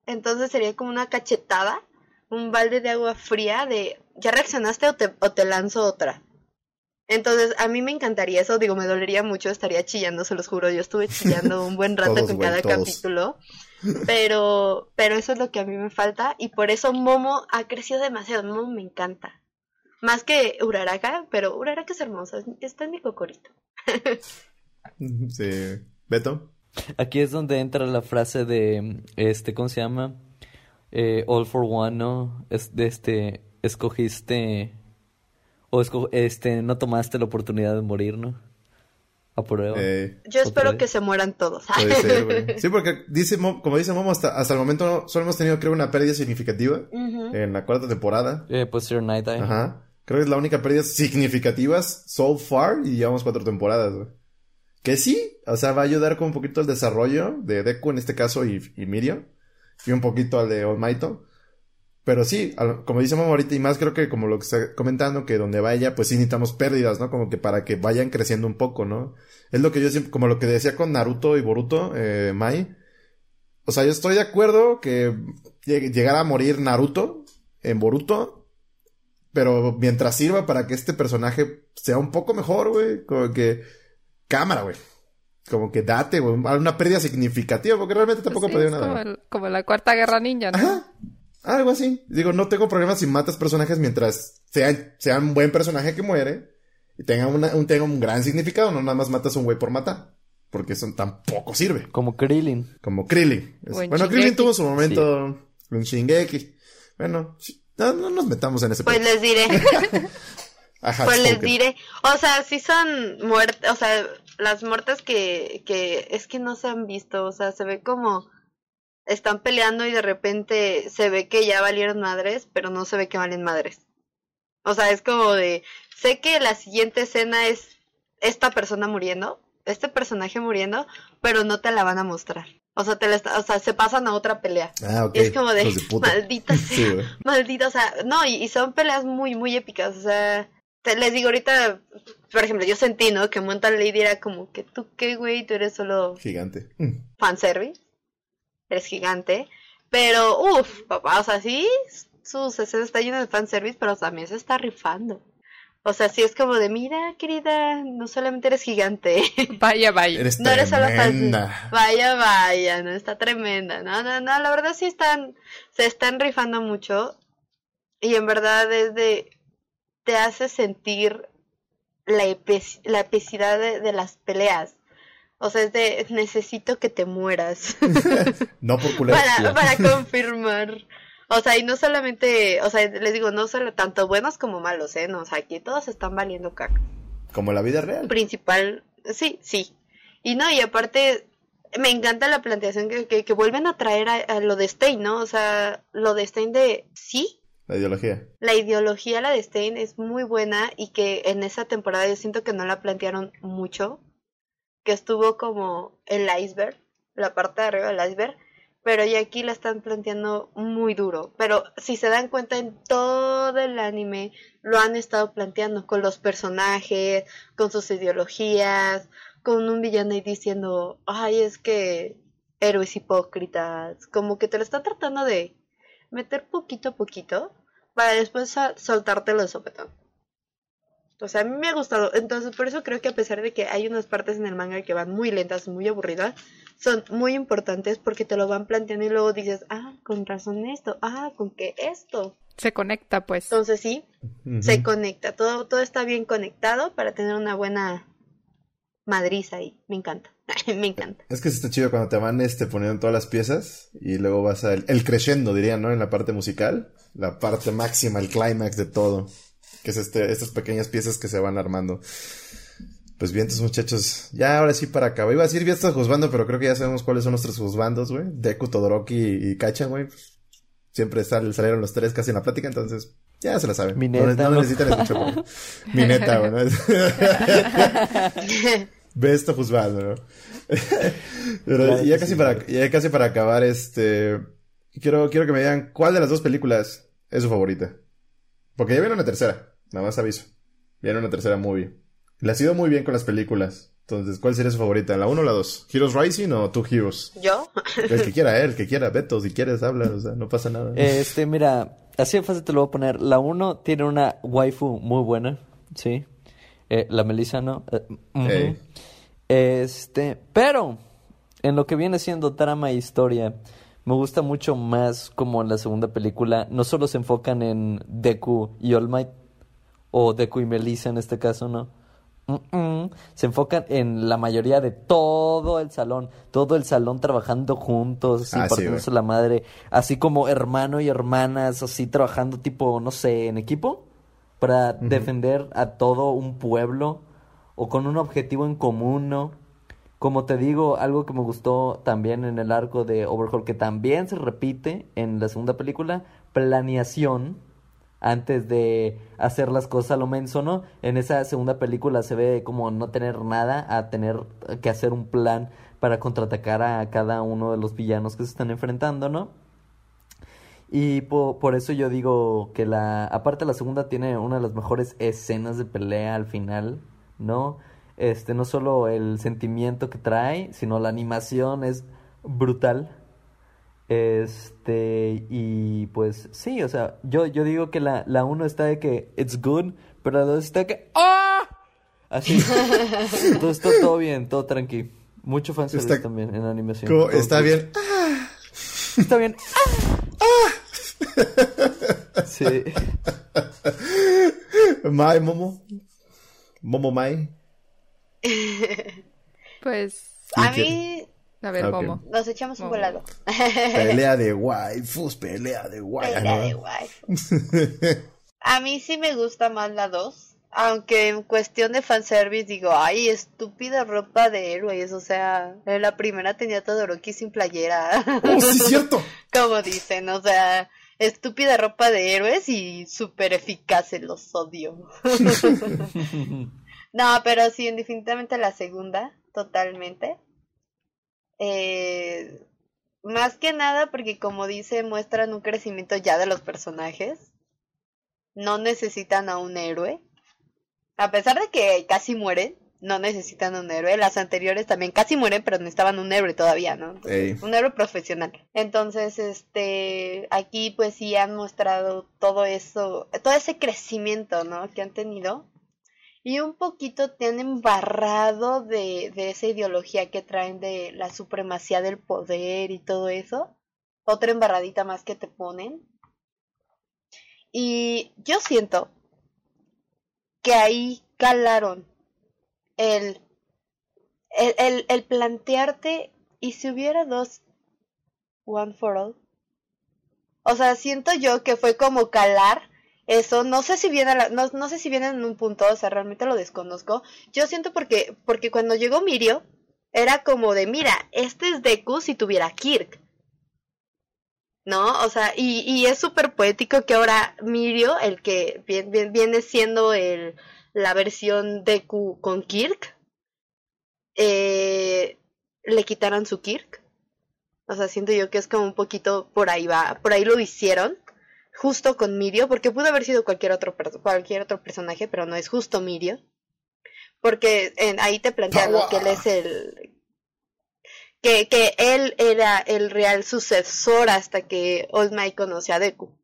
Entonces sería como una cachetada un balde de agua fría de, ¿ya reaccionaste o te, o te lanzo otra? Entonces, a mí me encantaría eso, digo, me dolería mucho, estaría chillando, se los juro, yo estuve chillando un buen rato con cada capítulo, pero, pero eso es lo que a mí me falta y por eso Momo ha crecido demasiado, Momo me encanta. Más que Uraraka, pero Uraraka es hermosa, está en mi cocorito. sí. ¿Beto? Aquí es donde entra la frase de, este, ¿cómo se llama? Eh, All for One, ¿no? Es de este, escogiste o este, no tomaste la oportunidad de morir, ¿no? A prueba. Eh, Yo espero que se mueran todos. puede ser, güey. Sí, porque dice, Mo- como dice Momo, hasta, hasta el momento no- solo hemos tenido, creo, una pérdida significativa en la cuarta temporada. Eh, pues Sir Night Eye. Ajá. Creo que es la única pérdida significativa so far y llevamos cuatro temporadas, güey. Que sí, o sea, va a ayudar con un poquito al desarrollo de Deku en este caso y, y Mirio. Y un poquito al de Might. Pero sí, como dice Momo ahorita, y más creo que como lo que está comentando, que donde vaya, pues sí necesitamos pérdidas, ¿no? Como que para que vayan creciendo un poco, ¿no? Es lo que yo siempre, como lo que decía con Naruto y Boruto, eh, Mai. O sea, yo estoy de acuerdo que llegue- llegara a morir Naruto en Boruto, pero mientras sirva para que este personaje sea un poco mejor, güey, como que cámara, güey. Como que date, güey, una pérdida significativa, porque realmente tampoco Sí, perdió es nada. como, güey. el- como la cuarta guerra ninja, ¿no? Ajá. Algo así. Digo, no tengo problemas si matas personajes mientras sea, sea un buen personaje que muere y tenga, una, un, tenga un gran significado. No nada más matas a un güey por matar. Porque eso tampoco sirve. Como Krillin. Como Krillin. Bueno, Shingeki. Krillin tuvo su momento en Shingeki. Bueno, no, no nos metamos en ese Pues les diré, Ajá, pues les diré. O sea, sí son muertes, o sea, las muertes que, que es que no se han visto, o sea, se ve como están peleando y de repente se ve que ya valieron madres, pero no se ve que valen madres. O sea, es como de, sé que la siguiente escena es esta persona muriendo, este personaje muriendo, pero no te la van a mostrar. O sea, te la está- o sea, se pasan a otra pelea. Ah, ok. Y es como de, maldita sea. Sí. Maldita, o sea, no, y, y son peleas muy, muy épicas, o sea, te, les digo ahorita, por ejemplo, yo sentí, ¿no? Que Monta Lady era como que tú qué, güey, tú eres solo Gigante. Fanservice, eres gigante, pero, uff, papá, o sea, sí, sus escenas están llenas de fanservice, pero también se está rifando. O sea, sí es como de, mira, querida, no solamente eres gigante, Vaya, vaya. Eres no eres solo tremenda. fanservice. Vaya, vaya, no está tremenda. No, no, no, la verdad sí están, se están rifando mucho. Y en verdad es de, te hace sentir la, la epicidad de, de las peleas. O sea, es de, necesito que te mueras. No para, para confirmar. O sea, y no solamente, o sea, les digo, no solo tanto buenos como malos, ¿eh? No, o sea, aquí todos están valiendo caca Como la vida real. principal, sí, sí. Y no, y aparte, me encanta la planteación que, que, que vuelven a traer a, a lo de Stein, ¿no? O sea, lo de Stein de, sí, La ideología. la ideología, la de Stein, es muy buena y que en esa temporada yo siento que no la plantearon mucho, que estuvo como el iceberg, la parte de arriba del iceberg, pero ya aquí la están planteando muy duro. Pero si se dan cuenta en todo el anime, lo han estado planteando con los personajes, con sus ideologías, con un villano ahí diciendo, ay, es que héroes hipócritas, como que te lo está tratando de meter poquito a poquito para después soltártelo de sopetón. O sea, a mí me ha gustado. Entonces, por eso creo que a pesar de que hay unas partes en el manga que van muy lentas, muy aburridas, son muy importantes porque te lo van planteando y luego dices, ah, con razón esto, ah, con que esto. Se conecta, pues. Entonces sí, se conecta, todo, todo está bien conectado para tener una buena madriz ahí. Me encanta, me encanta. Es que sí está chido cuando te van este, poniendo todas las piezas y luego vas al el crescendo, diría, ¿no? En la parte musical, la parte máxima, el clímax de todo, que es este, estas pequeñas piezas que se van armando. Pues bien, entonces muchachos, ya ahora sí para acabar. Iba a decir bien estás juzgando, pero creo que ya sabemos cuáles son nuestros juzgandos, güey. Deku, Todoroki y Kacha, güey. Siempre sal- salieron los tres casi en la plática, entonces ya se la saben. Mi no, neta, no ¿no? necesitan escuchar. güey. Mi neta, güey. ¿no? Ve esto juzgando, ¿no? Pero Claro ya casi sí, para, ya casi para acabar, este, quiero, quiero que me digan cuál de las dos películas es su favorita. Porque ya viene una tercera, nada más aviso. Viene una tercera movie. Le ha sido muy bien con las películas. Entonces, ¿cuál sería su favorita? ¿La 1 o la 2? ¿Heroes Rising o Two Heroes? ¿Yo? El que quiera, eh, el que quiera. Beto, si quieres, habla, o sea, no pasa nada. Este, mira, así de fácil te lo voy a poner. La 1 tiene una waifu muy buena, ¿sí? Eh, la Melissa, ¿no? Eh. Este, pero en lo que viene siendo trama e historia, me gusta mucho más como en la segunda película, no solo se enfocan en Deku y All Might, o Deku y Melissa en este caso, ¿no? Se enfocan en la mayoría de todo el salón, todo el salón trabajando juntos, Ah, así sí, la madre, así como hermano y hermanas, así trabajando tipo, no sé, en equipo, para defender a todo un pueblo o con un objetivo en común, ¿no? Como te digo, algo que me gustó también en el arco de Overhaul, que también se repite en la segunda película, planeación antes de hacer las cosas a lo menso, ¿no? En esa segunda película se ve como no tener nada a tener que hacer un plan para contraatacar a cada uno de los villanos que se están enfrentando, ¿no? Y por eso yo digo que la, aparte la segunda tiene una de las mejores escenas de pelea al final, ¿no? Este, no solo el sentimiento que trae, sino la animación es brutal. Este, y pues sí, o sea, yo, yo digo que la, la uno está de que it's good, pero la dos está de que ¡ah! Así. Entonces está todo bien, todo tranqui. Mucho fanservice está... también en animación. Está bien. Está bien. Sí. Mai, Momo. Momo Mai. Pues. A mí. A ver, Ok. Momo. Nos echamos un volado. Pelea de waifus, pelea de waifus. Pelea de guay. A mí sí me gusta más la 2. Aunque en cuestión de fanservice digo, ay, estúpida ropa de héroes. O sea, en la primera tenía Todoroki sin playera. Oh, sí, cierto. Como dicen, o sea, estúpida ropa de héroes y súper eficaces, los odio. No, pero sí, definitivamente la segunda, totalmente. Eh, más que nada porque como dice, muestran un crecimiento ya de los personajes. No necesitan a un héroe. A pesar de que casi mueren, no necesitan un héroe. Las anteriores también casi mueren, pero necesitaban un héroe todavía, ¿no? Un héroe profesional. Entonces, este, aquí pues sí han mostrado todo eso, todo ese crecimiento, ¿no? Que han tenido. Y un poquito te han embarrado de, de esa ideología que traen de la supremacía del poder y todo eso. Otra embarradita más que te ponen. Y yo siento que ahí calaron el, el, el, el plantearte, ¿y si hubiera dos One for All? O sea, siento yo que fue como calar eso, no sé si viene a la- no, no sé si viene en un punto, o sea, realmente lo desconozco. Yo siento porque, porque cuando llegó Mirio, era como de, mira, este es Deku si tuviera Kirk. ¿No? O sea, y, y es súper poético que ahora Mirio, el que vien- vien- viene siendo el, la versión Deku con Kirk, eh, le quitaran su Kirk. O sea, siento yo que es como un poquito por ahí va, por ahí lo hicieron justo con Mirio, porque pudo haber sido cualquier otro, cualquier otro personaje, pero no es justo Mirio. Porque en- ahí te plantean ¿no? que él es el... Que, que él era el real sucesor hasta que All Might conoce a Deku.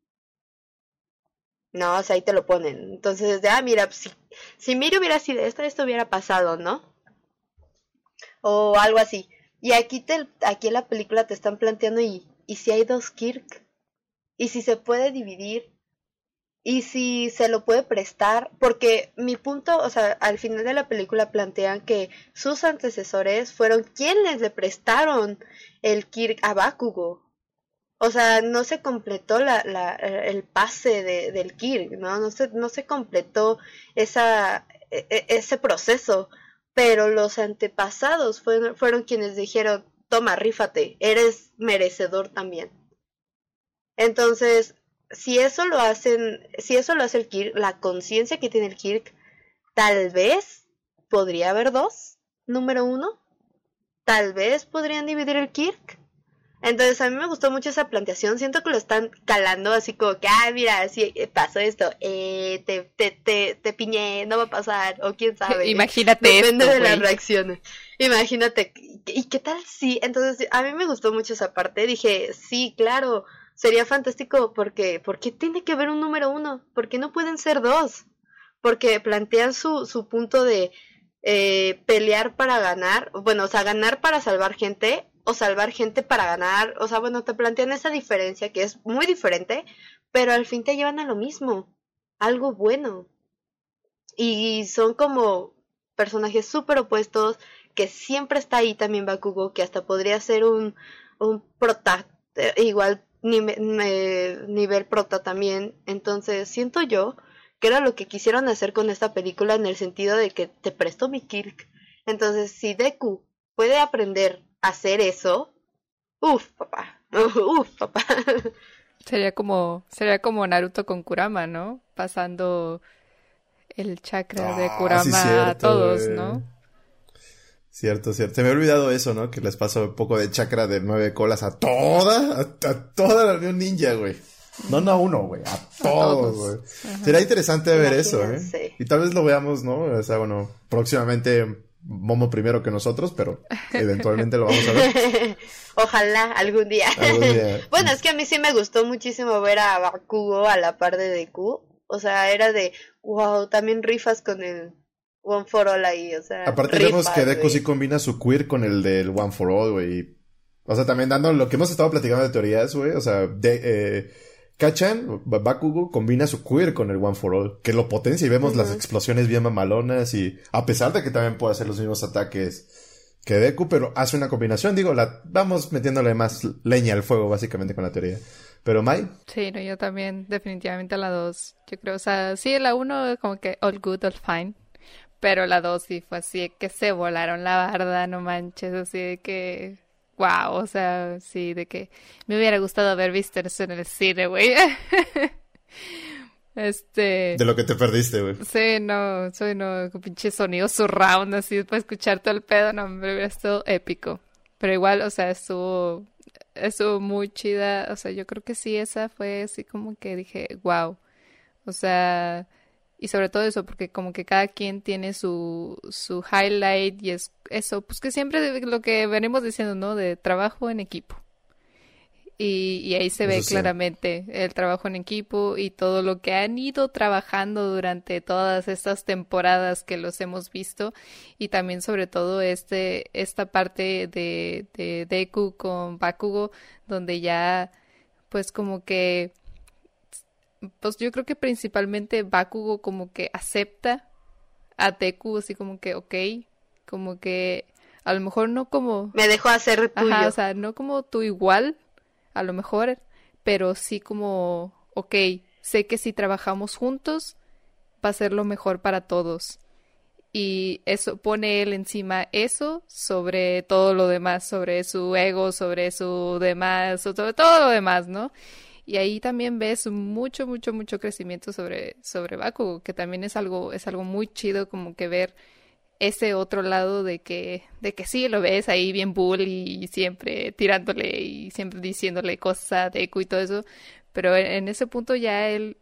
No, o sea, ahí te lo ponen. Entonces, de, ah, mira, pues, si, si Mirio hubiera sido esto, esto hubiera pasado, ¿no? O algo así. Y aquí, te, aquí en la película te están planteando, ¿y, y si hay dos Kirk? Y si se puede dividir y si se lo puede prestar, porque mi punto, o sea, al final de la película plantean que sus antecesores fueron quienes le prestaron el Kirk a Bakugo. O sea, no se completó la, la, el pase de, del Kirk, ¿no? No se, no se completó esa, e- e- ese proceso. Pero los antepasados fueron, fueron quienes dijeron, toma, rífate, eres merecedor también. Entonces, si eso lo hacen, si eso lo hace el Kirk, la conciencia que tiene el Kirk, tal vez podría haber dos, número uno. Tal vez podrían dividir el Kirk. Entonces, a mí me gustó mucho esa planteación. Siento que lo están calando así como que, ah, mira, si pasó esto, eh, te, te, te, te piñé, no va a pasar, o quién sabe. Imagínate Depende esto, de las reacciones. Imagínate. ¿Y qué tal si? Entonces, a mí me gustó mucho esa parte. Dije, sí, claro, sería fantástico porque, ¿por qué tiene que haber un número uno? ¿Por qué no pueden ser dos? Porque plantean su, su punto de eh, pelear para ganar, bueno, o sea, ganar para salvar gente o salvar gente para ganar, o sea, bueno, te plantean esa diferencia que es muy diferente, pero al fin te llevan a lo mismo, algo bueno. Y son como personajes súper opuestos, que siempre está ahí también Bakugo, que hasta podría ser un, un prota, eh, igual nive- eh, nivel prota también. Entonces, siento yo que era lo que quisieron hacer con esta película en el sentido de que te presto mi Kirk. Entonces, si Deku puede aprender a hacer eso, uff, papá, uff, papá. Sería como, sería como Naruto con Kurama, ¿no? Pasando el chakra de Ah, Kurama sí, a todos, güey. ¿no? Cierto, cierto. Se me ha olvidado eso, ¿no? Que les paso un poco de chakra de nueve colas a toda, a, a toda la Unión Ninja, güey. No, no a uno, güey, a todos, güey. Será interesante ver eso, ¿eh? Y tal vez lo veamos, ¿no? O sea, bueno, próximamente Momo primero que nosotros, pero eventualmente lo vamos a ver Ojalá algún día. algún día. Bueno, es que a mí sí me gustó muchísimo ver a Bakugo a la par de Deku. O sea, era de, wow, también rifas con el One for All ahí, o sea. Aparte vemos que Deku sí combina su queer con el del One for All, güey. O sea, también dando lo que hemos estado platicando de teorías, güey. O sea, de, eh, Kachan, Ba- Bakugo, combina su queer con el One for All, que lo potencia y vemos las explosiones bien mamalonas y a pesar de que también puede hacer los mismos ataques que Deku, pero hace una combinación, digo, la vamos metiéndole más leña al fuego básicamente con la teoría. Pero Mai, Sí, no, yo también, definitivamente la 2. Yo creo, o sea, sí, la 1 como que all good, all fine. Pero la 2 sí fue así de que se volaron la barda, no manches, así de que. Wow, o sea, sí, de que me hubiera gustado haber visto eso en el cine, güey. Este. de lo que te perdiste, güey. Sí, no, soy no, con pinche sonido surround así para escuchar todo el pedo, no, hombre, hubiera estado épico. Pero igual, o sea, estuvo, estuvo muy chida, o sea, yo creo que sí, esa fue así como que dije, wow. O sea, y sobre todo eso, porque como que cada quien tiene su, su highlight y es eso, pues que siempre lo que venimos diciendo, ¿no? De trabajo en equipo. Y, y ahí se ve sí. claramente el trabajo en equipo y todo lo que han ido trabajando durante todas estas temporadas que los hemos visto y también sobre todo este esta parte de, de Deku con Bakugo donde ya pues como que pues yo creo que principalmente Bakugo como que acepta a Deku así como que ok como que a lo mejor no como Me dejó hacer tuyo. Ajá, o sea, no como tú igual, a lo mejor, pero sí como, ok, sé que si trabajamos juntos va a ser lo mejor para todos. Y eso pone él encima eso sobre todo lo demás, sobre su ego, sobre su demás, sobre todo lo demás, ¿no? Y ahí también ves mucho, mucho, mucho crecimiento sobre, sobre Bakugo, que también es algo, es algo muy chido como que ver ese otro lado de que, de que sí lo ves ahí bien bully y siempre tirándole y siempre diciéndole cosas a Deku y todo eso, pero en, en ese punto ya él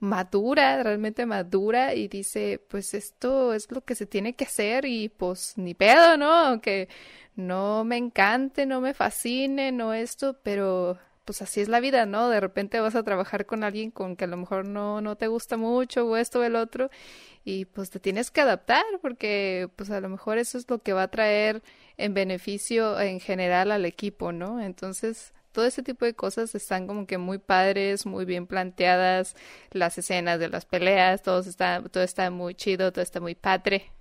madura, realmente madura y dice, pues esto es lo que se tiene que hacer y pues ni pedo, ¿no? Aunque no me encante, no me fascine, no esto, pero pues así es la vida, ¿no? De repente vas a trabajar con alguien con que a lo mejor no, no te gusta mucho o esto o el otro y pues te tienes que adaptar porque pues a lo mejor eso es lo que va a traer en beneficio en general al equipo, ¿no? Entonces, todo ese tipo de cosas están como que muy padres, muy bien planteadas, las escenas de las peleas, todo está, todo está muy chido, todo está muy padre.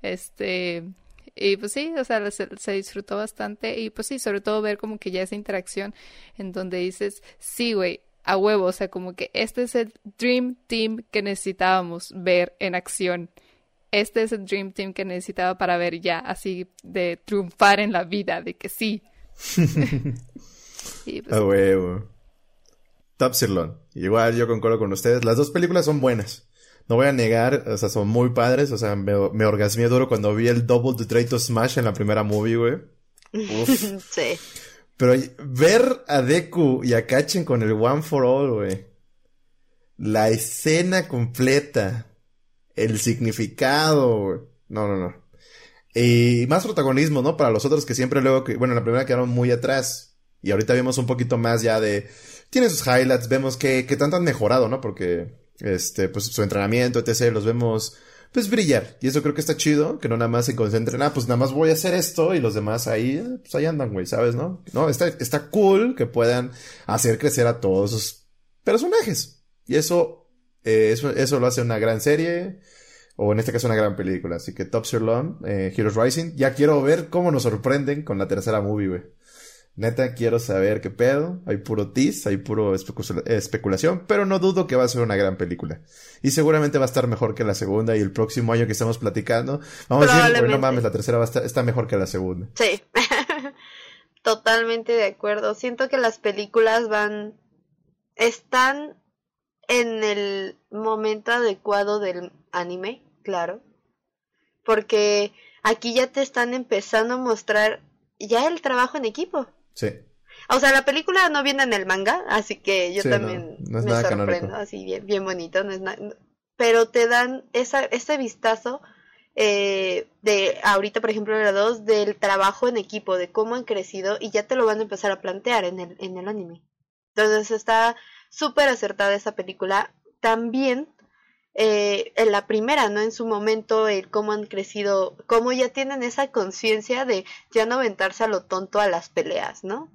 Este, y pues sí, o sea, se, se disfrutó bastante y pues sí, sobre todo ver como que ya esa interacción en donde dices, sí, güey, a huevo, o sea, como que este es el Dream Team que necesitábamos ver en acción. Este es el Dream Team que necesitaba para ver ya así de triunfar en la vida, de que sí. y pues, A huevo. Top Sirloin. Igual yo concuerdo con ustedes. Las dos películas son buenas. No voy a negar, o sea, son muy padres. O sea, me, me orgasmé duro cuando vi el Double the Traitor Smash en la primera movie, güey. Uf. sí. Pero ver a Deku y a Kachen con el One for All, güey. La escena completa. El significado, güey. No, no, no. Y más protagonismo, ¿no? Para los otros que siempre luego, que, bueno, en la primera quedaron muy atrás. Y ahorita vemos un poquito más ya de... Tiene sus highlights, vemos que, que tanto han mejorado, ¿no? Porque, este, pues su entrenamiento, etc., los vemos, pues brillar. Y eso creo que está chido, que no nada más se concentren, ah, pues nada más voy a hacer esto y los demás ahí, eh, pues ahí andan, güey, ¿sabes, no? No, está, está cool que puedan hacer crecer a todos sus personajes. Y eso, eh, eso, eso lo hace una gran serie, o en este caso una gran película. Así que Top Sirloin, eh, Heroes Rising, ya quiero ver cómo nos sorprenden con la tercera movie, güey. Neta, quiero saber qué pedo. Hay puro tease, hay puro especulación, pero no dudo que va a ser una gran película. Y seguramente va a estar mejor que la segunda y el próximo año que estamos platicando, vamos a decir, bueno, mames, la tercera va a estar, está mejor que la segunda. Sí. Totalmente de acuerdo. Siento que las películas van, están en el momento adecuado del anime, claro. Porque aquí ya te están empezando a mostrar ya el trabajo en equipo. Sí. O sea, la película no viene en el manga, así que yo también me sorprendo, así bien, bien bonito, no es pero te dan esa, ese vistazo eh, de ahorita, por ejemplo, la 2, del trabajo en equipo, de cómo han crecido y ya te lo van a empezar a plantear en el, en el anime. Entonces está súper acertada esa película. También eh, en la primera, ¿no? En su momento, el cómo han crecido, cómo ya tienen esa conciencia de ya no aventarse a lo tonto a las peleas, ¿no?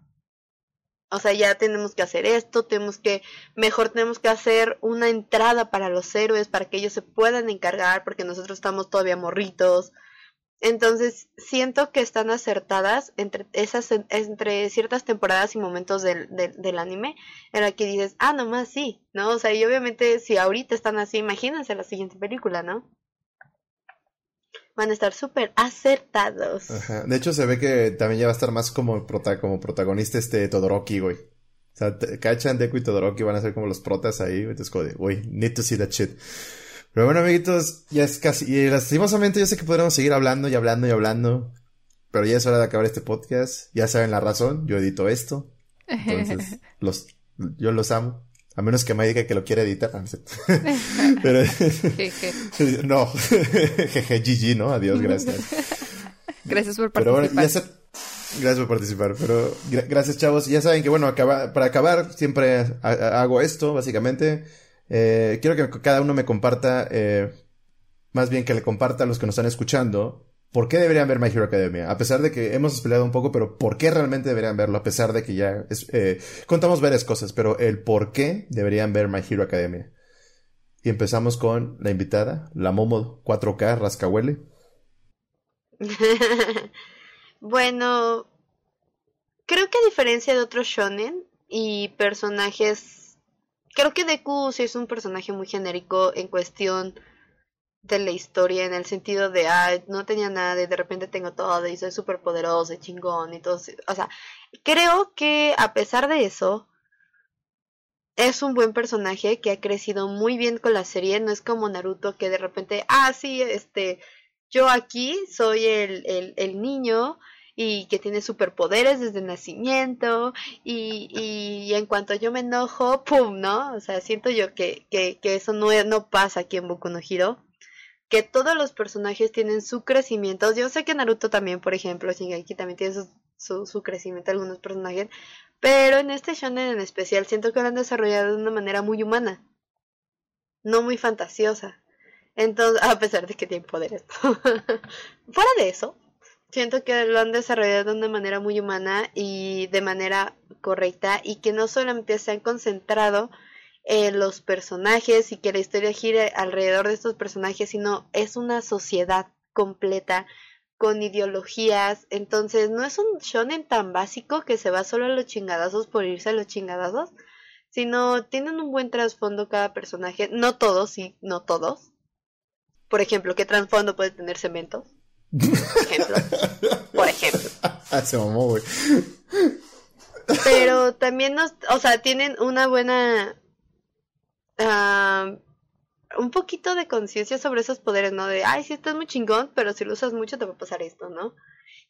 O sea, ya tenemos que hacer esto, tenemos que, mejor tenemos que hacer una entrada para los héroes, para que ellos se puedan encargar, porque nosotros estamos todavía morritos, entonces, siento que están acertadas entre esas entre ciertas temporadas y momentos del, del, anime en la que dices, ah, nomás sí, ¿no? O sea, y obviamente si ahorita están así, imagínense la siguiente película, ¿no? Van a estar súper acertados. Ajá. De hecho, se ve que también ya va a estar más como, como protagonista este Todoroki, güey. O sea, Kachan, Deku y Todoroki van a ser como los protas ahí. Entonces, güey, need to see that shit. Pero bueno, amiguitos, ya es casi. Y lastimosamente, yo sé que podremos seguir hablando y hablando y hablando. Pero ya es hora de acabar este podcast. Ya saben la razón, yo edito esto. Entonces, los, yo los amo. A menos que me diga que lo quiere editar. Pero. no. Jeje, GG, ¿no? Adiós, gracias. Gracias por participar. Pero bueno, ya Gracias por participar. Pero gracias, chavos. Ya saben que, bueno, para acabar, siempre hago esto, básicamente. Eh, quiero que cada uno me comparta, eh, más bien que le comparta a los que nos están escuchando, por qué deberían ver My Hero Academia. A pesar de que hemos explicado un poco, pero por qué realmente deberían verlo, a pesar de que ya eh, contamos varias cosas, pero el por qué deberían ver My Hero Academia. Y empezamos con la invitada, la Momo 4K Rascahuele. bueno, creo que a diferencia de otros shonen y personajes Creo que Deku sí es un personaje muy genérico en cuestión de la historia, en el sentido de, ah, no tenía nada y de repente tengo todo y soy súper poderoso y chingón y todo. O sea, creo que a pesar de eso, es un buen personaje que ha crecido muy bien con la serie. No es como Naruto que de repente, ah, sí, este, yo aquí soy el, el, el niño y que tiene superpoderes desde nacimiento y, y, en cuanto yo me enojo, ¡pum! ¿no? O sea, siento yo que, que, que eso no, no pasa aquí en Boku no Hero. Que todos los personajes tienen su crecimiento. Yo sé que Naruto también, por ejemplo, Shingeki también tiene su, su, su crecimiento algunos personajes. Pero en este shonen en especial siento que lo han desarrollado de una manera muy humana. No muy fantasiosa. Entonces, a pesar de que tiene poderes. Fuera de eso, siento que lo han desarrollado de una manera muy humana y de manera correcta y que no solamente se han concentrado en los personajes y que la historia gire alrededor de estos personajes, sino es una sociedad completa con ideologías, entonces no es un shonen tan básico que se va solo a los chingadazos por irse a los chingadazos, sino tienen un buen trasfondo cada personaje, no todos, sí, no todos. Por ejemplo, ¿qué trasfondo puede tener Cemento? Por ejemplo. Por ejemplo. Se mamó, güey. Pero también nos, o sea, tienen una buena uh, un poquito de conciencia sobre esos poderes, ¿no? De, ay, sí, estás muy chingón, pero si lo usas mucho te va a pasar esto, ¿no?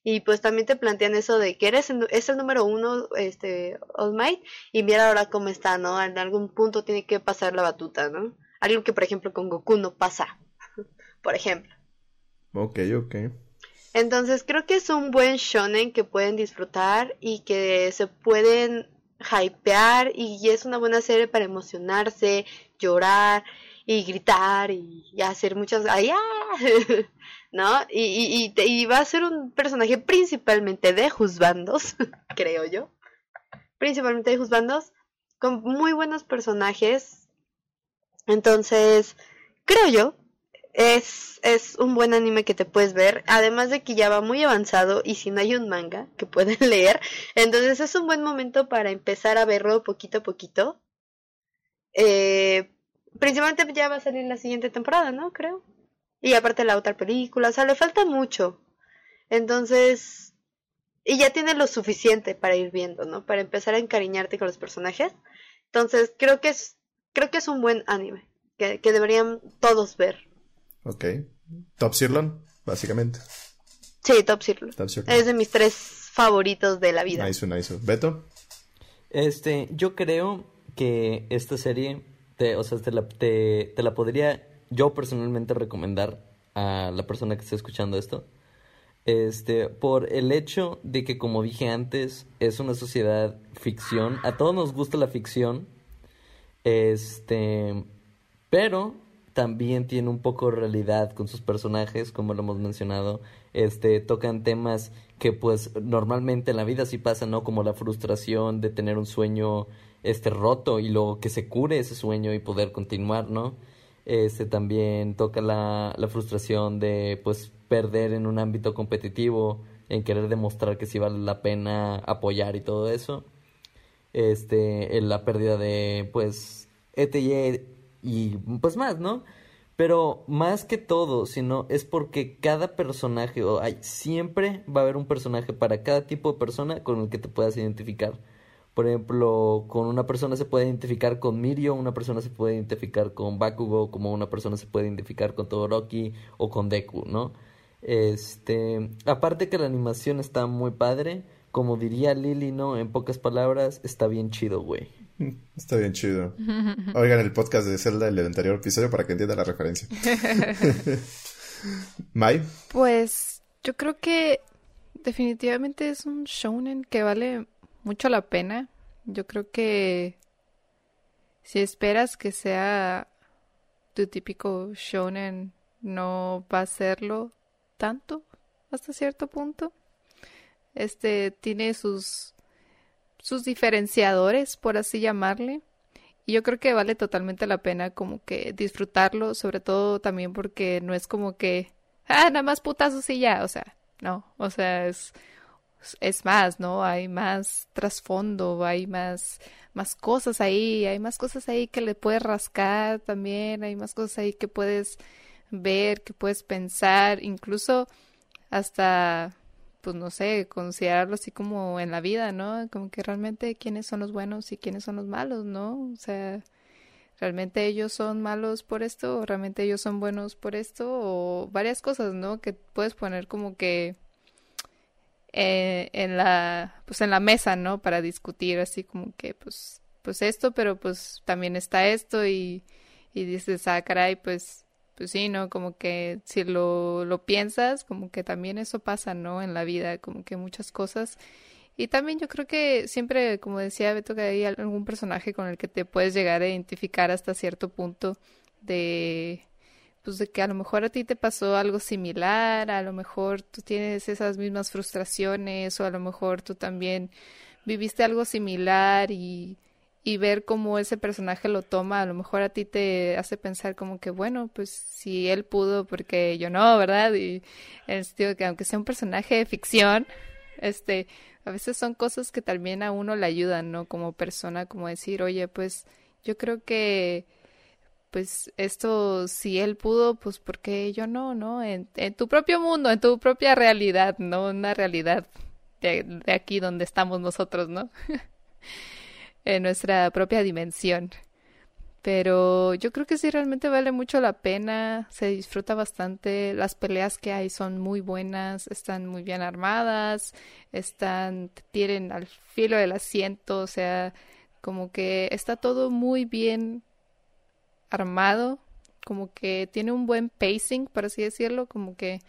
Y pues también te plantean eso de que eres el, es el número uno, este, All Might, y mira ahora cómo está, ¿no? En algún punto tiene que pasar la batuta, ¿no? Algo que, por ejemplo, con Goku no pasa, por ejemplo. Ok, ok. Entonces creo que es un buen shonen que pueden disfrutar y que se pueden hypear y es una buena serie para emocionarse, llorar y gritar y, hacer muchas... ¡Ay, ¿No? Y, y, y, va a ser un personaje principalmente de juzbandos, creo yo. Principalmente de juzbandos, con muy buenos personajes. Entonces, creo yo es, es un buen anime que te puedes ver, además de que ya va muy avanzado y si no hay un manga que pueden leer, entonces es un buen momento para empezar a verlo poquito a poquito. Eh, principalmente ya va a salir la siguiente temporada, ¿no? Creo. Y aparte la otra película, o sea, le falta mucho. Entonces, y ya tiene lo suficiente para ir viendo, ¿no? Para empezar a encariñarte con los personajes. Entonces, creo que es, creo que es un buen anime que, que deberían todos ver. Ok. Top Sirlon, básicamente. Sí, Top Sirlon. Es de mis tres favoritos de la vida. Nice, nice. ¿Beto? Este, yo creo que esta serie, te, o sea, te la, te, la podría yo personalmente recomendar a la persona que esté escuchando esto. Este, por el hecho de que, como dije antes, es una sociedad ficción. A todos nos gusta la ficción. Este, pero también tiene un poco realidad con sus personajes, como lo hemos mencionado. Este, tocan temas que pues normalmente en la vida sí pasan, ¿no? Como la frustración de tener un sueño este roto y luego que se cure ese sueño y poder continuar, ¿no? Este también toca la, la frustración de pues perder en un ámbito competitivo, en querer demostrar que sí vale la pena apoyar y todo eso. Este, en la pérdida de pues ETY y pues más, ¿no? Pero más que todo, sino es porque cada personaje, o hay, siempre va a haber un personaje para cada tipo de persona con el que te puedas identificar. Por ejemplo, con una persona se puede identificar con Mirio, una persona se puede identificar con Bakugo, como una persona se puede identificar con Todoroki o con Deku, ¿no? Este, aparte que la animación está muy padre, como diría Lily, ¿no? En pocas palabras, está bien chido, güey. Está bien chido. Oigan el podcast de Zelda, el anterior episodio, para que entiendan la referencia. Mai. Pues yo creo que definitivamente es un shounen que vale mucho la pena. Yo creo que si esperas que sea tu típico shounen, no va a serlo tanto hasta cierto punto. Este tiene sus sus diferenciadores, por así llamarle. Y yo creo que vale totalmente la pena como que disfrutarlo, sobre todo también porque no es como que, ah, nada más putazos y ya, o sea, no, o sea, es, es más, ¿no? Hay más trasfondo, hay más, más cosas ahí, hay más cosas ahí que le puedes rascar también, hay más cosas ahí que puedes ver, que puedes pensar, incluso hasta pues no sé, considerarlo así como en la vida, ¿no? Como que realmente quiénes son los buenos y quiénes son los malos, ¿no? O sea, realmente ellos son malos por esto o realmente ellos son buenos por esto o varias cosas, ¿no? Que puedes poner como que eh, en la pues en la mesa, ¿no? Para discutir así como que pues pues esto, pero pues también está esto y y dices, ah, caray, pues pues sí, ¿no? Como que si lo, lo piensas, como que también eso pasa, ¿no? En la vida, como que muchas cosas. Y también yo creo que siempre, como decía Beto, que hay algún personaje con el que te puedes llegar a identificar hasta cierto punto de pues de que a lo mejor a ti te pasó algo similar, a lo mejor tú tienes esas mismas frustraciones o a lo mejor tú también viviste algo similar y y ver cómo ese personaje lo toma, a lo mejor a ti te hace pensar como que, bueno, pues si él pudo, porque yo no, ¿verdad? Y en el sentido de que aunque sea un personaje de ficción, este, a veces son cosas que también a uno le ayudan, ¿no? Como persona, como decir, oye, pues yo creo que, pues esto, si él pudo, pues porque yo no, ¿no? En, en tu propio mundo, en tu propia realidad, no una realidad de, de aquí donde estamos nosotros, ¿no? en nuestra propia dimensión. Pero yo creo que sí realmente vale mucho la pena, se disfruta bastante, las peleas que hay son muy buenas, están muy bien armadas, están, tienen al filo del asiento, o sea, como que está todo muy bien armado, como que tiene un buen pacing, por así decirlo, como que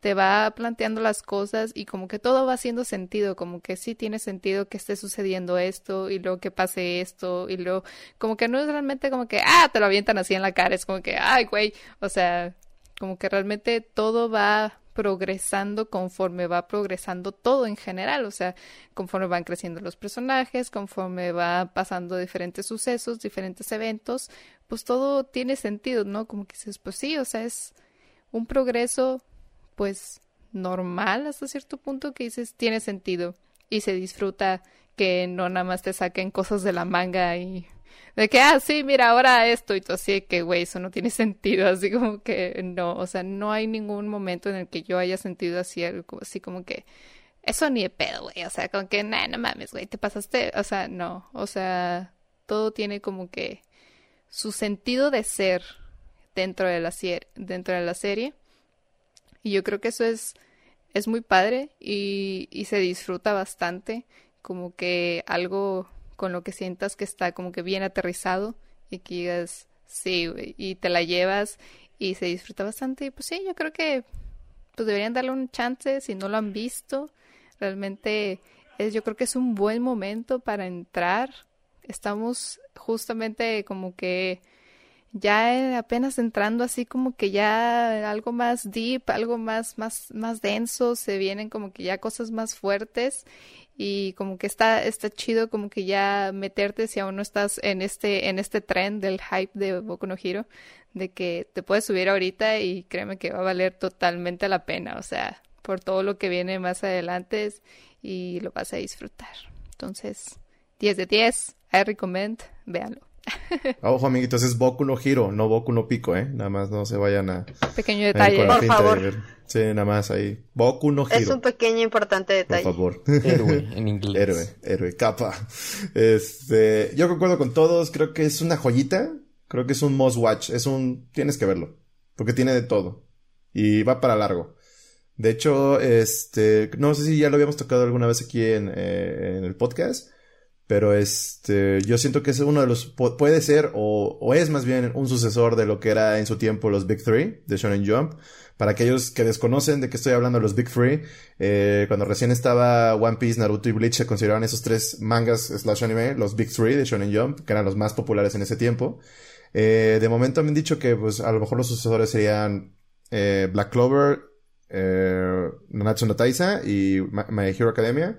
te va planteando las cosas y como que todo va haciendo sentido, como que sí tiene sentido que esté sucediendo esto y luego que pase esto y luego como que no es realmente como que, ah, te lo avientan así en la cara, es como que, ay, güey, o sea, como que realmente todo va progresando conforme va progresando todo en general, o sea, conforme van creciendo los personajes, conforme va pasando diferentes sucesos, diferentes eventos, pues todo tiene sentido, ¿no? Como que dices, pues sí, o sea, es un progreso, pues, normal hasta cierto punto que dices, tiene sentido y se disfruta que no nada más te saquen cosas de la manga y de que, ah, sí, mira, ahora esto y tú así que, güey, eso no tiene sentido, así como que no, o sea, no hay ningún momento en el que yo haya sentido así algo, así como que, eso ni de pedo, güey, o sea, como que, nah, no mames, güey, te pasaste, o sea, no, o sea, todo tiene como que su sentido de ser dentro de la, dentro de la serie y yo creo que eso es, es muy padre y, y se disfruta bastante, como que algo con lo que sientas que está como que bien aterrizado y que digas, sí, y te la llevas y se disfruta bastante. Y pues sí, yo creo que pues deberían darle un chance si no lo han visto. Realmente es, yo creo que es un buen momento para entrar. Estamos justamente como que ya apenas entrando así como que ya algo más deep, algo más, más, más denso, se vienen como que ya cosas más fuertes y como que está, está chido como que ya meterte si aún no estás en este, en este tren del hype de Boku no Hero, de que te puedes subir ahorita y créeme que va a valer totalmente la pena, o sea, por todo lo que viene más adelante y lo vas a disfrutar. Entonces, 10 de 10, I recommend, véanlo. Ojo, amiguitos, es Boku no Hiro, no Boku no Pico, ¿eh? Nada más no se vayan a... Pequeño detalle, por favor. Sí, nada más ahí. Boku no Hiro. Es un pequeño importante detalle. Por favor. Héroe, en inglés. Héroe, héroe, capa. Este, yo concuerdo con todos, creo que es una joyita. Creo que es un must watch, es un... Tienes que verlo. Porque tiene de todo. Y va para largo. De hecho, este, no sé si ya lo habíamos tocado alguna vez aquí en, eh, en el podcast pero este, yo siento que es uno de los, puede ser o, es más bien un sucesor de lo que era en su tiempo los Big Three de Shonen Jump. Para aquellos que desconocen de qué estoy hablando, los Big Three, eh, cuando recién estaba One Piece, Naruto y Bleach se consideraban esos tres mangas slash anime, los Big Three de Shonen Jump, que eran los más populares en ese tiempo. Eh, de momento me han dicho que pues a lo mejor los sucesores serían eh, Black Clover, eh, Nanatsu no Taisa y My Hero Academia.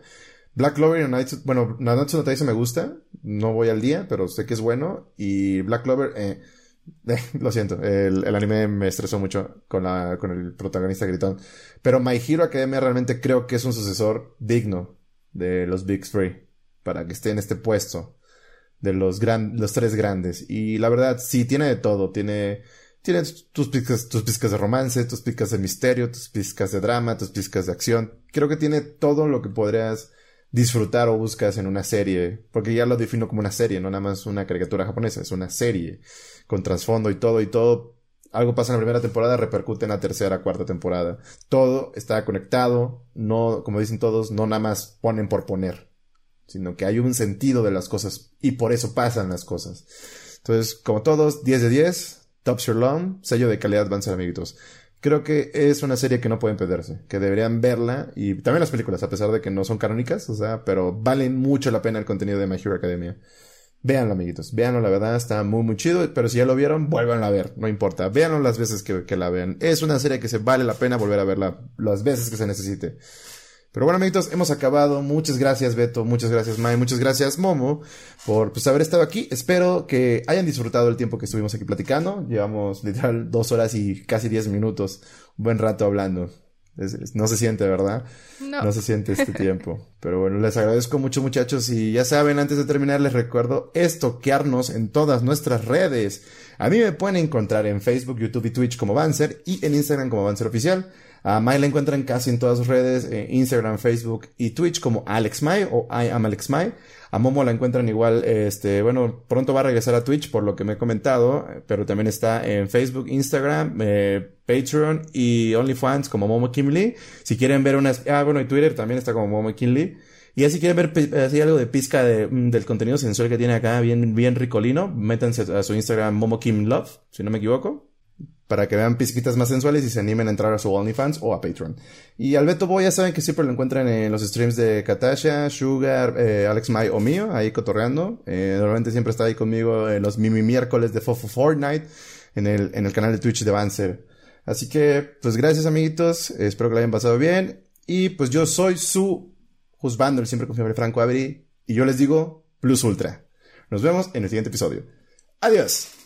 Black Clover y Nanatsu, bueno, Nanatsu no Taisa me gusta, no voy al día, pero sé que es bueno. Y Black Clover, eh, eh, lo siento, el, el, anime me estresó mucho con, la, con el protagonista gritón. Pero My Hero Academia realmente creo que es un sucesor digno de los Big Three, para que esté en este puesto de los, gran, los tres grandes. Y la verdad, sí, tiene de todo, tiene... Tiene tus pizcas, tus pizcas de romance, tus pizcas de misterio, tus pizcas de drama, tus pizcas de acción. Creo que tiene todo lo que podrías disfrutar o buscas en una serie, porque ya lo defino como una serie, no nada más una caricatura japonesa, es una serie con trasfondo y todo y todo. Algo pasa en la primera temporada, repercute en la tercera, cuarta temporada. Todo está conectado, no, como dicen todos, no nada más ponen por poner, sino que hay un sentido de las cosas y por eso pasan las cosas. Entonces, como todos, 10 de 10, Top Sherlock, sello de calidad ser amiguitos creo que es una serie que no pueden perderse, que deberían verla y también las películas, a pesar de que no son canónicas, o sea, pero valen mucho la pena el contenido de My Hero Academia. Véanlo, amiguitos, véanlo, la verdad está muy, muy chido, pero si ya lo vieron, vuélvanlo a ver, no importa, véanlo las veces que, que la vean. Es una serie que se vale la pena volver a verla las veces que se necesite. Pero bueno, amiguitos, hemos acabado. Muchas gracias, Beto. Muchas gracias, Mai. Muchas gracias, Momo, por pues, haber estado aquí. Espero que hayan disfrutado el tiempo que estuvimos aquí platicando. Llevamos literal dos horas y casi diez minutos. Un buen rato hablando. no se siente, ¿verdad? No. No se siente este tiempo. Pero bueno, les agradezco mucho, muchachos. Y ya saben, antes de terminar, les recuerdo estoquearnos en todas nuestras redes. A mí me pueden encontrar en Facebook, YouTube y Twitch como Banzer y en Instagram como Banzer Oficial. A Mai la encuentran casi en todas sus redes, eh, Instagram, Facebook y Twitch como Alex Mai o I am Alex Mai. A Momo la encuentran igual, este, bueno, pronto va a regresar a Twitch por lo que me he comentado, pero también está en Facebook, Instagram, eh, Patreon y OnlyFans como Momo Kim Lee. Si quieren ver unas, ah, bueno, y Twitter también está como Momo Kim Lee. Y así quieren ver así algo de pizca de, mm, del contenido sensual que tiene acá, bien, bien ricolino, métanse a su Instagram Momo Kim Love, si no me equivoco para que vean pizquitas más sensuales y se animen a entrar a su OnlyFans o a Patreon. Y al Beto Boy ya saben que siempre lo encuentran en los streams de Katasha, Sugar, eh, Alex Mai o mío, ahí cotorreando. Eh, normalmente siempre está ahí conmigo en los mimi miércoles de Fofo Fortnite en el, en el canal de Twitch de Banzer. Así que, pues gracias amiguitos, espero que lo hayan pasado bien. Y pues yo soy su juzgando el siempre confiable Franco Avery y yo les digo Plus Ultra. Nos vemos en el siguiente episodio. Adiós.